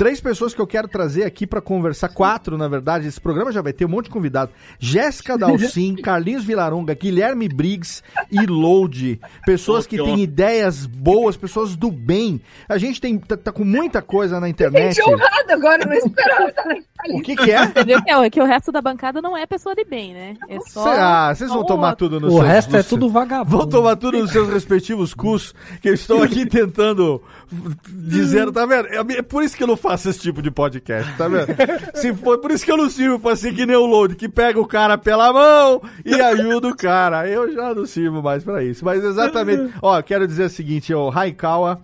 Três pessoas que eu quero trazer aqui pra conversar, quatro na verdade. Esse programa já vai ter um monte de convidados: Jéssica Dalcin, Carlinhos Vilaronga, Guilherme Briggs e Load. Pessoas que têm ideias boas, pessoas do bem. A gente tem, tá, tá com muita coisa na internet. Gente honrada agora, não esperava. O que, que é? Entendeu? Que é, que o resto da bancada não é pessoa de bem, né? É só. Ah, vocês vão tomar tudo no O seu- resto é tudo vagabundo. Vão tomar tudo nos seus respectivos cus, que eu estou aqui tentando dizer, tá vendo? É por isso que eu não faço esse tipo de podcast, tá vendo? Se for, por isso que eu não sirvo pra ser que nem o Load, que pega o cara pela mão e ajuda o cara. Eu já não sirvo mais pra isso. Mas exatamente, ó, quero dizer o seguinte, o Raikawa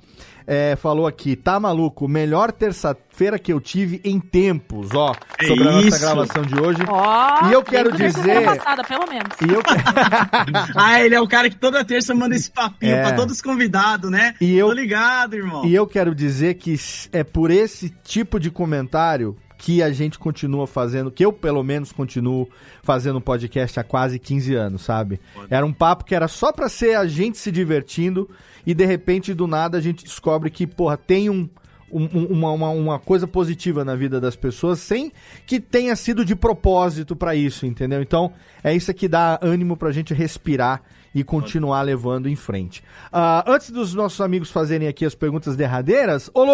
é, falou aqui, tá maluco, melhor terça-feira que eu tive em tempos, ó, É sobre a nossa isso. gravação de hoje. Ó, E eu quero dizer- terça-feira passada, pelo menos. E eu Ah, ele é o cara que toda terça manda esse papinho É. pra todos os convidados, né? E eu- Tô ligado, irmão. E eu quero dizer que é por esse tipo de comentário que a gente continua fazendo, que eu pelo menos continuo fazendo podcast há quase 15 anos, sabe? Era um papo que era só pra ser a gente se divertindo e de repente do nada a gente descobre que, porra, tem um, um- um- uma, uma, uma coisa positiva na vida das pessoas sem que tenha sido de propósito pra isso, entendeu? Então é isso que dá ânimo pra gente respirar e continuar levando em frente. Ah, antes dos nossos amigos fazerem aqui as perguntas derradeiras, ô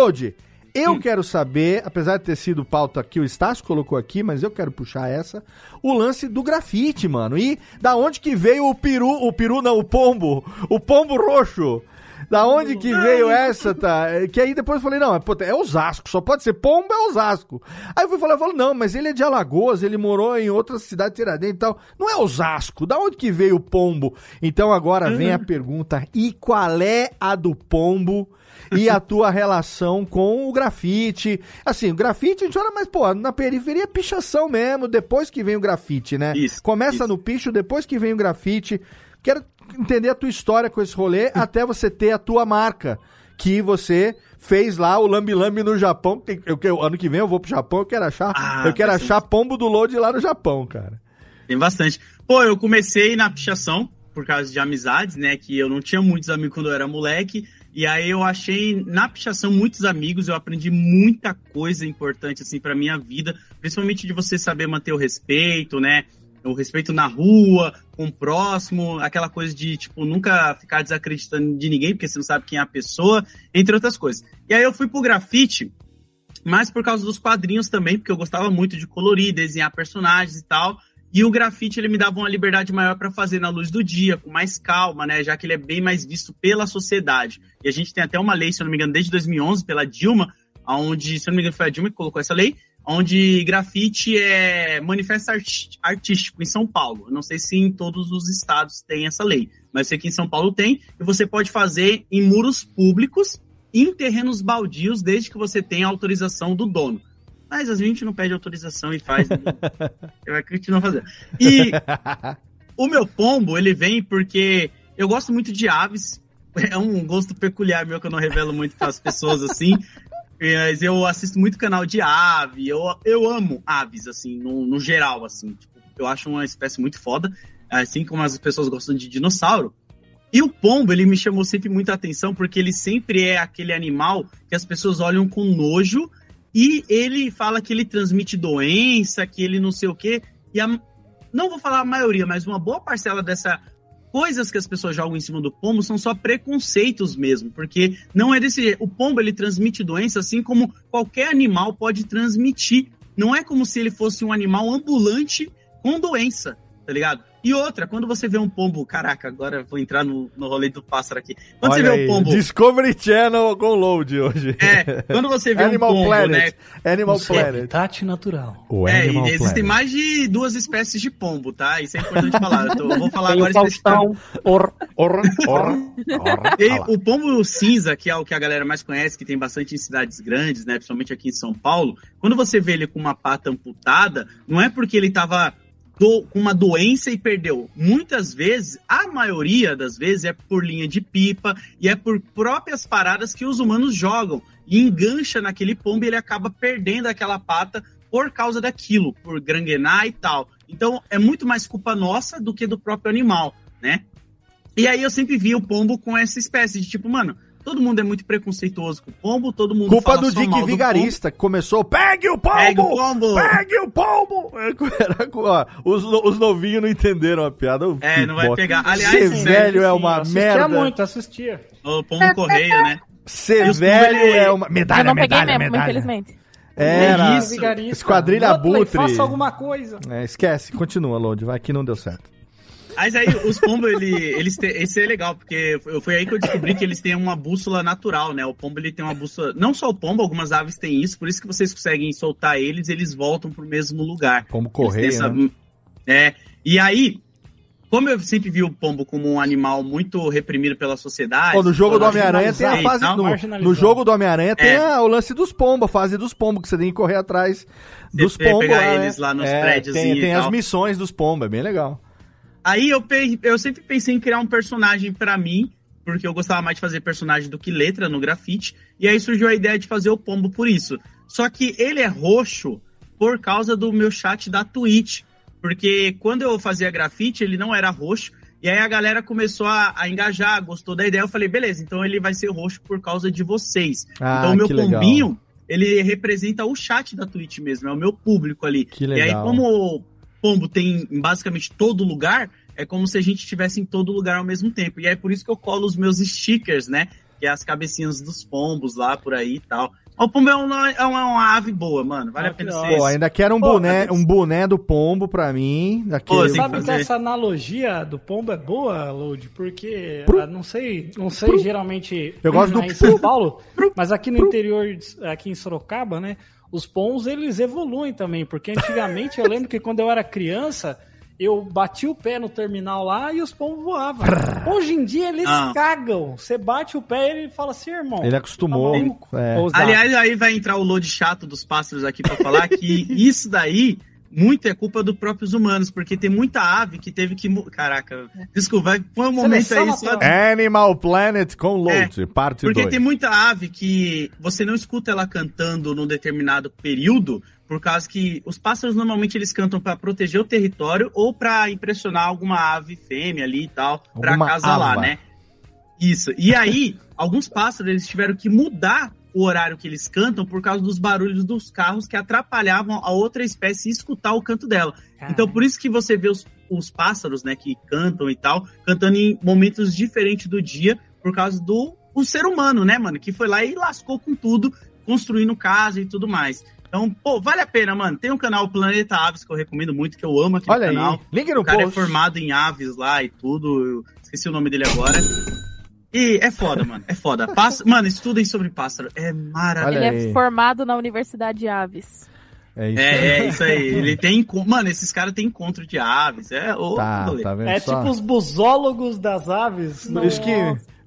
Eu quero saber, apesar de ter sido pauta que o Estácio colocou aqui, mas eu quero puxar essa, o lance do grafite, mano. E da onde que veio o peru, o peru não, o pombo, o pombo roxo? Da onde que veio essa, tá? É, Que aí depois eu falei, não, é, é Osasco, só pode ser pombo, é Osasco. Aí eu fui falar, eu falo, não, mas ele é de Alagoas, ele morou em outra cidade tiradentes e tal. Não é Osasco, da onde que veio o pombo? Então agora vem a pergunta, e qual é a do pombo? e a tua relação com o grafite. Assim, o grafite a gente olha, mas, pô, na periferia é pichação mesmo, depois que vem o grafite, né? Começa no picho, depois que vem o grafite. Quero entender a tua história com esse rolê até você ter a tua marca. Que você fez lá o Lambi Lambi no Japão. Eu, eu- ano que vem eu vou pro Japão, eu quero achar. Ah, eu quero achar pombo do load lá no Japão, cara. Tem bastante. Pô, eu comecei na pichação por causa de amizades, né? Que eu não tinha muitos amigos quando eu era moleque. E aí eu achei na pichação muitos amigos, eu aprendi muita coisa importante assim para minha vida, principalmente de você saber manter o respeito, né? O respeito na rua, com o próximo, aquela coisa de, tipo, nunca ficar desacreditando de ninguém, porque você não sabe quem é a pessoa, entre outras coisas. E aí eu fui pro grafite, mas por causa dos quadrinhos também, porque eu gostava muito de colorir, desenhar personagens e tal. E o grafite ele me dava uma liberdade maior para fazer na luz do dia, com mais calma, né? Já que ele é bem mais visto pela sociedade. E a gente tem até uma lei, se eu não me engano, desde 2011 pela Dilma, onde, se eu não me engano, foi a Dilma que colocou essa lei, onde grafite é manifesto artístico em São Paulo. Eu não sei se em todos os estados tem essa lei, mas sei que em São Paulo tem, e você pode fazer em muros públicos em terrenos baldios, desde que você tenha autorização do dono. Mas a gente não pede autorização e faz. né? vai continuar fazendo. E o meu pombo, ele vem porque eu gosto muito de aves. É um gosto peculiar meu que eu não revelo muito para as pessoas assim. Mas eu assisto muito canal de ave. Eu, eu amo aves, assim, no, no geral, assim. Tipo, eu acho uma espécie muito foda. Assim como as pessoas gostam de dinossauro. E o pombo, ele me chamou sempre muita atenção porque ele sempre é aquele animal que as pessoas olham com nojo e ele fala que ele transmite doença, que ele não sei o quê. E a, não vou falar a maioria, mas uma boa parcela dessa coisas que as pessoas jogam em cima do pombo são só preconceitos mesmo, porque não é desse jeito. O pombo ele transmite doença assim como qualquer animal pode transmitir. Não é como se ele fosse um animal ambulante com doença, tá ligado? E outra, quando você vê um pombo, caraca, agora eu vou entrar no, no rolê do pássaro aqui. Quando Olha você vê aí, um pombo, Discovery Channel com load hoje. É, quando você vê um Animal pombo, Planet. Animal O seu Planet. habitat natural. O É, Animal e existem Planet. mais de duas espécies de pombo, tá? Isso é importante falar. Eu, tô- eu vou falar Tem o agora Faustão. Or, or, or, E o pombo cinza, que é o que a galera mais conhece, que tem bastante em cidades grandes, né? Principalmente aqui em São Paulo. Quando você vê ele com uma pata amputada, não é porque ele tava do- com uma doença e perdeu. Muitas vezes, a maioria das vezes, é por linha de pipa e é por próprias paradas que os humanos jogam. E engancha naquele pombo e ele acaba perdendo aquela pata por causa daquilo, por granguenar e tal. Então, é muito mais culpa nossa do que do próprio animal, né? E aí eu sempre vi o pombo com essa espécie de tipo, mano, todo mundo é muito preconceituoso com o pombo, todo mundo Culpa fala do só Dick mal Vigarista, que começou. Pegue o pombo! Pegue o pombo! Pegue o pombo! Era ó, os, os novinhos não entenderam a piada. É, não vai pegar. Aliás, Ser sim, velho é Sim, uma assistia merda. muito, assistia. O pombo correio, né? Ser velho ele- é uma. Eu Medalha, não peguei medalha, mesmo, medalha. infelizmente. Era. Isso. Vigarista. Esquadrilha Abutre. Faça alguma coisa. É, esquece, continua, Lodi. Vai que não deu certo. Mas aí os pombos, ele, eles têm, esse é legal, porque foi- aí que eu descobri que eles têm uma bússola natural, né? O pombo ele tem uma bússola. Não só o pombo, algumas aves têm isso, por isso que vocês conseguem soltar eles, eles voltam pro mesmo lugar. Como têm correio, essa- né? É. E aí, como eu sempre vi o pombo como um animal muito reprimido pela sociedade. Pô, no jogo do Homem-Aranha tem a fase. No, jogo do Homem-Aranha tem É. a- o lance dos pombos, a fase dos pombos, que você tem que correr atrás dos tem pombos. pegar lá, eles né? lá nos É, prédios Tem, e tem as tal. missões dos pombos, é bem legal. Aí eu, eu sempre pensei em criar um personagem pra mim, porque eu gostava mais de fazer personagem do que letra no grafite. E aí surgiu a ideia de fazer o pombo por isso. Só que ele é roxo por causa do meu chat da Twitch. Porque quando eu fazia grafite, ele não era roxo. E aí a galera começou a, a engajar, gostou da ideia. Eu falei, beleza, então ele vai ser roxo por causa de vocês. Ah, então o meu que legal. pombinho, ele representa o chat da Twitch mesmo, é o meu público ali. Que E aí, legal. como pombo tem em basicamente todo lugar, é como se a gente estivesse em todo lugar ao mesmo tempo. E é por isso que eu colo os meus stickers, né? Que é as cabecinhas dos pombos lá por aí e tal. O pombo é uma, é uma, ave boa, mano. Vale a pena ser. Pô, ainda quero um Pô, boné, um boné do pombo pra mim. Daquele... Pô, Sabe que essa analogia do pombo é boa, Load? Porque, Pro- ah, não sei, não sei Pro- geralmente Eu gosto do em São Paulo, mas aqui no interior, aqui em Sorocaba, né, os pombos, eles evoluem também, porque antigamente eu lembro que quando eu era criança, eu bati o pé no terminal lá e os pombos voavam. Hoje em dia eles Ah. cagam. Você bate o pé e ele fala assim, irmão. Ele acostumou. tá é. Aliás, aí vai entrar o load chato dos pássaros aqui pra falar que isso daí muito é culpa dos próprios humanos, porque tem muita ave que teve que. Caraca, desculpa, vai- põe um momento aí só. Animal Planet com Load, parte É, Porque 2. tem muita ave que você não escuta ela cantando num determinado período, por causa que os pássaros normalmente eles cantam para proteger o território ou para impressionar alguma ave fêmea ali e tal, para acasalar, né? Isso. E aí, alguns pássaros eles tiveram que mudar o horário que eles cantam por causa dos barulhos dos carros que atrapalhavam a outra espécie escutar o canto dela. Então, por isso que você vê os, os pássaros, né, que cantam e tal, cantando em momentos diferentes do dia, por causa do o ser humano, né, mano, que foi lá e lascou com tudo, construindo casa e tudo mais. Então, pô, vale a pena, mano. Tem um canal Planeta Aves que eu recomendo muito, que eu amo aquele Olha aí, canal. link no o cara post. é formado em aves lá e tudo. Eu esqueci o nome dele agora. E é foda, mano. É foda. Passa... Mano, estudem sobre pássaro. É maravilhoso. Ele é formado na Universidade de Aves. É isso, É, é isso aí. Ele tem. Mano, esses caras têm encontro de aves. É outro Tá, tá vendo É só? tipo os busólogos das aves. Por isso que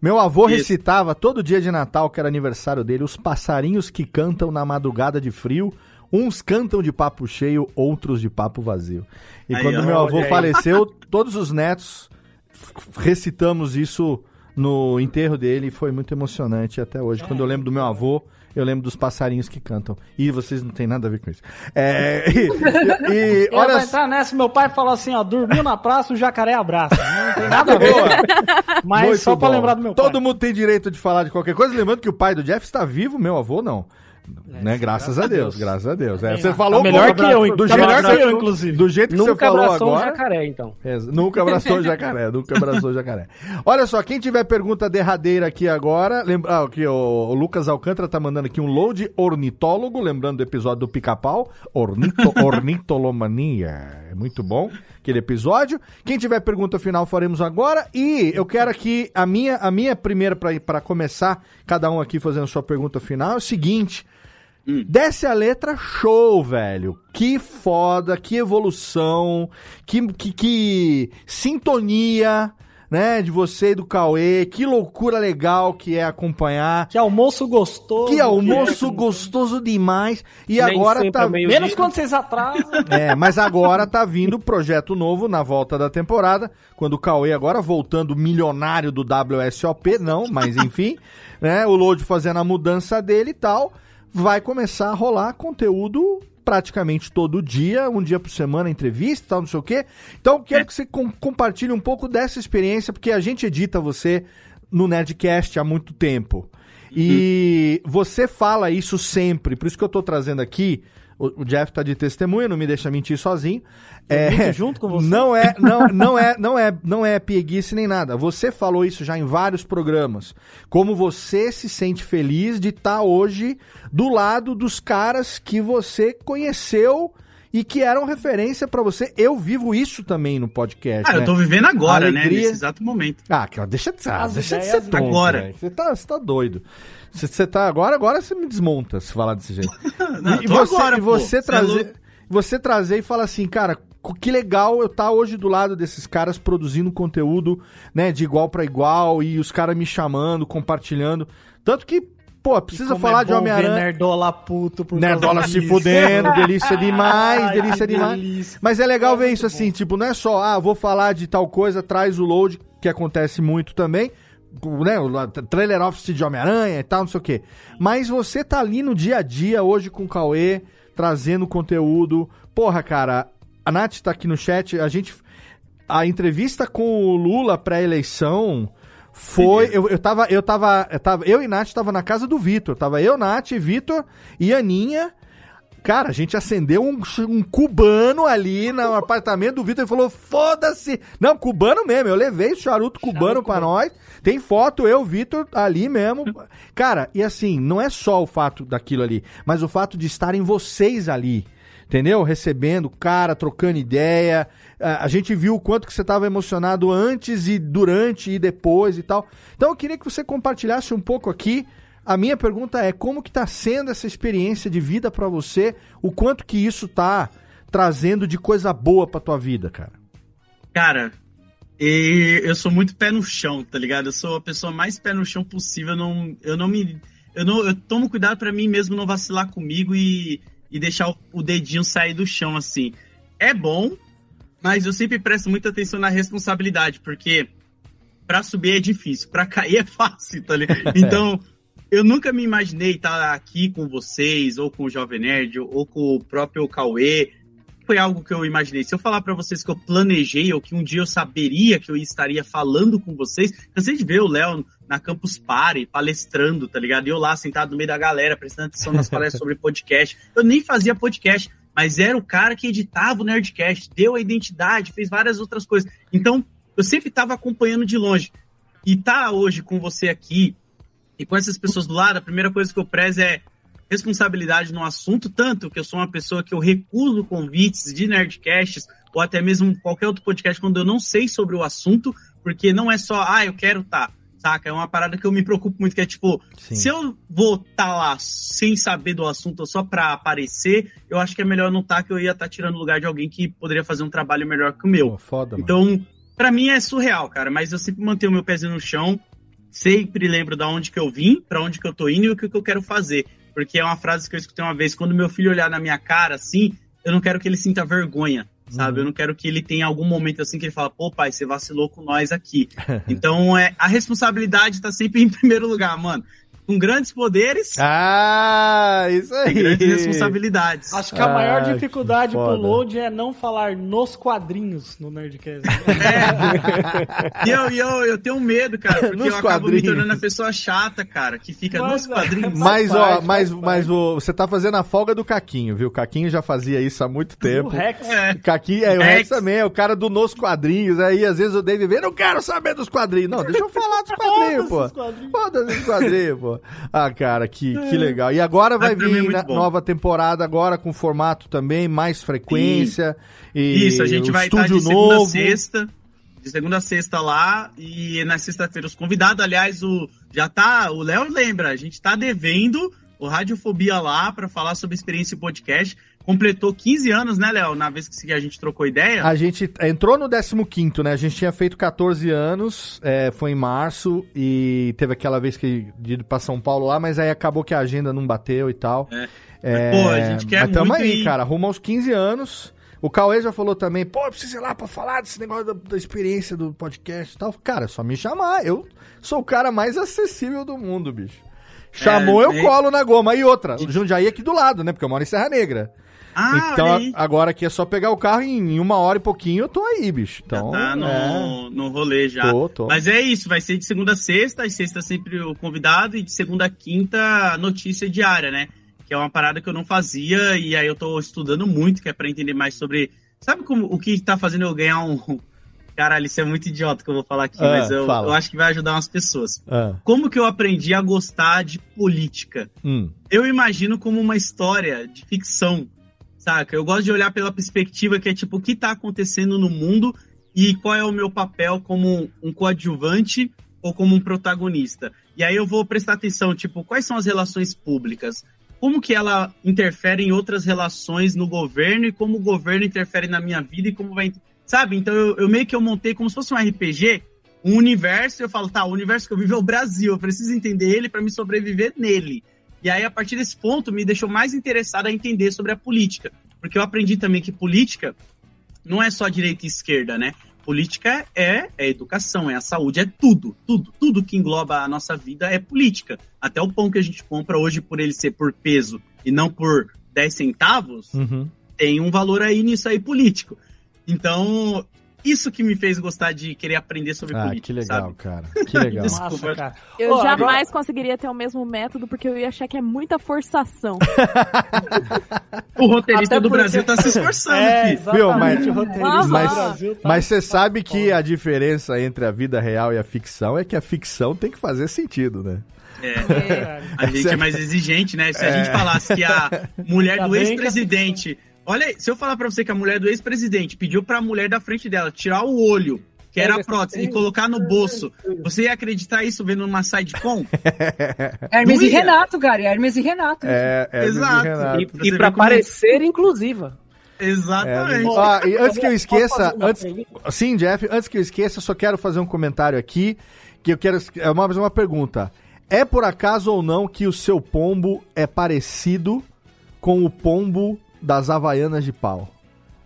meu avô Isso. recitava todo dia de Natal, que era aniversário dele, os passarinhos que cantam na madrugada de frio. Uns cantam de papo cheio, outros de papo vazio. E Aí, quando ó, meu avô faleceu, todos os netos recitamos isso no enterro dele foi muito emocionante até hoje. Quando eu lembro do meu avô, eu lembro dos passarinhos que cantam. E vocês não têm nada a ver com isso. É, e, e- Eu olha vou só- entrar nessa, meu pai falou assim, ó, dormiu na praça, o jacaré abraça. Não tem nada a ver. Mas Muito só pra bom. lembrar do meu Todo pai. mundo tem direito de falar de qualquer coisa. Lembrando que o pai do Jeff está vivo, meu avô não. Né? Graças, a Deus, graças a Deus. É, Bem você falou Tá melhor que eu, do tá jeito melhor que eu, inclusive. Do jeito que Nunca você falou abraçou um agora. jacaré, então. É, nunca abraçou o jacaré, nunca abraçou o jacaré. Olha só, quem tiver pergunta derradeira aqui agora, lembra ah, que o, o Lucas Alcântara tá mandando aqui um load ornitólogo, lembrando do episódio do Pica-Pau, ornito, ornitolomania. É muito bom aquele episódio. Quem tiver pergunta final faremos agora e eu quero aqui a minha a minha primeira para começar, cada um aqui fazendo sua pergunta final, é o seguinte, Desce a letra show, velho. Que foda, que evolução, que, que, que sintonia, né, de você e do Cauê. Que loucura legal que é acompanhar. Que almoço gostoso. Que almoço gostoso demais. E Nem agora tá. é Menos dia. quando vocês atrasam. É, mas agora tá vindo projeto novo na volta da temporada, quando o Cauê agora voltando milionário do WSOP, não, mas enfim, né, o Load fazendo a mudança dele e tal, vai começar a rolar conteúdo praticamente todo dia, um dia por semana, entrevista e tal, não sei o quê. Então, quero que você com- compartilhe um pouco dessa experiência, porque a gente edita você no Nerdcast há muito tempo. E você fala isso sempre, por isso que eu tô trazendo aqui, o, o Jeff tá de testemunha, não me deixa mentir sozinho. É, junto com você? Não é, não, não é, não é, não é pieguice nem nada. Você falou isso já em vários programas. Como você se sente feliz de estar hoje do lado dos caras que você conheceu e que eram referência pra você. Eu vivo isso também no podcast. Ah, eu né? tô vivendo agora, né? Alegria- Nesse exato momento. Ah, deixa de, ah, As deixa de ser tonto, agora. Você tá, você tá doido. Você, você tá agora, agora você me desmonta se falar desse jeito. Não, e você, agora, e pô. você Cê é trazer, louco. você trazer e falar assim, cara, que legal eu estar hoje do lado desses caras produzindo conteúdo, né, de igual pra igual e os caras me chamando, compartilhando. Tanto que, pô, precisa Como falar é de bom Homem-Aranha. Nerdola puto por Nerdola se disso. fudendo, delícia demais, Ai, delícia demais. delícia. Mas é legal ver isso assim, tipo, não é só, ah, vou falar de tal coisa, traz o load, que acontece muito também, né, o trailer office de Homem-Aranha e tal, não sei o quê. Mas você tá ali no dia a dia, hoje com o Cauê, trazendo conteúdo. Porra, cara, a Nath tá aqui no chat, a gente... A entrevista com o Lula pré-eleição foi. Eu, eu, tava, eu, tava, eu tava. Eu e Nath tava na casa do Vitor. Tava eu, Nath, Vitor e Aninha. Cara, a gente acendeu um, um cubano ali no apartamento do Vitor e falou: foda-se! Não, cubano mesmo. Eu levei o charuto cubano pra nós. Tem foto, eu, Vitor, ali mesmo. Cara, e assim, não é só o fato daquilo ali, mas o fato de estarem vocês ali entendeu? Recebendo, cara, trocando ideia. A a gente viu o quanto que você estava emocionado antes e durante e depois e tal. Então eu queria que você compartilhasse um pouco aqui. A minha pergunta é como que tá sendo essa experiência de vida para você? O quanto que isso tá trazendo de coisa boa pra tua vida, cara? Cara, e eu sou muito pé no chão, tá ligado? Eu sou a pessoa mais pé no chão possível. Eu não, eu não me. Eu, não, eu tomo cuidado pra mim mesmo não vacilar comigo e, e deixar o, o dedinho sair do chão, assim. É bom, mas eu sempre presto muita atenção na responsabilidade, porque pra subir é difícil, pra cair é fácil, tá ligado? Então, eu nunca me imaginei estar aqui com vocês, ou com o Jovem Nerd, ou com o próprio Cauê. Foi algo que eu imaginei. Se eu falar pra vocês que eu planejei, ou que um dia eu saberia que eu estaria falando com vocês, cansei de ver o Léo na Campus Party, palestrando, tá ligado? E eu lá sentado no meio da galera, prestando atenção nas palestras sobre podcast. Eu nem fazia podcast, mas era o cara que editava o Nerdcast, deu a identidade, fez várias outras coisas. Então, eu sempre estava acompanhando de longe. E tá hoje com você aqui e com essas pessoas do lado, a primeira coisa que eu prezo é responsabilidade no assunto, tanto que eu sou uma pessoa que eu recuso convites de Nerdcasts ou até mesmo qualquer outro podcast quando eu não sei sobre o assunto, porque não é só, ah, eu quero tá. Saca? É uma parada que eu me preocupo muito, que é tipo, se eu vou estar lá sem saber do assunto ou só pra aparecer, eu acho que é melhor não estar, que eu ia estar tirando o lugar de alguém que poderia fazer um trabalho melhor que o meu. foda, então, pra mim é surreal, cara, mas eu sempre mantenho meu pezinho no chão, sempre lembro da onde que eu vim, pra onde que eu tô indo e o que, que eu quero fazer. Porque é uma frase que eu escutei uma vez, quando meu filho olhar na minha cara assim, eu não quero que ele sinta vergonha, sabe? Eu não quero que ele tenha algum momento assim que ele fala, pô, pai, você vacilou com nós aqui. então, é, a responsabilidade tá sempre em primeiro lugar, mano. Com grandes poderes. Ah, isso aí. Grandes responsabilidades. Acho que a maior Ah, dificuldade que pro load é não falar nos quadrinhos no Nerdcast. E eu, e eu, eu tenho medo, cara, porque Nos eu acabo me tornando a pessoa chata, cara, que fica Mas, nos quadrinhos. Mas, ó, mas, mas o, você tá fazendo a folga do Caquinho, viu? O Caquinho já fazia isso há muito tempo. Rex. É. Caquinho, é, o Rex. Rex também, é o cara do Nos Quadrinhos. Aí, às vezes, o David vem, não quero saber dos quadrinhos. Não, deixa eu falar dos quadrinhos, pô. Foda-se os quadrinhos, pô. Ah, cara, que, que legal. E agora vai é vir na bom. nova temporada, agora com formato também, mais frequência. E Isso, a gente vai estar estúdio de segunda novo. a sexta. De segunda a sexta lá. E na sexta-feira os convidados, aliás, o já tá. O Léo lembra, a gente tá devendo o Radiofobia lá pra falar sobre experiência em podcast. Completou 15 anos, né, Léo? Na vez que a gente trocou ideia. A gente entrou no 15, né? A gente tinha feito 14 anos, é, foi em março, e teve aquela vez que de ir pra São Paulo lá, mas aí acabou que a agenda não bateu e tal. É. É, Pô, a gente quer mas tamo muito aí, ir. cara, rumo aos 15 anos. O Cauê já falou também, pô, eu preciso ir lá pra falar desse negócio da, da experiência do podcast e tal. Cara, é só me chamar. Eu sou o cara mais acessível do mundo, bicho. Chamou, É, eu colo na goma. E outra, Jundiaí é aqui do lado, né? Porque eu moro em Serra Negra. Ah, então, agora aqui é só pegar o carro e em uma hora e pouquinho eu tô aí, bicho. Então, Tá no, é. no rolê já. Tô, tô. Mas é isso, vai ser de segunda a sexta, e sexta sempre o convidado, e de segunda a quinta notícia diária, né? Que é uma parada que eu não fazia, e aí eu tô estudando muito, que é pra entender mais sobre. Sabe como o que tá fazendo eu ganhar um. Caralho, isso é muito idiota que eu vou falar aqui, Ah, mas eu, eu acho que vai ajudar umas pessoas. Ah, Como que eu aprendi a gostar de política? hum. eu imagino como uma história de ficção, saca? Eu gosto de olhar pela perspectiva que é tipo, o que tá acontecendo no mundo e qual é o meu papel como um coadjuvante ou como um protagonista. E aí eu vou prestar atenção, tipo, quais são as relações públicas? Como que ela interfere em outras relações no governo e como o governo interfere na minha vida e como vai... Sabe? Então eu, eu meio que eu montei como se fosse um RPG, um universo, eu falo, tá, o universo que eu vivo é o Brasil, eu preciso entender ele para me sobreviver nele. E aí, a partir desse ponto, me deixou mais interessado a entender sobre a política. Porque eu aprendi também que política não é só direita e esquerda, né? Política é, é educação, é a saúde, é tudo, tudo, tudo que engloba a nossa vida é política. Até o pão que a gente compra hoje, por ele ser por peso e não por 10 centavos, Uhum. tem um valor aí nisso aí político. Então, isso que me fez gostar de querer aprender sobre Ah, política, que legal, sabe? cara. Que legal. Desculpa. cara. Eu jamais conseguiria ter o mesmo método porque eu ia achar que é muita forçação. O roteirista Até do porque- Brasil tá se esforçando É, aqui. exatamente, Viu, mas, o roteirista do mas, Brasil tá- mas você sabe que a diferença entre a vida real e a ficção é que a ficção tem que fazer sentido, né? É. A gente é mais exigente, né? Se a gente É. falasse que a mulher Ainda do bem que ex-presidente. Olha, aí, se eu falar pra você que a mulher do ex-presidente pediu pra mulher da frente dela tirar o olho, que era a prótese, e colocar no bolso, você ia acreditar isso vendo uma sidecom? Hermes e. Renato, cara. Hermes e Renato. É, é Exato. Renato. E, Você e vê pra como- parecer inclusiva. Exatamente. Ah, e antes que eu esqueça, antes, sim, Jeff, antes que eu esqueça, eu só quero fazer um comentário aqui, que eu quero, é uma, uma pergunta. É por acaso ou não que o seu pombo é parecido com o pombo das Havaianas de pau?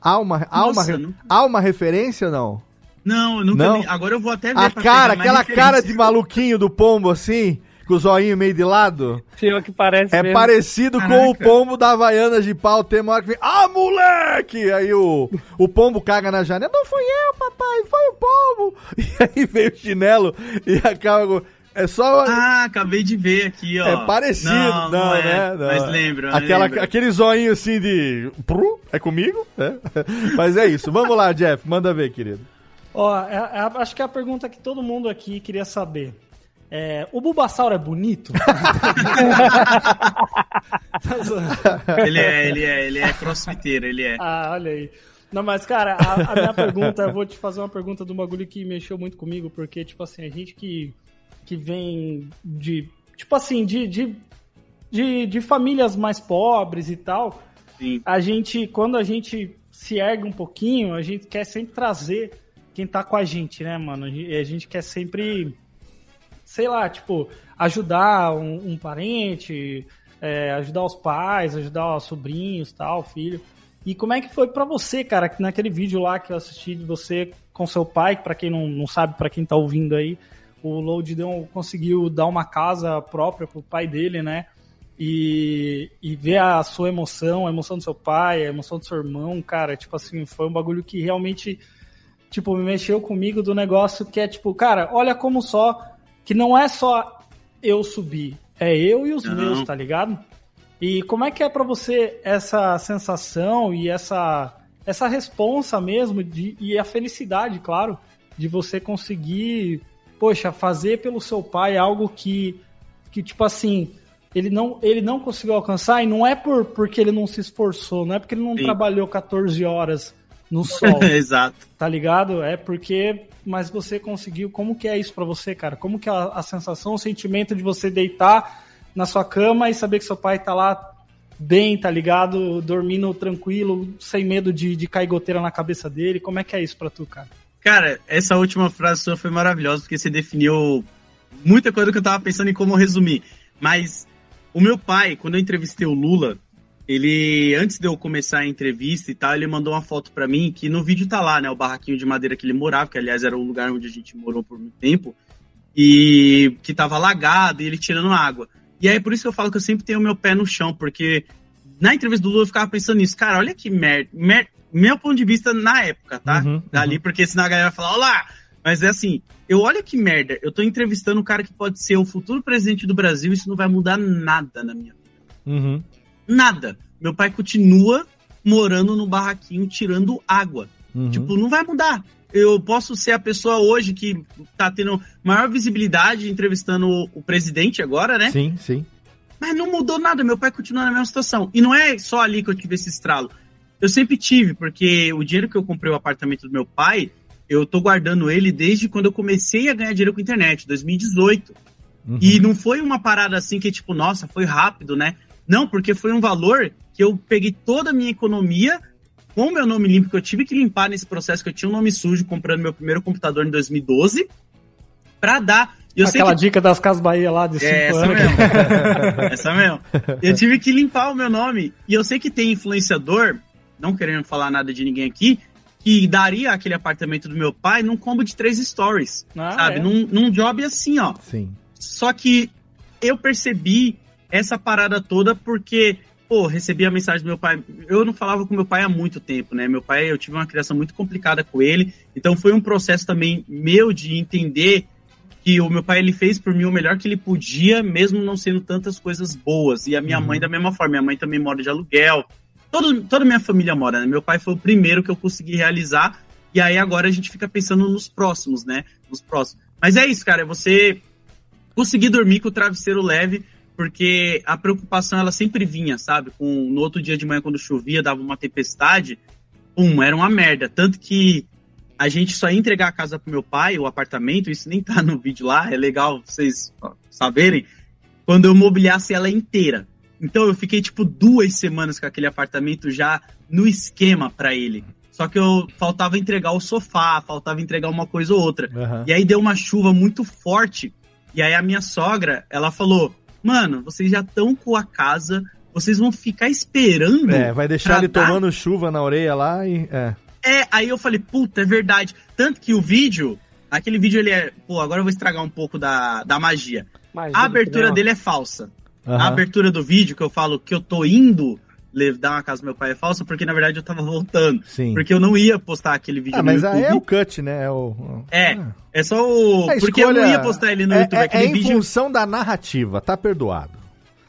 Há uma, há Nossa, uma, nunca- há uma referência, não? Não, eu nunca Não? nem- Agora eu vou até ver A cara, aquela cara de maluquinho do pombo assim, com o zoinho meio de lado. Pior que parece É mesmo. parecido com o Caraca. pombo da Havaianas de pau. Tem uma hora que vem, ah, moleque! Aí o, o pombo caga na janela. Não fui eu, papai, foi o pombo. E aí vem o chinelo e acaba com... É só... Ah, acabei de ver aqui, ó. é parecido, não, não, é, né? Não. Mas lembro, Aquela, lembro. Aquele zoinho assim de... Pru, é comigo? É. Mas é isso. Vamos lá, Jeff. Manda ver, querido. Ó, é- é- acho que é a pergunta que todo mundo aqui queria saber. É, o Bulbasaur é bonito? Ele é, ele é, ele é crossfiteiro, ele é. ah, olha aí. Não, mas, cara, a, a minha pergunta, eu vou te fazer uma pergunta de um bagulho que mexeu muito comigo, porque, tipo assim, a gente que, que vêm de, tipo assim, de, de, de, de famílias mais pobres e tal, Sim. a gente, quando a gente se ergue um pouquinho, a gente quer sempre trazer quem tá com a gente, né, mano? A gente, a gente quer sempre, sei lá, tipo, ajudar um, um parente, é, ajudar os pais, ajudar os sobrinhos, tal, filho. E como é que foi pra você, cara, que naquele vídeo lá que eu assisti de você com seu pai, pra quem não, não sabe, pra quem tá ouvindo aí, o Load conseguiu dar uma casa própria pro pai dele, né? E, e ver a sua emoção, a emoção do seu pai, a emoção do seu irmão, cara, tipo assim, foi um bagulho que realmente, tipo, me mexeu comigo do negócio que é tipo, cara, olha como só, que não é só eu subir, é eu e os Não. meus, tá ligado? E como é que é pra você essa sensação e essa essa responsa mesmo de, e a felicidade, claro, de você conseguir, poxa, fazer pelo seu pai algo que que tipo assim, ele não ele não conseguiu alcançar e não é por porque ele não se esforçou, não é porque ele não Sim. trabalhou 14 horas no sol. Exato. Tá ligado? É porque. Mas você conseguiu. Como que é isso pra você, cara? Como que é a, a sensação, o sentimento de você deitar na sua cama e saber que seu pai tá lá bem, tá ligado? Dormindo tranquilo, sem medo de, de cair goteira na cabeça dele. Como é que é isso pra tu, cara? Cara, essa última frase sua foi maravilhosa, porque você definiu muita coisa que eu tava pensando em como resumir. Mas o meu pai, quando eu entrevistei o Lula, ele, antes de eu começar a entrevista e tal, ele mandou uma foto pra mim, que no vídeo tá lá, né, o barraquinho de madeira que ele morava, que aliás era o lugar onde a gente morou por muito tempo, e que tava alagado, e ele tirando água. E aí, por isso que eu falo que eu sempre tenho o meu pé no chão, porque na entrevista do Lula eu ficava pensando nisso, cara, olha que merda, mer meu ponto de vista na época, tá? Uhum, Dali, porque senão a galera vai falar, olá! Mas é assim, eu olho que merda, eu tô entrevistando um cara que pode ser o futuro presidente do Brasil, isso não vai mudar nada na minha vida. Uhum. Nada. Meu pai continua morando no barraquinho tirando água. Uhum. Tipo, não vai mudar. Eu posso ser a pessoa hoje que tá tendo maior visibilidade entrevistando o, o presidente agora, né? Sim, sim. Mas não mudou nada, meu pai continua na mesma situação. E não é só ali que eu tive esse estralo. Eu sempre tive, porque o dinheiro que eu comprei o apartamento do meu pai, eu tô guardando ele desde quando eu comecei a ganhar dinheiro com internet, 2018. Uhum. E não foi uma parada assim que, tipo, nossa, foi rápido, né? Não, porque foi um valor que eu peguei toda a minha economia com o meu nome limpo, que eu tive que limpar nesse processo, que eu tinha um nome sujo comprando meu primeiro computador em 2012, pra dar. Eu Aquela que dica das Casas Bahia lá de 5 é, essa anos. mesmo. essa mesmo. Eu tive que limpar o meu nome. E eu sei que tem influenciador, não querendo falar nada de ninguém aqui, que daria aquele apartamento do meu pai num combo de três stories. Ah, sabe? é? Num, num job assim, ó. Sim. Só que eu percebi essa parada toda porque, pô, recebi a mensagem do meu pai. Eu não falava com meu pai há muito tempo, né? Meu pai, eu tive uma criação muito complicada com ele. Então foi um processo também meu de entender que o meu pai ele fez por mim o melhor que ele podia, mesmo não sendo tantas coisas boas. E a minha Uhum. mãe da mesma forma. Minha mãe também mora de aluguel. Todo, toda minha família mora, né? Meu pai foi o primeiro que eu consegui realizar. E aí agora a gente fica pensando nos próximos, né? Nos próximos. Mas é isso, cara. É você conseguir dormir com o travesseiro leve, porque a preocupação ela sempre vinha, sabe? Com, no outro dia de manhã, quando chovia, dava uma tempestade, pum, era uma merda. Tanto que a gente só ia entregar a casa pro meu pai, o apartamento, isso nem tá no vídeo lá, é legal vocês saberem, quando eu mobiliasse ela inteira. Então eu fiquei tipo duas semanas com aquele apartamento já no esquema pra ele. Só que eu faltava entregar o sofá, faltava entregar uma coisa ou outra. Aham. E aí deu uma chuva muito forte. E aí a minha sogra, ela falou: Mano, vocês já estão com a casa, vocês vão ficar esperando. É, vai deixar ele dar tomando chuva na orelha lá e. É. é, aí eu falei, puta, é verdade. Tanto que o vídeo, aquele vídeo ele é. Pô, agora eu vou estragar um pouco da, da magia. A abertura dele é falsa. Aham. A abertura do vídeo que eu falo que eu tô indo dar uma casa pro meu pai é falsa, porque na verdade eu tava voltando. Sim. Porque eu não ia postar aquele vídeo Ah, no mas YouTube. aí é o cut, né? É, o... É, é só o. É, porque eu não ia postar ele no é, YouTube. É, é em vídeo. função da narrativa, tá perdoado.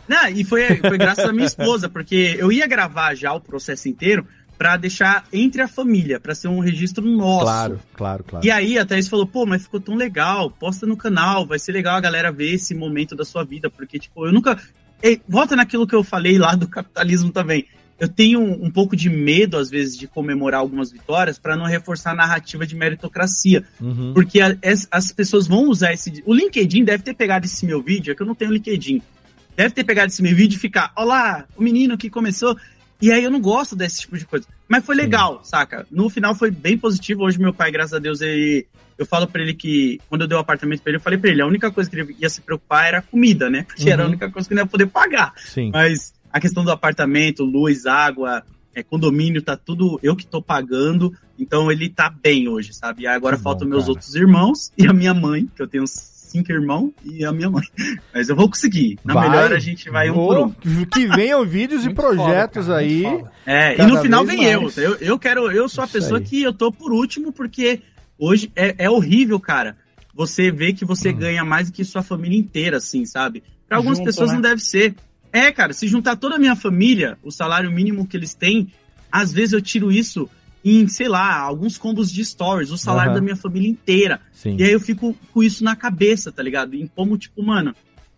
Não, e foi, foi graças à minha esposa, porque eu ia gravar já o processo inteiro pra deixar entre a família, pra ser um registro nosso. Claro, claro, claro. E aí a Thaís falou, pô, mas ficou tão legal, posta no canal, vai ser legal a galera ver esse momento da sua vida, porque, tipo, eu nunca. é, volta naquilo que eu falei lá do capitalismo também. Eu tenho um, um pouco de medo, às vezes, de comemorar algumas vitórias para não reforçar a narrativa de meritocracia. Uhum. Porque a- as, as pessoas vão usar esse. O LinkedIn deve ter pegado esse meu vídeo, é que eu não tenho LinkedIn. Deve ter pegado esse meu vídeo e ficar, olá, o menino que começou. E aí eu não gosto desse tipo de coisa. Mas foi legal, saca? No final foi bem positivo. Hoje meu pai, graças a Deus, ele. Eu falo pra ele que, quando eu dei o apartamento pra ele, eu falei pra ele, a única coisa que ele ia se preocupar era comida, né? Porque era a Uhum. única coisa que ele ia poder pagar. Sim. Mas a questão do apartamento, luz, água, é, condomínio, tá tudo eu que tô pagando. Então ele tá bem hoje, sabe? E agora Que faltam bom, meus outros irmãos e a minha mãe, que eu tenho cinco irmãos, e a minha mãe. Mas eu vou conseguir. Na Vai. melhor a gente vai um Vou- por um. Que venham vídeos e projetos aí. É, e no final vem eu. mais. eu. Eu quero, eu sou a Isso pessoa aí. que eu tô por último, porque hoje é, é horrível, cara. Você vê que Hum. você ganha mais do que sua família inteira, assim, sabe? Pra algumas Junto, pessoas né? não deve ser. É, cara, se juntar toda a minha família, o salário mínimo que eles têm, às vezes eu tiro isso em, sei lá, alguns combos de stories, o salário Aham. da minha família inteira. Sim. E aí eu fico com isso na cabeça, tá ligado? Em como, tipo, mano,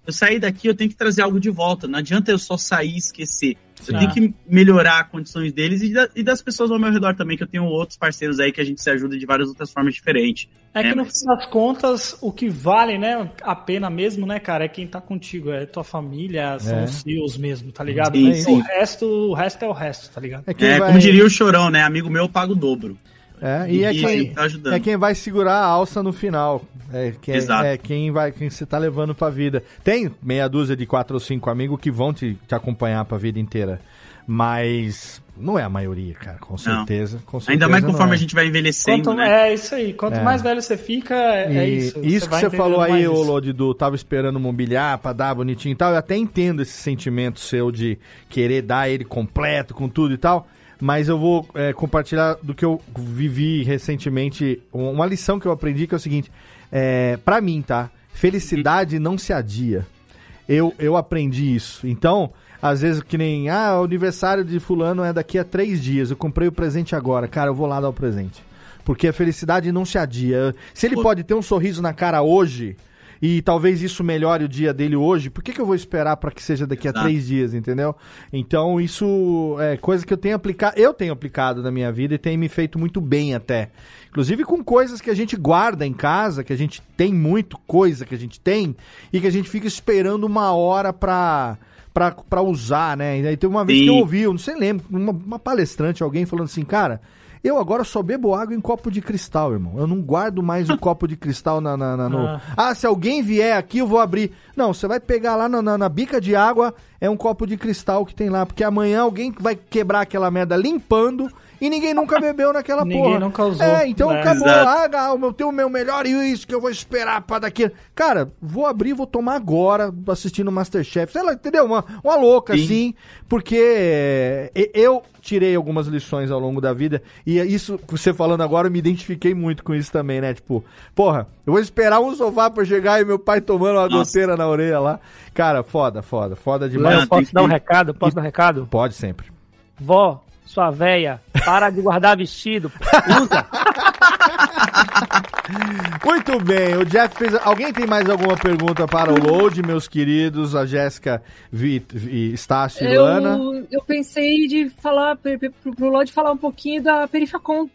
eu sair daqui, eu tenho que trazer algo de volta. Não adianta eu só sair e esquecer. Eu Sim. tenho que melhorar condições deles e, da- e das pessoas ao meu redor também, que eu tenho outros parceiros aí que a gente se ajuda de várias outras formas diferentes. É que no mas- fim das contas, o que vale, né, a pena mesmo, né, cara, é quem tá contigo, é tua família, são É. os seus mesmo, tá ligado? Sim, sim. O resto, o resto é o resto, tá ligado? É É, vai- como diria o Chorão, né? Amigo meu, eu pago o dobro. É, e é E quem, tá ajudando. é quem vai segurar a alça no final. É, quem, Exato. é quem vai quem você tá levando pra vida. Tem meia dúzia de quatro ou cinco amigos que vão te, te acompanhar pra vida inteira. Mas não é a maioria, cara, com certeza. com Ainda certeza mais não conforme é. a gente vai envelhecendo, Quanto, né? É isso aí, quanto É. mais velho você fica, é, é isso. Isso que vai você falou aí, mais ô. Lodi, do tava esperando mobiliar pra dar bonitinho e tal. Eu até entendo esse sentimento seu de querer dar ele completo com tudo e tal. Mas eu vou é, compartilhar do que eu vivi recentemente. um- Uma lição que eu aprendi que é o seguinte: é, para mim, tá? Felicidade não se adia. Eu, eu aprendi isso. Então, às vezes, que nem, ah, o aniversário de Fulano é daqui a três dias. Eu comprei o presente agora. Cara, eu vou lá dar o presente. Porque a felicidade não se adia. Se ele pode ter um sorriso na cara hoje e talvez isso melhore o dia dele hoje, por que, que eu vou esperar para que seja daqui a Exato. três dias, entendeu? Então isso é coisa que eu tenho aplicado, eu tenho aplicado na minha vida e tem me feito muito bem até. Inclusive com coisas que a gente guarda em casa, que a gente tem muito coisa que a gente tem e que a gente fica esperando uma hora pra, pra usar, né? E aí teve uma vez Sim. que eu ouvi, eu não sei lembro, uma, uma palestrante, alguém falando assim, cara, eu agora só bebo água em copo de cristal, irmão. Eu não guardo mais o copo de cristal na, na- na- no... Ah. Ah, se alguém vier aqui, eu vou abrir. Não, você vai pegar lá na, na- na bica de água, é um copo de cristal que tem lá. Porque amanhã alguém vai quebrar aquela merda limpando e ninguém nunca bebeu naquela Ninguém porra. nunca usou. É, então É. acabou. Exato. Ah, Gal, eu tenho o meu melhor isso que eu vou esperar pra daqui. Cara, vou abrir, vou tomar agora, assistindo o Masterchef. Sei lá, entendeu? Uma, uma louca, Sim. assim. Porque é, eu tirei algumas lições ao longo da vida. E isso que você falando agora, eu me identifiquei muito com isso também, né? Tipo, porra, eu vou esperar um sofá pra chegar e meu pai tomando uma Nossa. goteira na orelha lá. Cara, foda, foda, foda demais. Léo, posso dar um recado? Posso dar um recado? Pode sempre. Vó, sua véia, para de guardar vestido. Usa. Muito bem, o Jeff fez. Alguém tem mais alguma pergunta para o Load, meus queridos? A Jéssica, Estácio e Luana. Eu, eu pensei de falar pro, pro Lodi falar um pouquinho da Perifacom.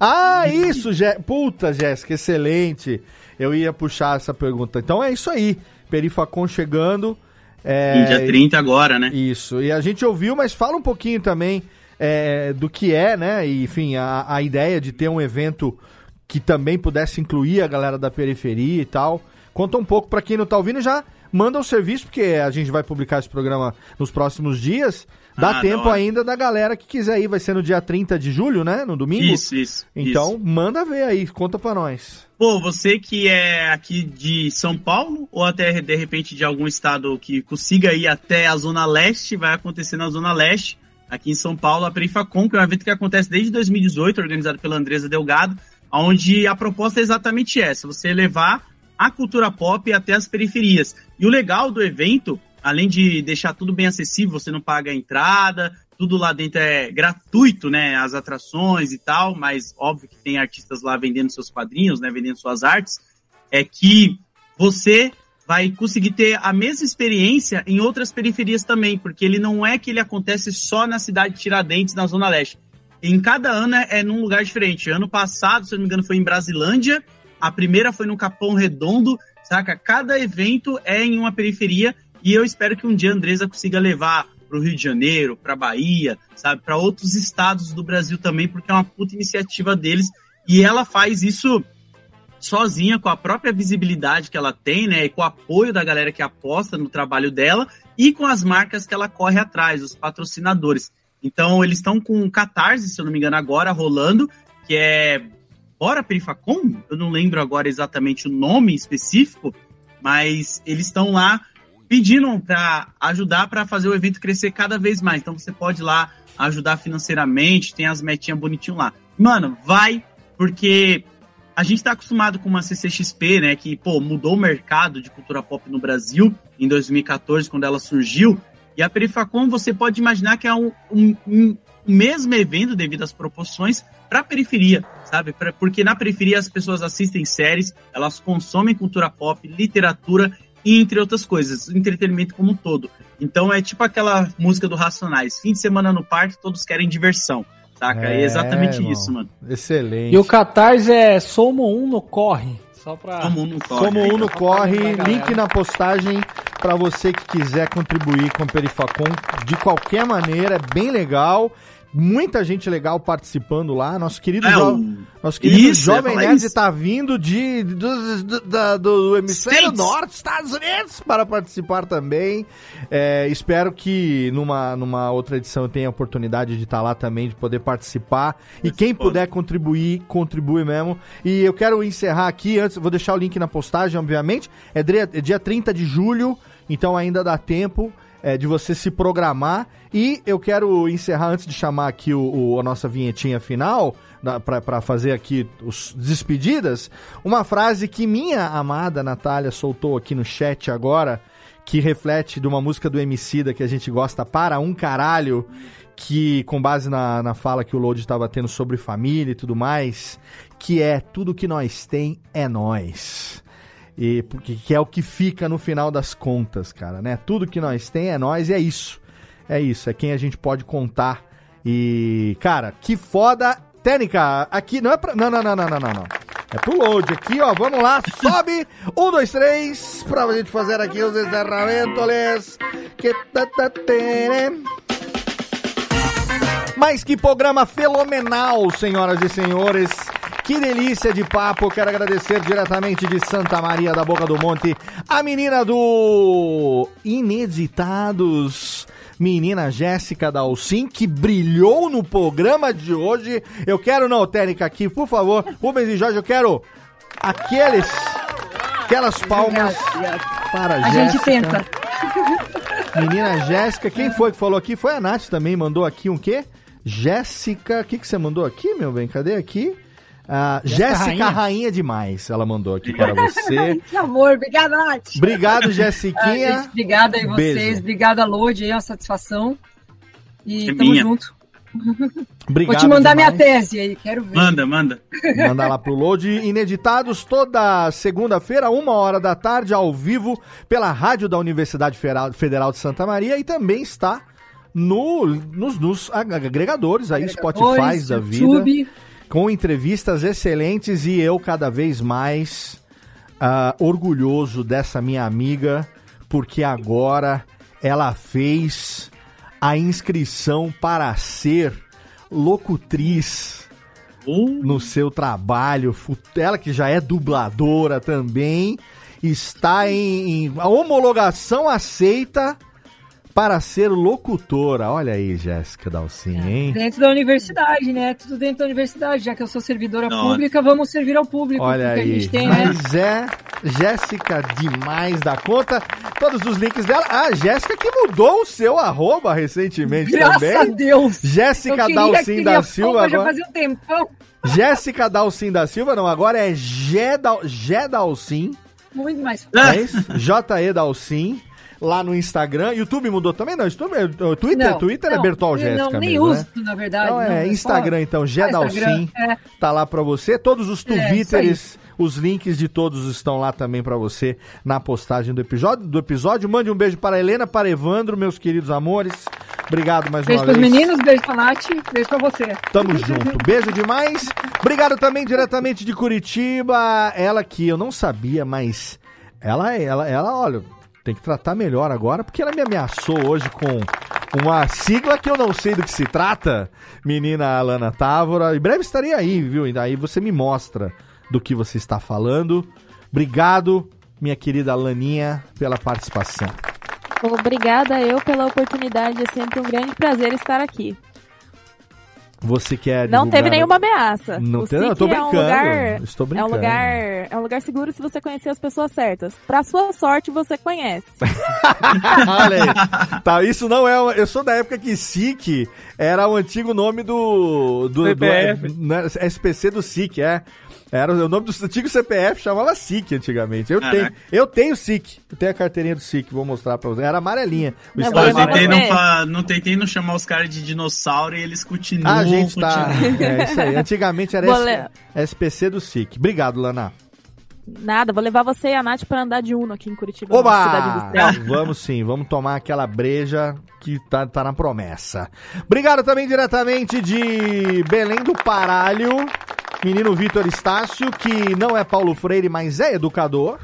Ah, isso, Jé... Puta, Jéssica, excelente. Eu ia puxar essa pergunta. Então é isso aí. Perifacon chegando. É... Em dia 30 agora, né? Isso. E a gente ouviu, mas fala um pouquinho também é, do que é, né? E, enfim, a, a ideia de ter um evento que também pudesse incluir a galera da periferia e tal. Conta um pouco pra quem não tá ouvindo já. Manda o serviço, porque a gente vai publicar esse programa nos próximos dias. Dá Ah, tempo ainda da galera que quiser ir. Vai ser no dia 30 de julho, né? No domingo. Isso, isso. Então, isso. manda ver aí, conta pra nós. Pô, você que é aqui de São Paulo, ou até de repente de algum estado que consiga ir até a Zona Leste, vai acontecer na Zona Leste, aqui em São Paulo, a Perifacom, que é um evento que acontece desde 2018, organizado pela Andresa Delgado, onde a proposta é exatamente essa: você levar a cultura pop até as periferias. E o legal do evento, além de deixar tudo bem acessível, você não paga a entrada, tudo lá dentro é gratuito, né? As atrações e tal, mas óbvio que tem artistas lá vendendo seus quadrinhos, né? Vendendo suas artes. É que você vai conseguir ter a mesma experiência em outras periferias também, porque ele não é que ele acontece só na cidade de Tiradentes, na Zona Leste. Em cada ano é, é num lugar diferente. Ano passado, se eu não me engano, foi em Brasilândia, a primeira foi no Capão Redondo, saca? Cada evento é em uma periferia e eu espero que um dia a Andresa consiga levar para o Rio de Janeiro, para Bahia, sabe, para outros estados do Brasil também, porque é uma puta iniciativa deles e ela faz isso sozinha com a própria visibilidade que ela tem, né, e com o apoio da galera que aposta no trabalho dela e com as marcas que ela corre atrás, os patrocinadores. Então eles estão com um Catarse, se eu não me engano, agora rolando, que é Bora Perifacom? Eu não lembro agora exatamente o nome específico, mas eles estão lá pedindo para ajudar para fazer o evento crescer cada vez mais. Então você pode ir lá ajudar financeiramente, tem as metinhas bonitinho lá. Mano, vai, porque a gente está acostumado com uma CCXP, né, que, pô, mudou o mercado de cultura pop no Brasil em 2014, quando ela surgiu, e a Perifacom você pode imaginar que é um, um, um mesmo evento devido às proporções para a periferia, sabe? Pra, porque na periferia as pessoas assistem séries, elas consomem cultura pop, literatura e entre outras coisas, entretenimento como um todo. Então é tipo aquela música do Racionais, fim de semana no parque, todos querem diversão. Saca? É, é exatamente irmão. isso, mano. Excelente. E o Catarse é Somo 1 no Corre. Só pra. Somo 1 no Corre. Somo 1 no Corre. Link na postagem para você que quiser contribuir com o Perifacom de qualquer maneira. É bem legal. Muita gente legal participando lá. Nosso querido, É, jo... Nosso querido Isso, Jovem Nerd está vindo de, do, do, da- do hemisfério States. norte, Estados Unidos, para participar também. É, espero que numa, numa outra edição eu tenha a oportunidade de estar lá também, de poder participar. E quem puder contribuir, contribui mesmo. E eu quero encerrar aqui, antes, vou deixar o link na postagem, obviamente. É dia, é dia 30 de julho, então ainda dá tempo é, de você se programar. E eu quero encerrar, antes de chamar aqui o, o- a nossa vinhetinha final, da- pra fazer aqui os despedidas, uma frase que minha amada Natália soltou aqui no chat agora, que reflete de uma música do Emicida que a gente gosta para um caralho, que com base na, na fala que o Load estava tendo sobre família e tudo mais, que é tudo que nós tem é nós. E porque que é o que fica no final das contas, cara, né? Tudo que nós tem é nós e é isso. É isso, é quem a gente pode contar. E, cara, que foda. Técnica, aqui não é pra. Não, não, não, não, não, não, não. É pro load aqui, ó. Vamos lá, sobe. Um, dois, três. Pra gente fazer aqui os encerramentos. Que tá, tá. Mas que programa fenomenal, senhoras e senhores. Que delícia de papo. Quero agradecer diretamente de Santa Maria da Boca do Monte a menina do Ineditados. Menina Jéssica Dalcin, que brilhou no programa de hoje. Eu quero, não, técnica aqui, por favor. Rubens e Jorge, eu quero aqueles, aquelas palmas para a A Jéssica. gente tenta. Menina Jéssica, quem foi que falou aqui? Foi a Nath também, mandou aqui um quê? Jéssica, o que, que você mandou aqui, meu bem? Cadê aqui? Ah, Jéssica Jéssica Rainha. Rainha. demais, ela mandou aqui para você. que amor, obrigada, Nath. Obrigado, Ah, Jessiquinha. gente, obrigada aí vocês, Beijo. obrigada, Lodi, aí, é uma satisfação. E É tamo minha. junto. Obrigado Vou te mandar demais. minha tese aí, quero ver. Manda, manda. Manda lá pro Load Ineditados toda segunda-feira, uma hora da tarde, ao vivo, pela rádio da Universidade Federal- Federal de Santa Maria e também está no, nos, nos agregadores aí, Spotify Agregadores, da vida. YouTube. Com entrevistas excelentes e eu cada vez mais ah, orgulhoso dessa minha amiga, porque agora ela fez a inscrição para ser locutriz no seu trabalho. Ela que já é dubladora também, está em, em a homologação aceita para ser locutora. Olha aí, Jéssica Dalcin, hein? Dentro da universidade, né? Tudo dentro da universidade, já que eu sou servidora Nossa. pública, vamos servir ao público. Olha aí, gente tem, né? mas é Jéssica demais da conta. Todos os links dela. Ah, Jéssica que mudou o seu arroba recentemente Graças também. a Deus. Jéssica Dalcin da Silva Já fazia um tempão. Jéssica Dalcin da Silva, não, agora é Gé Dal- Gé Dalcin. Muito mais É isso? J.E. Dalcin. Lá no Instagram. YouTube mudou também? Não, YouTube, é- o Twitter, Não, Twitter é não, Bertol eu Jéssica Não, nem mesmo, uso, né? na verdade. Então não, é só- Instagram, então, Dalcin. é. Tá lá pra você. Todos os É, Twitters, Os links de todos estão lá também pra você na postagem do episódio. Do episódio. Mande um beijo para a Helena, para Evandro, meus queridos amores. Obrigado mais Beijo uma pros vez. meninos, beijo pra Nath, beijo pra você. Tamo junto. Beijo demais. Obrigado também diretamente de Curitiba. Ela que eu não sabia, mas ela, ela, ela, olha, tem que tratar melhor agora, porque ela me ameaçou hoje com uma sigla que eu não sei do que se trata. Menina Alana Távora. Em breve estarei aí, viu? E daí você me mostra do que você está falando. Obrigado, minha querida Laninha, pela participação. Obrigada eu pela oportunidade, é sempre um grande prazer estar aqui. Você quer Não teve nenhuma ameaça. Não não, eu tô é um brincando, lugar, estou É um brincando. lugar, é um lugar seguro se você conhecer as pessoas certas. Pra sua sorte, você conhece. Olha aí. Tá, isso não é. uma- Eu sou da época que SIC era o antigo nome do. do, CPF. do né, SPC do SIC, é. Era o nome do antigo CPF, chamava SIC antigamente. Eu Caraca. tenho, eu tenho SIC. Eu tenho a carteirinha do SIC, vou mostrar pra você. Era amarelinha. O Não, levar Tentei não, fa- não tentei não chamar os caras de dinossauro e eles continuam. a gente tá. continuam. É isso aí. Antigamente era S- le- SPC do SIC. Obrigado, Lana. Nada, vou levar você e a Nath pra andar de Uno aqui em Curitiba, na cidade Oba! Vamos sim, vamos tomar aquela breja que tá, tá na promessa. Obrigado também diretamente de Belém do Paralho, menino Vitor Estácio, que não é Paulo Freire, mas é educador,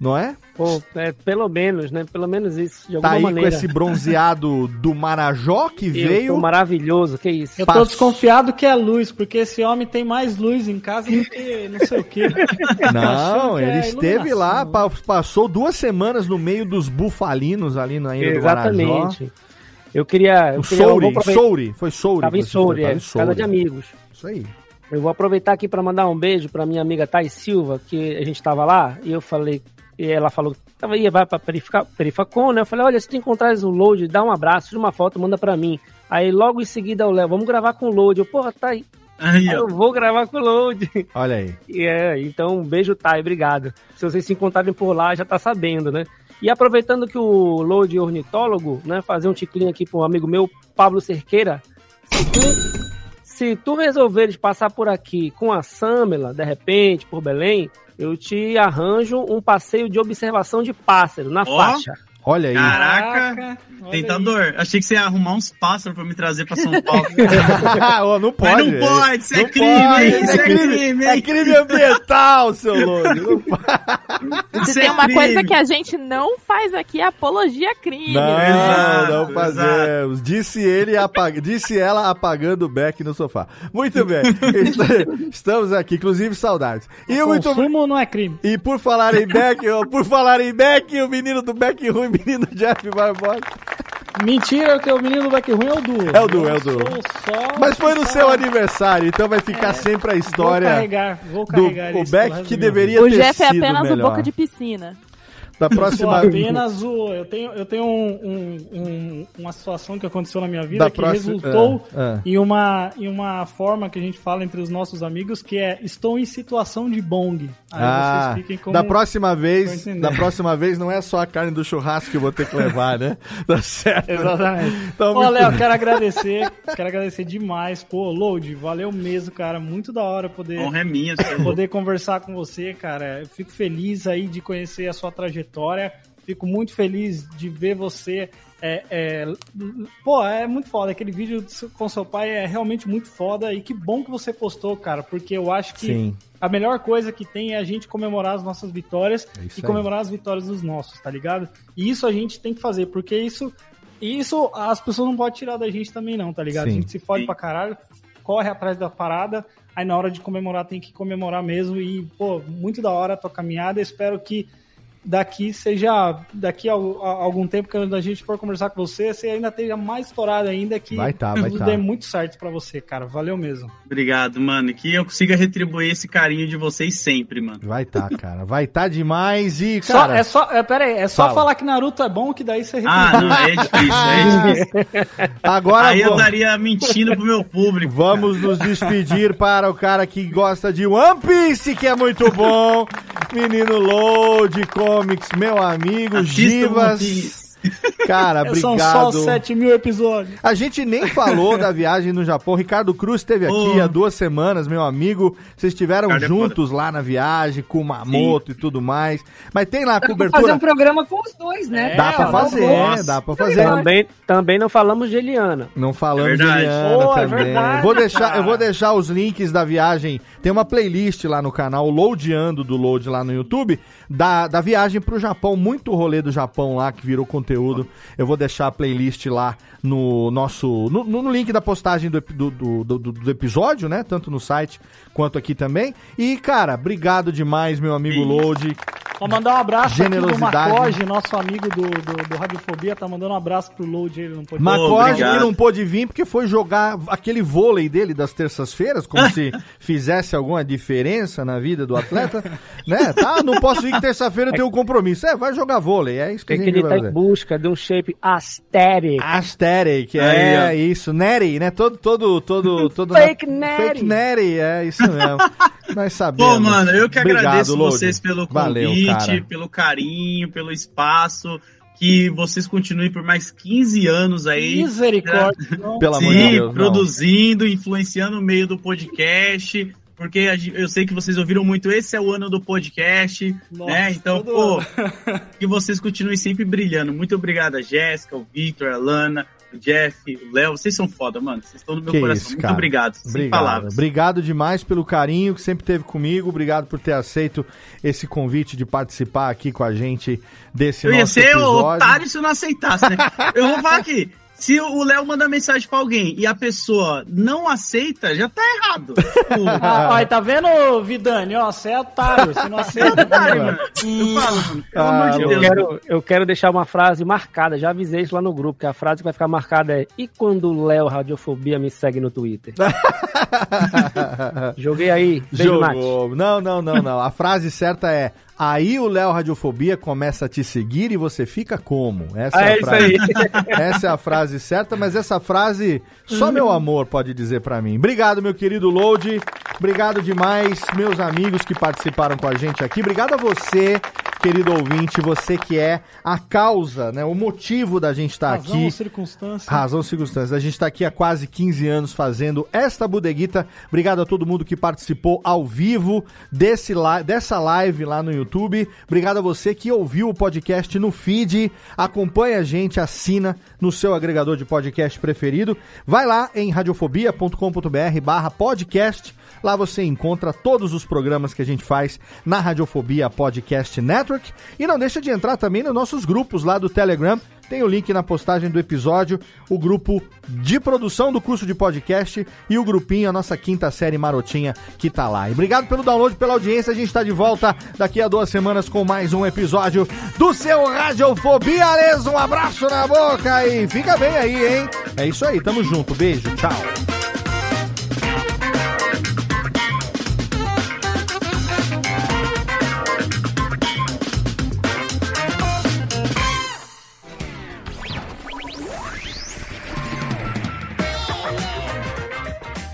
não é? Pô, é, pelo menos, né? Pelo menos isso, de Tá aí maneira. com esse bronzeado do Marajó que Eu veio. tô maravilhoso, que isso. Eu tô desconfiado que é luz, porque esse homem tem mais luz em casa do que não sei o quê. Não, ele é esteve lá, passou duas semanas no meio dos bufalinos ali na ilha do Marajó. Exatamente. Eu queria. Eu O queria Souri, Souri, foi Souri. Tava em Souri, é, casa de amigos. Isso aí. Eu vou aproveitar aqui para mandar um beijo para minha amiga Thais Silva, que a gente tava lá, e eu falei, e ela falou que tava ia vai para Perifa, Perifacon, né? Eu falei, olha, se tu encontrares o Load, dá um abraço, tira uma foto, manda para mim. Aí logo em seguida eu levo, vamos gravar com o Load. Eu, porra, tá aí. Aí. Eu vou gravar com o Load. Olha aí. E é, então, um beijo, Thay, obrigado. Se vocês se encontrarem por lá, já tá sabendo, né? E aproveitando que o Load é ornitólogo, né, fazer um ticlinho aqui para um amigo meu, Pablo Cerqueira. Se tu resolveres passar por aqui com a Samela, de repente, por Belém, eu te arranjo um passeio de observação de pássaro na Ó. faixa. Olha aí. Caraca, olha tentador. Achei que você ia arrumar uns pássaros pra me trazer pra São Paulo. Ô, não pode. Mas não pode, isso é Não crime, pode? Isso é crime, É crime ambiental, seu louco. Se Isso tem é uma crime. coisa que a gente não faz aqui, é apologia a crime. Não, Exato, não fazemos. Disse ele apag... disse ela apagando o Beck no sofá. Muito bem. Est- Estamos aqui, inclusive saudades. E o muito Consumo não é crime. e por falar em Beck, por falar em Beck, o menino do Beck ruim, menino Jeff Barbosa. Mentira, que o menino do Back Ruim é o Du. É o Du, é o Eu Du. sou só- Mas foi no seu aniversário, então vai ficar sempre a história Vou carregar, vou do carregar o isso pro Beck que do deveria O ter Jeff é sido apenas o melhor. boca de piscina. Da Eu sou próxima apenas o. Eu tenho, eu tenho um- um- um- uma situação que aconteceu na minha vida Da que próxima- resultou ah, ah. Em, uma, em uma forma que a gente fala entre os nossos amigos que é estou em situação de bong. Aí Ah, vocês fiquem como. da próxima vez, da próxima vez não é só a carne do churrasco que eu vou ter que levar, né? Tá certo. Exatamente. Então, Ô, muito Léo, quero agradecer. Quero agradecer demais. Pô, Load, valeu mesmo, cara. Muito da hora poder. Honra é minha, é poder conversar com você, cara. Eu fico feliz aí de conhecer a sua trajetória. Fico muito feliz de ver você. É, é, pô, é muito foda. Aquele vídeo com seu pai é realmente muito foda. E que bom que você postou, cara, porque eu acho que Sim. a melhor coisa que tem é a gente comemorar as nossas vitórias É isso e aí. comemorar as vitórias dos nossos, tá ligado? E isso a gente tem que fazer, porque isso, isso as pessoas não podem tirar da gente também, não, tá ligado? Sim. A gente se fode Sim. pra caralho, corre atrás da parada, aí na hora de comemorar tem que comemorar mesmo. E, pô, muito da hora a tua caminhada. Espero que daqui seja. Daqui a, a algum tempo que a gente for conversar com você, você ainda esteja mais estourado ainda, que Vai tá, vai tudo tá. dê muito certo pra você, cara. Valeu mesmo. Obrigado, mano. Que eu consiga retribuir esse carinho de vocês sempre, mano. Vai tá, cara. Vai tá demais e, Só, cara. é só, é, pera aí, é só Fala. falar que Naruto é bom, que daí você Ah, retribui. não, é difícil, é difícil. Agora Aí eu daria mentindo pro meu público. Vamos nos despedir para o cara que gosta de One Piece, que é muito bom. Menino Load Comics, meu amigo Assista One Givas. Cara, É, São obrigado. só 7 mil episódios. A gente nem falou da viagem no Japão. Ricardo Cruz esteve aqui Oh. há duas semanas, meu amigo. Vocês estiveram Ricardo é juntos lá na viagem, com o Mamoto e tudo mais. Mas tem lá a Dá pra fazer cobertura. um programa com os dois, né? Dá pra fazer, Nossa. dá pra fazer. Também, também não falamos de Eliana. Não falamos É de. Eliana é também. verdade, vou deixar, cara. eu vou deixar os links da viagem. Tem uma playlist lá no canal, o Loadando do Load lá no YouTube, da, da viagem pro Japão. Muito rolê do Japão lá que virou conteúdo. Eu vou deixar a playlist lá no nosso. No, no link da postagem do, do, do, do- episódio, né? Tanto no site quanto aqui também. E, cara, obrigado demais, meu amigo Load. Vou mandar um abraço aqui do Generosidade. Macoge, nosso amigo do, do, do Radiofobia, tá mandando um abraço pro Load, ele não pode Macode que não pôde vir porque foi jogar aquele vôlei dele das terças-feiras, como se fizesse alguma diferença na vida do atleta, né? Tá, não posso ir que terça-feira eu tenho um compromisso. É, vai jogar vôlei, é isso que a Porque gente ele vai tá em fazer. Busca de um shape aesthetic. Aesthetic, Aí, é ó. isso. Neri, né? Todo, todo, todo, todo. Fake Neri. Fake Neri, é isso mesmo. Nós sabemos. Pô, mano, eu que Obrigado, agradeço Load. vocês pelo Valeu, convite, cara. pelo carinho, pelo espaço. Que vocês continuem por mais 15 anos aí. Misericórdia, né? Pelo Sim, amor de Deus, não. produzindo, influenciando o meio do podcast. Porque eu sei que vocês ouviram muito, esse é o ano do podcast, Nossa, né? Então, pô, que vocês continuem sempre brilhando. Muito obrigado a Jéssica, o Victor, a Lana, o Jeff, o Léo. Vocês são foda, mano. Vocês estão no meu Que coração. isso, Muito cara. obrigado. Sem Obrigado. palavras. Obrigado demais pelo carinho que sempre teve comigo. Obrigado por ter aceito esse convite de participar aqui com a gente desse Eu ia nosso ser episódio. otário se eu não aceitasse, né? Eu vou falar aqui. Se o Léo manda mensagem pra alguém e a pessoa não aceita, já tá errado. Ah, ó, tá vendo, Vidani? Ó, você é otário, você não aceita. otário, mano. Eu falo, mano. Pelo amor de eu, Deus. quero, eu quero deixar uma frase marcada, já avisei isso lá no grupo, que a frase que vai ficar marcada é E quando o Léo Radiofobia me segue no Twitter? Joguei aí, beijo. Jogou. Não, não, não, não. A frase certa é: Aí o Léo Radiofobia começa a te seguir e você fica como? Essa é, a é isso frase. Essa é a frase certa, mas essa frase só meu amor pode dizer pra mim. Obrigado, meu querido Load. Obrigado demais, meus amigos que participaram com a gente aqui. Obrigado a você, querido ouvinte, você que é a causa, né, o motivo da gente estar Razão aqui. ou circunstância. Razão circunstâncias. A gente está aqui há quase 15 anos fazendo esta bodeguita. Obrigado a todo mundo que participou ao vivo desse dessa live lá no YouTube. Obrigado a você que ouviu o podcast no feed. Acompanha a gente, assina no seu agregador de podcast preferido. Vai lá em radiofobia.com.br barra podcast. Lá você encontra todos os programas que a gente faz na Radiofobia Podcast Network. E não deixa de entrar também nos nossos grupos lá do Telegram. Tem o link na postagem do episódio, o grupo de produção do curso de podcast e o grupinho, a nossa quinta série marotinha que tá lá. E obrigado pelo download, pela audiência. A gente tá de volta daqui a duas semanas com mais um episódio do seu Radiofobia. Ales, um abraço na boca e fica bem aí, hein? É isso aí, tamo junto. Beijo, tchau.